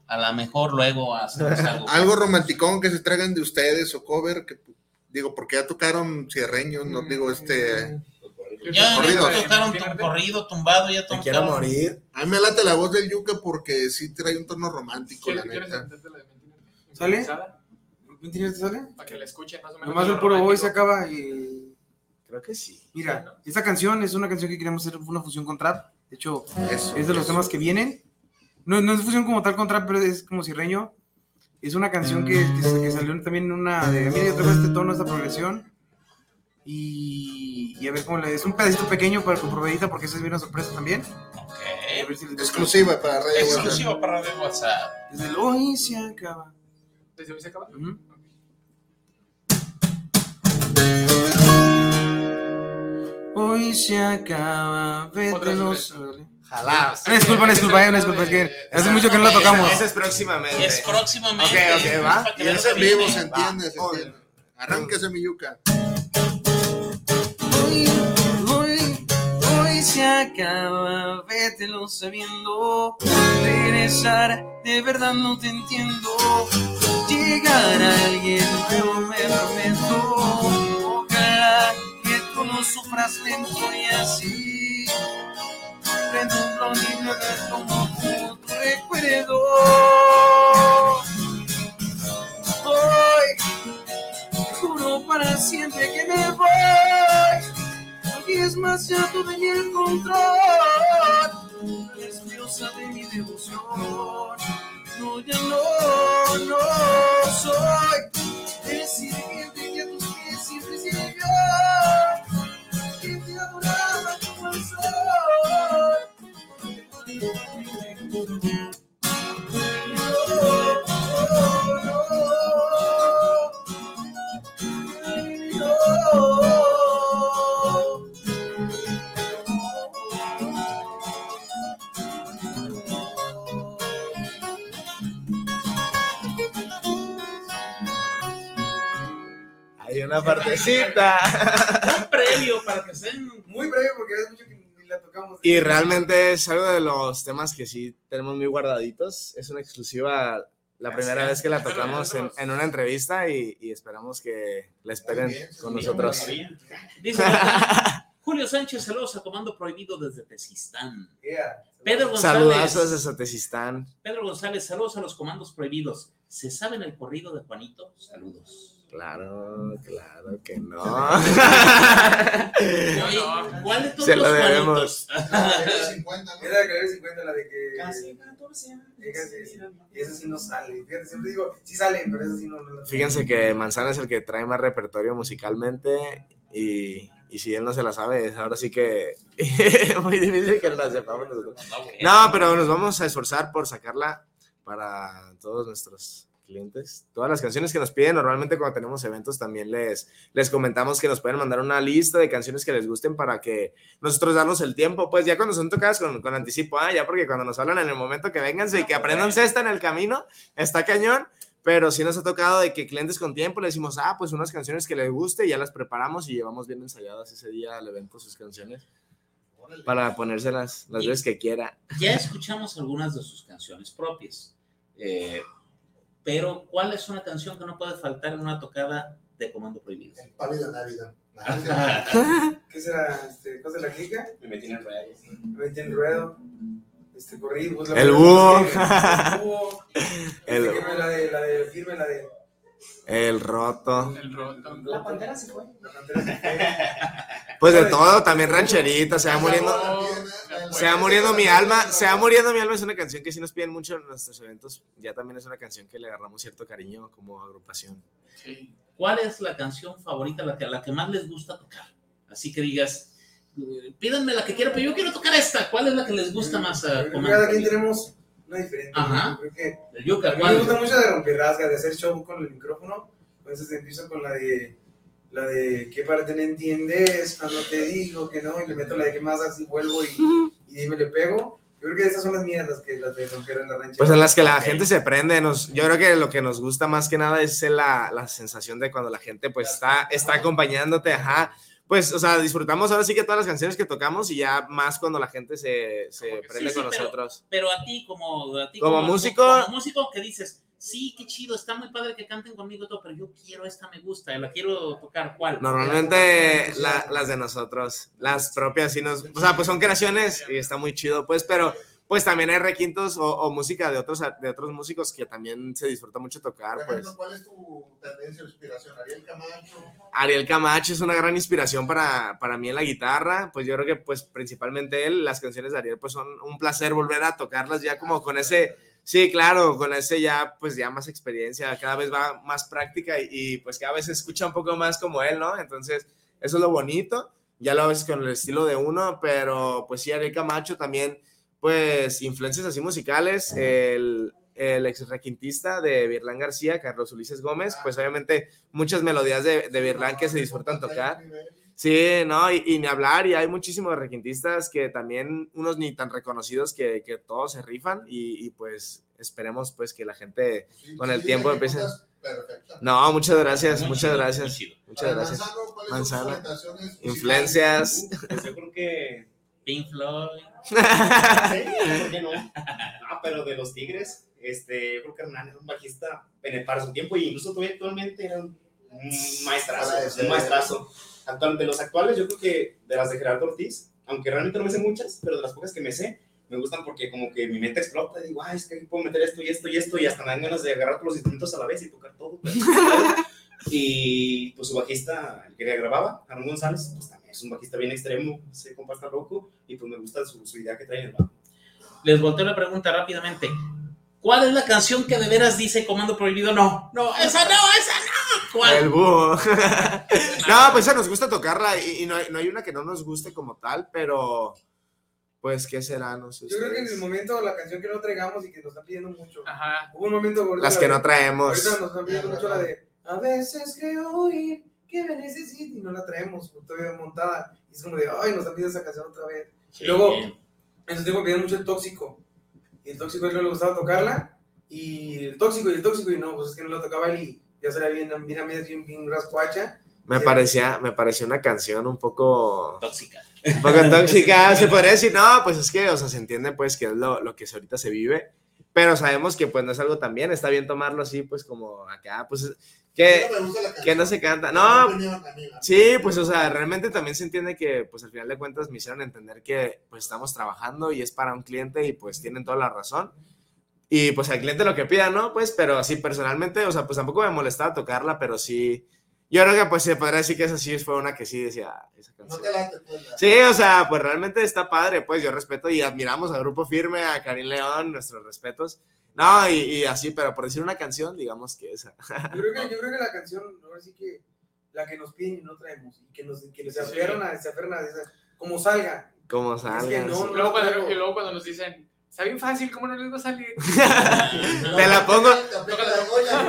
a lo mejor luego hacemos *laughs* algo. Algo romanticón que se traigan de ustedes o cover, que digo, porque ya tocaron cierreños, no digo este. Ya, ya tocaron tu corrido, tumbado, ya Te quiero tocaron. morir. A mí me late la voz del Yuca porque sí trae un tono romántico, la ¿Quieres, quieres neta. ¿Sale? Improvisada, ¿Mentira te sale? Para que la escuchen más o menos. Nomás el puro hoy se acaba y. Creo que sí. Mira, esta canción es una canción que queríamos hacer una fusión con trap. De hecho, Eso, es de los eso. temas que vienen. No, no es fusión como tal con trap, pero es como cirreño. Es una canción que, que- que salió también en una de, mira, yo traigo este tono, esta progresión. Y, y a ver cómo le... Es un pedacito pequeño para tu probadita porque esa es bien una sorpresa también. Ok. A ver si les- Exclusiva para Radio WhatsApp. Exclusivo para Radio WhatsApp. Desde hoy se acaba. ¿Desde hoy se acaba? Ujú. Hoy se acaba, vete los... Ojalá. Una disculpa, una disculpa, una disculpa, es que hace mucho que no la tocamos. Ese es próximamente. Es próximamente. Ok, ok, va. Y es en vivo, se entiende. Arránquese mi Yuca. Hoy, hoy, hoy se acaba, vételo sabiendo. Regresar, de verdad no te entiendo. Llegar a alguien, pero me prometo. No sufras lento y así. Blon y hagas como tu recuerdo. Hoy juro para siempre que me voy. Y es más, ya tuve el control. Es diosa de mi devoción. No, ya no, no soy el sirviente Hay una partecita. Un previo para que sean. Muy breve porque hace mucho la tocamos. Y realmente es algo de los temas que sí tenemos muy guardaditos. Es una exclusiva, la primera vez que la tocamos en, en una entrevista y, y esperamos que la esperen con nosotros. Dice *laughs* Julio Sánchez, saludos a Comando Prohibido desde Tezistán. Pedro González. Saludazos desde Tezistán. Pedro González, saludos a los comandos prohibidos. ¿Se saben el corrido de Juanito? Saludos. Claro, claro que no. Oye, ¿Cuál de todos Se lo debemos. Era la que 50 la de que. Casi 14 años. Y esa sí no sale. Fíjate, siempre digo, sí salen, pero esa sí no. no Fíjense que Manzana es el que trae más repertorio musicalmente y, y si él no se la sabe, es ahora sí que muy difícil que la sepamos nosotros. No, pero nos vamos a esforzar por sacarla para todos nuestros clientes. Todas las canciones que nos piden, normalmente cuando tenemos eventos también les, les comentamos que nos pueden mandar una lista de canciones que les gusten para que nosotros darnos el tiempo, pues ya cuando son tocadas con, con anticipo, ah, ya porque cuando nos hablan en el momento que vénganse y que aprendan esta en el camino, está cañón. Pero sí nos ha tocado de que clientes con tiempo le decimos, ah, pues unas canciones que les guste, y ya las preparamos y llevamos bien ensayadas ese día al evento sus canciones para ponérselas las veces que quiera. Ya escuchamos algunas de sus canciones propias. Eh, pero, ¿cuál es una canción que no puede faltar en una tocada de Comando Prohibido? Pálida Navidad. *laughs* ¿Qué será? Este, ¿Cosa de la clica? Me metí en el ruedo. Me metí en ruedo. Este, corrido. pues, la El búho. que- El búho. *laughs* El- la de, la de firme, la de. El roto. La pantera se fue. Pues de todo, también rancherita, se va muriendo. Se va muriendo mi alma, se va muriendo mi alma es una canción que sí nos piden mucho en nuestros eventos. Ya también es una canción que le agarramos cierto cariño como agrupación. ¿Cuál es la canción favorita, la que, la que más les gusta tocar? Así que digas, eh, pídanme la que quiero, pero yo quiero tocar esta. ¿Cuál es la que les gusta más a Creo que Comando Cada quien tenemos una diferente. Ajá. Creo que. El me gusta mucho de romper rasga, de hacer show con el micrófono. Entonces empiezo con la de. La de qué parte no entiendes cuando te digo que no, y le meto la de qué más así vuelvo y, y dime le pego. Yo creo que esas son las mías, las que las de romper en la ranchera. Pues en las que la gente se prende, nos, yo creo que lo que nos gusta más que nada es la, la sensación de cuando la gente pues está, está acompañándote, ajá. Pues, o sea, disfrutamos ahora sí que todas las canciones que tocamos y ya más cuando la gente se, se prende Sí, sí, con pero- nosotros. Pero a ti, como, a ti Como músico- como músico que dices, sí, qué chido, está muy padre que canten conmigo y todo, pero yo quiero esta, me gusta, la quiero tocar, ¿cuál? Normalmente la- las de nosotros, las propias, sí nos, o sea, pues son creaciones y está muy chido, pues, pero pues también hay requintos o, o música de otros, de otros músicos que también se disfruta mucho tocar, Por pues. ¿cuál es tu tendencia o inspiración? ¿Ariel Camacho? Ariel Camacho es una gran inspiración para, para mí en la guitarra, pues yo creo que pues principalmente él, las canciones de Ariel pues son un placer volver a tocarlas ya como con ese, sí, claro, con ese ya pues ya más experiencia, cada vez va más práctica y, y, pues cada vez se escucha un poco más como él, ¿no? Entonces eso es lo bonito, ya lo ves con el estilo de uno, pero pues sí, Ariel Camacho también pues influencias así musicales, el, el ex requintista de Virlán García, Carlos Ulises Gómez, pues obviamente muchas melodías de, de Virlán que se disfrutan tocar. Sí, no, y, y ni hablar, y hay muchísimos requintistas que también, unos ni tan reconocidos que, que todos se rifan, y, y, pues esperemos pues que la gente con el sí, tiempo empiece... perfecto. No, muchas gracias, Muy muchas chido, gracias. Muchas Para gracias. Manzano, ¿cuáles son tus Manzana. orientaciones musicales? Influencias. Yo creo que Pink Floyd. *laughs* Sí, ¿por qué no? Ah, pero de los Tigres, este, yo creo que Hernán era un bajista en- para su tiempo y incluso todavía actualmente era un maestrazo, un maestrazo. Actual, de los actuales, yo creo que de las de Gerardo Ortiz, aunque realmente no me sé muchas, pero de las pocas que me sé, me gustan porque como que mi mente explota y digo, ay, es que aquí puedo meter esto y esto y esto y hasta me dan ganas de agarrar todos los instrumentos a la vez y tocar todo. pero- *laughs* y pues su bajista, el que le grababa, Aaron González, pues también es un bajista bien extremo, se comparta loco y pues me gusta su, su idea que trae en el bajo. Les volteo la pregunta rápidamente. ¿Cuál es la canción que de veras dice Comando Prohibido? No, no, esa no, esa no. ¿Cuál? El búho. *laughs* no, pues esa nos gusta tocarla y, y no, hay, no hay una que no nos guste como tal, pero pues qué será, no sé. Yo creo que en el ustedes. momento la canción que no traigamos y que nos están pidiendo mucho. Ajá. Hubo un momento. ahorita Las la que no traemos. Ahorita nos están pidiendo mucho la de. A veces creo oír que me necesito y no la traemos todavía montada. Y es como de, ay, nos están pidiendo esa canción otra vez. Sí. Y luego, en su tiempo pidieron mucho el tóxico. Y el tóxico a él no le gustaba tocarla. Y el tóxico y el tóxico, y no, pues es que no lo tocaba él y ya será bien, bien a medias, bien, bien rascuacha. Me Sí. parecía, me pareció una canción un poco, Tóxica. un poco tóxica, se podría decir, no, pues es que, o sea, se entiende pues que es lo, lo que ahorita se vive, pero sabemos que pues no es algo tan bien, está bien tomarlo así, pues como acá, pues, que, No que no se canta, No, no. Sí, pues, o sea, realmente también se entiende que, pues, al final de cuentas me hicieron entender que, pues, estamos trabajando y es para un cliente y, pues, tienen toda la razón. Y, pues, al cliente lo que pida, ¿no? Pues, pero sí, personalmente, o sea, pues, tampoco me molestaba tocarla, pero sí, yo creo que, pues, se podría decir que esa sí fue una que sí decía, "Ah, esa No canción. te late, pues. Sí, o sea, pues, realmente está padre, pues, yo respeto y admiramos a Grupo Firme, a Karim León, nuestros respetos. No, y, y así, pero por decir una canción, digamos que esa. Yo creo que, yo creo que la canción, ahora sí que la que nos piden y no traemos, y que, nos, que se aferran a, se aferran a esa, como salga. Como Es que salga. no, sí. no Y luego, cuando, y luego cuando nos dicen, está bien fácil, ¿cómo no les va a salir? *laughs* Te la pongo.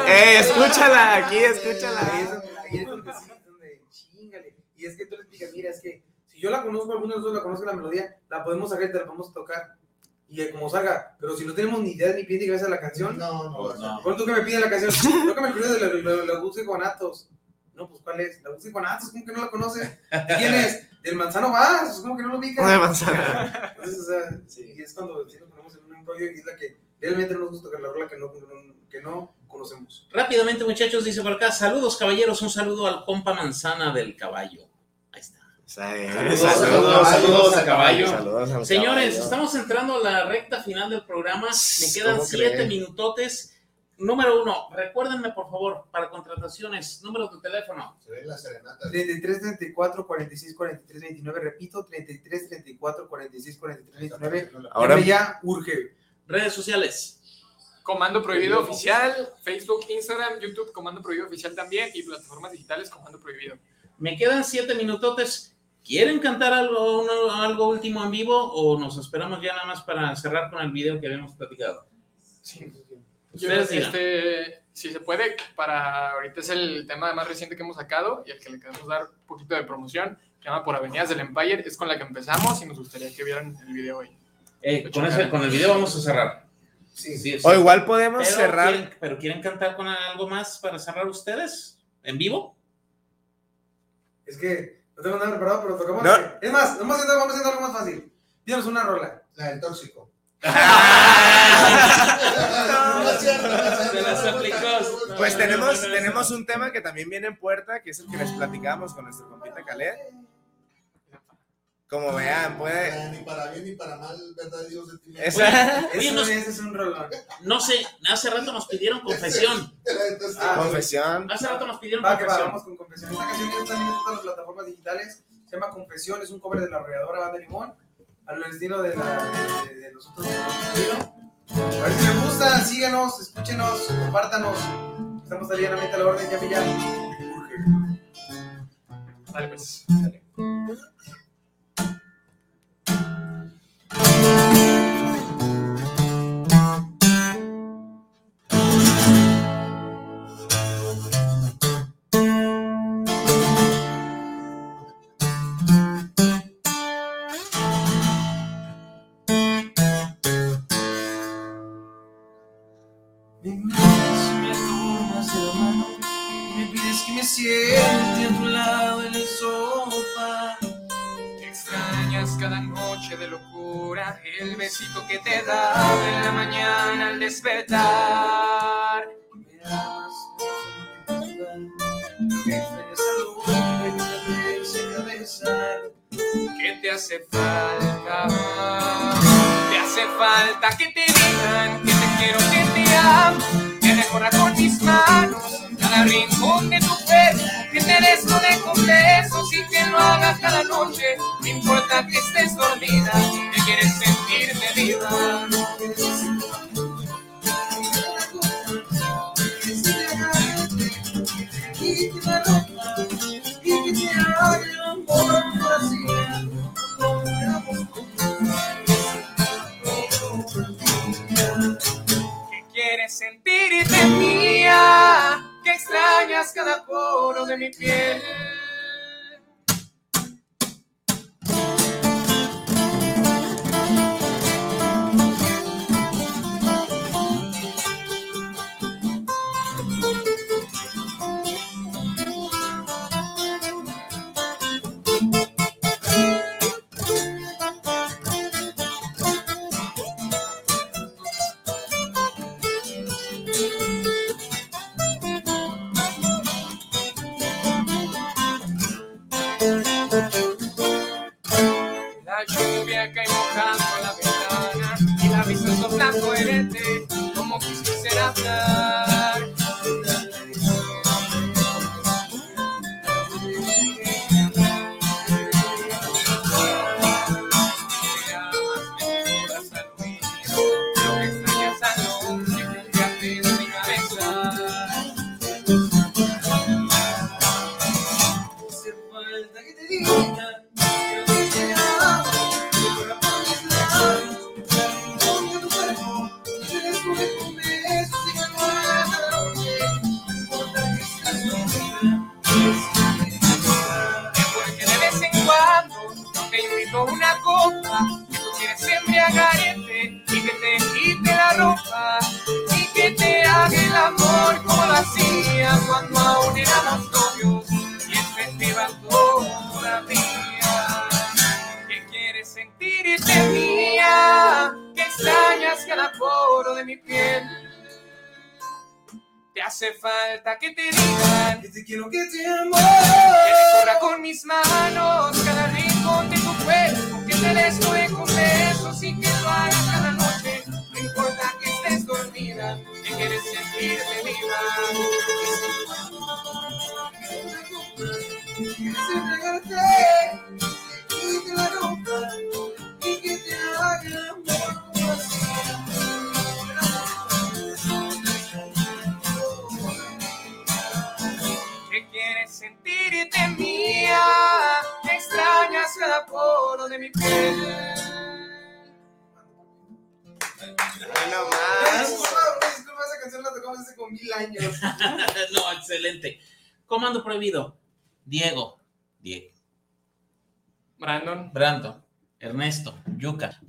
Eh, escúchala aquí, es escúchala. donde, ahí es donde sí, donde chingale. Y es que tú le explicas, mira, es que si yo la conozco, algunos de nosotros la conozco la melodía, la podemos sacar y te la podemos tocar. Y eh, como salga, pero si no tenemos ni idea ni pie ni cabeza de la canción, No, no, no. ¿cuál tú que me piden la canción? *laughs* Yo que me acuerdo de la, la, la, la Dulce con Atos. No, pues ¿cuál es? La Dulce con Atos, ¿cómo que no la conoces? ¿De quién es? Del Manzano Vaz, ¿cómo que no lo ubicas? De manzana. Entonces, o sea, sí, y es cuando sí nos ponemos en un rollo y es la que realmente no nos gusta tocar la rola que no, que no conocemos. Rápidamente, muchachos, dice por acá, saludos caballeros, un saludo al compa manzana del caballo. Saludos, Saludos, saludos a caballo. Saludos Señores, caballo. estamos entrando a la recta final del programa. Me quedan ¿Cómo siete minutotes. Número uno, recuérdenme por favor, para contrataciones, número de teléfono. Se ve la serenata. 33, 34, 46, 43, 29, repito, 33, 34, 46, 43, 29. Ahora- Ahora ya urge. Redes sociales. Comando Prohibido Oficial, Facebook, Instagram, YouTube, Comando Prohibido Oficial también y plataformas digitales Comando Prohibido. Me quedan siete minutotes. ¿Quieren cantar algo, uno- algo último en vivo o nos esperamos ya nada más para cerrar con el video que habíamos platicado? Yo, Ustedes digan. este, si se puede, para ahorita es el tema más reciente que hemos sacado y el que le queremos dar un poquito de promoción. Se llama Por Avenidas del Empire, es con la que empezamos y nos gustaría que vieran el video hoy. Eh, con, ese- con el video vamos a cerrar. Sí. Sí, sí. O igual podemos Pero cerrar. ¿quieren- ¿Pero quieren cantar con algo más para cerrar ustedes? ¿En vivo? Es que no tengo nada preparado, pero tocamos. No. Es más, vamos vamos haciendo algo más fácil. Díganos una rola. La del tóxico. Pues tenemos, tenemos un tema que también viene en puerta, que es el que les platicamos con nuestro compita Caled. Como vean, puede. Ni para bien ni para mal, verdad Dios de ti. Esa- Oye, Eso nos- ese es un rolón. No sé, hace rato nos pidieron *laughs* confesión. Ah, Confesión. Hace rato nos pidieron Va, que va, confesión. vamos con Confesión. Esta canción ya está en todas las plataformas digitales. Se llama Confesión, es un cover de la arrolladora Banda Limón. Al estilo de, la, de, de nosotros. A ver si les gusta, síganos, escúchenos, compártanos. Estamos alienamente a la orden, ya ya. Vale, pues. Me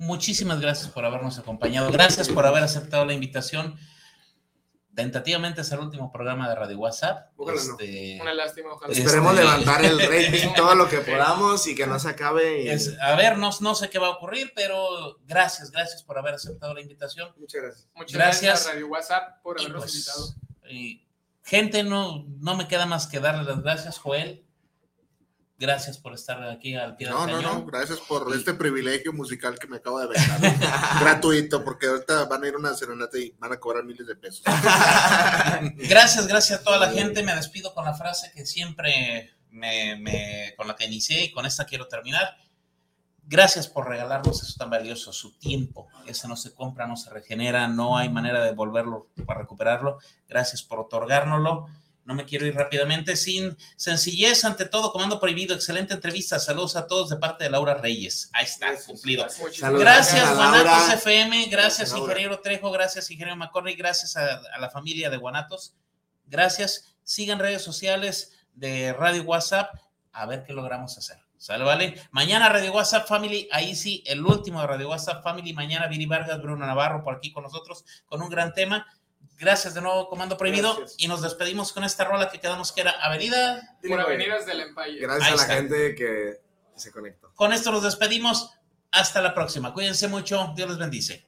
Muchísimas gracias por habernos acompañado. Gracias por haber aceptado la invitación. Tentativamente es el último programa de Radio WhatsApp. Ojalá no. Este, Una lástima, ojalá. Esperemos Este- *laughs* levantar el rating todo lo que *laughs* podamos y que no se acabe. y- Es- a ver, no, no sé qué va a ocurrir, pero gracias, gracias por haber aceptado la invitación. Muchas gracias. Muchas Gracias. gracias, a Radio WhatsApp por Y habernos pues, invitado. y gente, no, no me queda más que darle las gracias, Joel. Gracias por estar aquí al pie del No, no, no, gracias por este privilegio musical que me acabo de aventar. *laughs* Gratuito, porque ahorita van a ir a una serenata y van a cobrar miles de pesos. *laughs* Gracias, gracias a toda la gente. Me despido con la frase que siempre me, me- con la que inicié y con esta quiero terminar. Gracias por regalarnos eso tan valioso, su tiempo. Ese no se compra, no se regenera, no hay manera de volverlo para recuperarlo. Gracias por otorgárnoslo. No me quiero ir rápidamente sin sencillez, ante todo, comando prohibido. Excelente entrevista. Saludos a todos de parte de Laura Reyes. Ahí está, cumplido. Gracias, Guanatos. FM. Gracias, ingeniero Trejo. Gracias, ingeniero McCorney. Gracias a, a la familia de Guanatos. Gracias. Sigan redes sociales de Radio WhatsApp a ver qué logramos hacer. ¿Sale, vale? Mañana Radio WhatsApp Family, ahí sí, el último de Radio WhatsApp Family. Mañana Viri Vargas, Bruno Navarro por aquí con nosotros con un gran tema. Gracias de nuevo, Comando Prohibido. Gracias. Y nos despedimos con esta rola que quedamos que era Avenida. Por Avenidas del Empire. Gracias Ahí a la está. gente que se conectó. Con esto nos despedimos. Hasta la próxima. Cuídense mucho. Dios les bendice.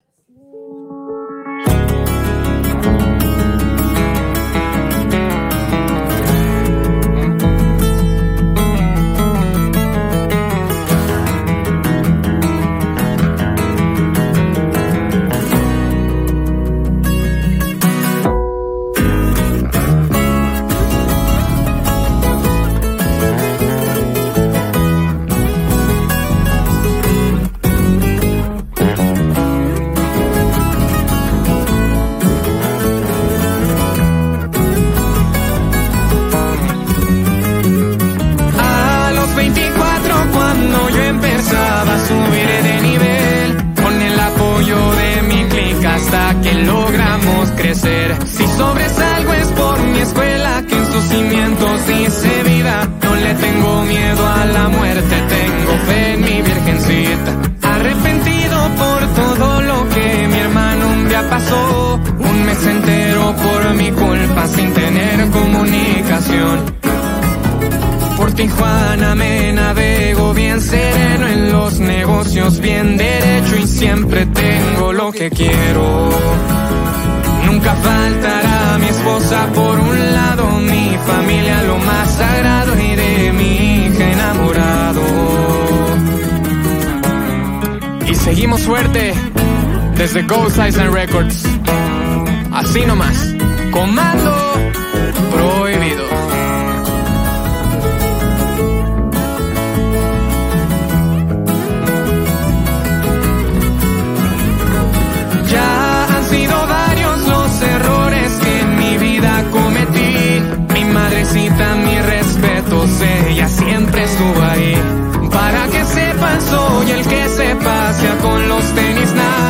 Quiero. Nunca faltará mi esposa por un lado, mi familia lo más sagrado y de mi hija enamorado. Y seguimos fuerte desde Ghost Island Records. Así nomás. Comando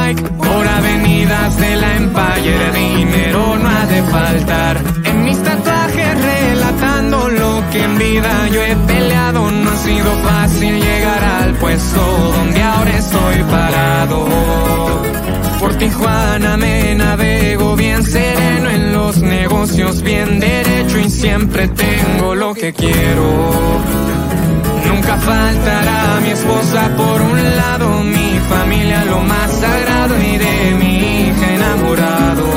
Nike. Por avenidas de la Empire, dinero no ha de faltar. En mis tatuajes relatando lo que en vida yo he peleado. No ha sido fácil llegar al puesto donde ahora estoy parado. Por Tijuana me navego bien sereno en los negocios, bien derecho y siempre tengo lo que quiero. Nunca faltará mi esposa por un lado, mi familia lo más sagrado y de mi hija enamorado.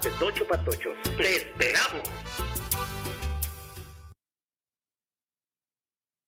restaurante Tocho Patocho. ¡Te esperamos!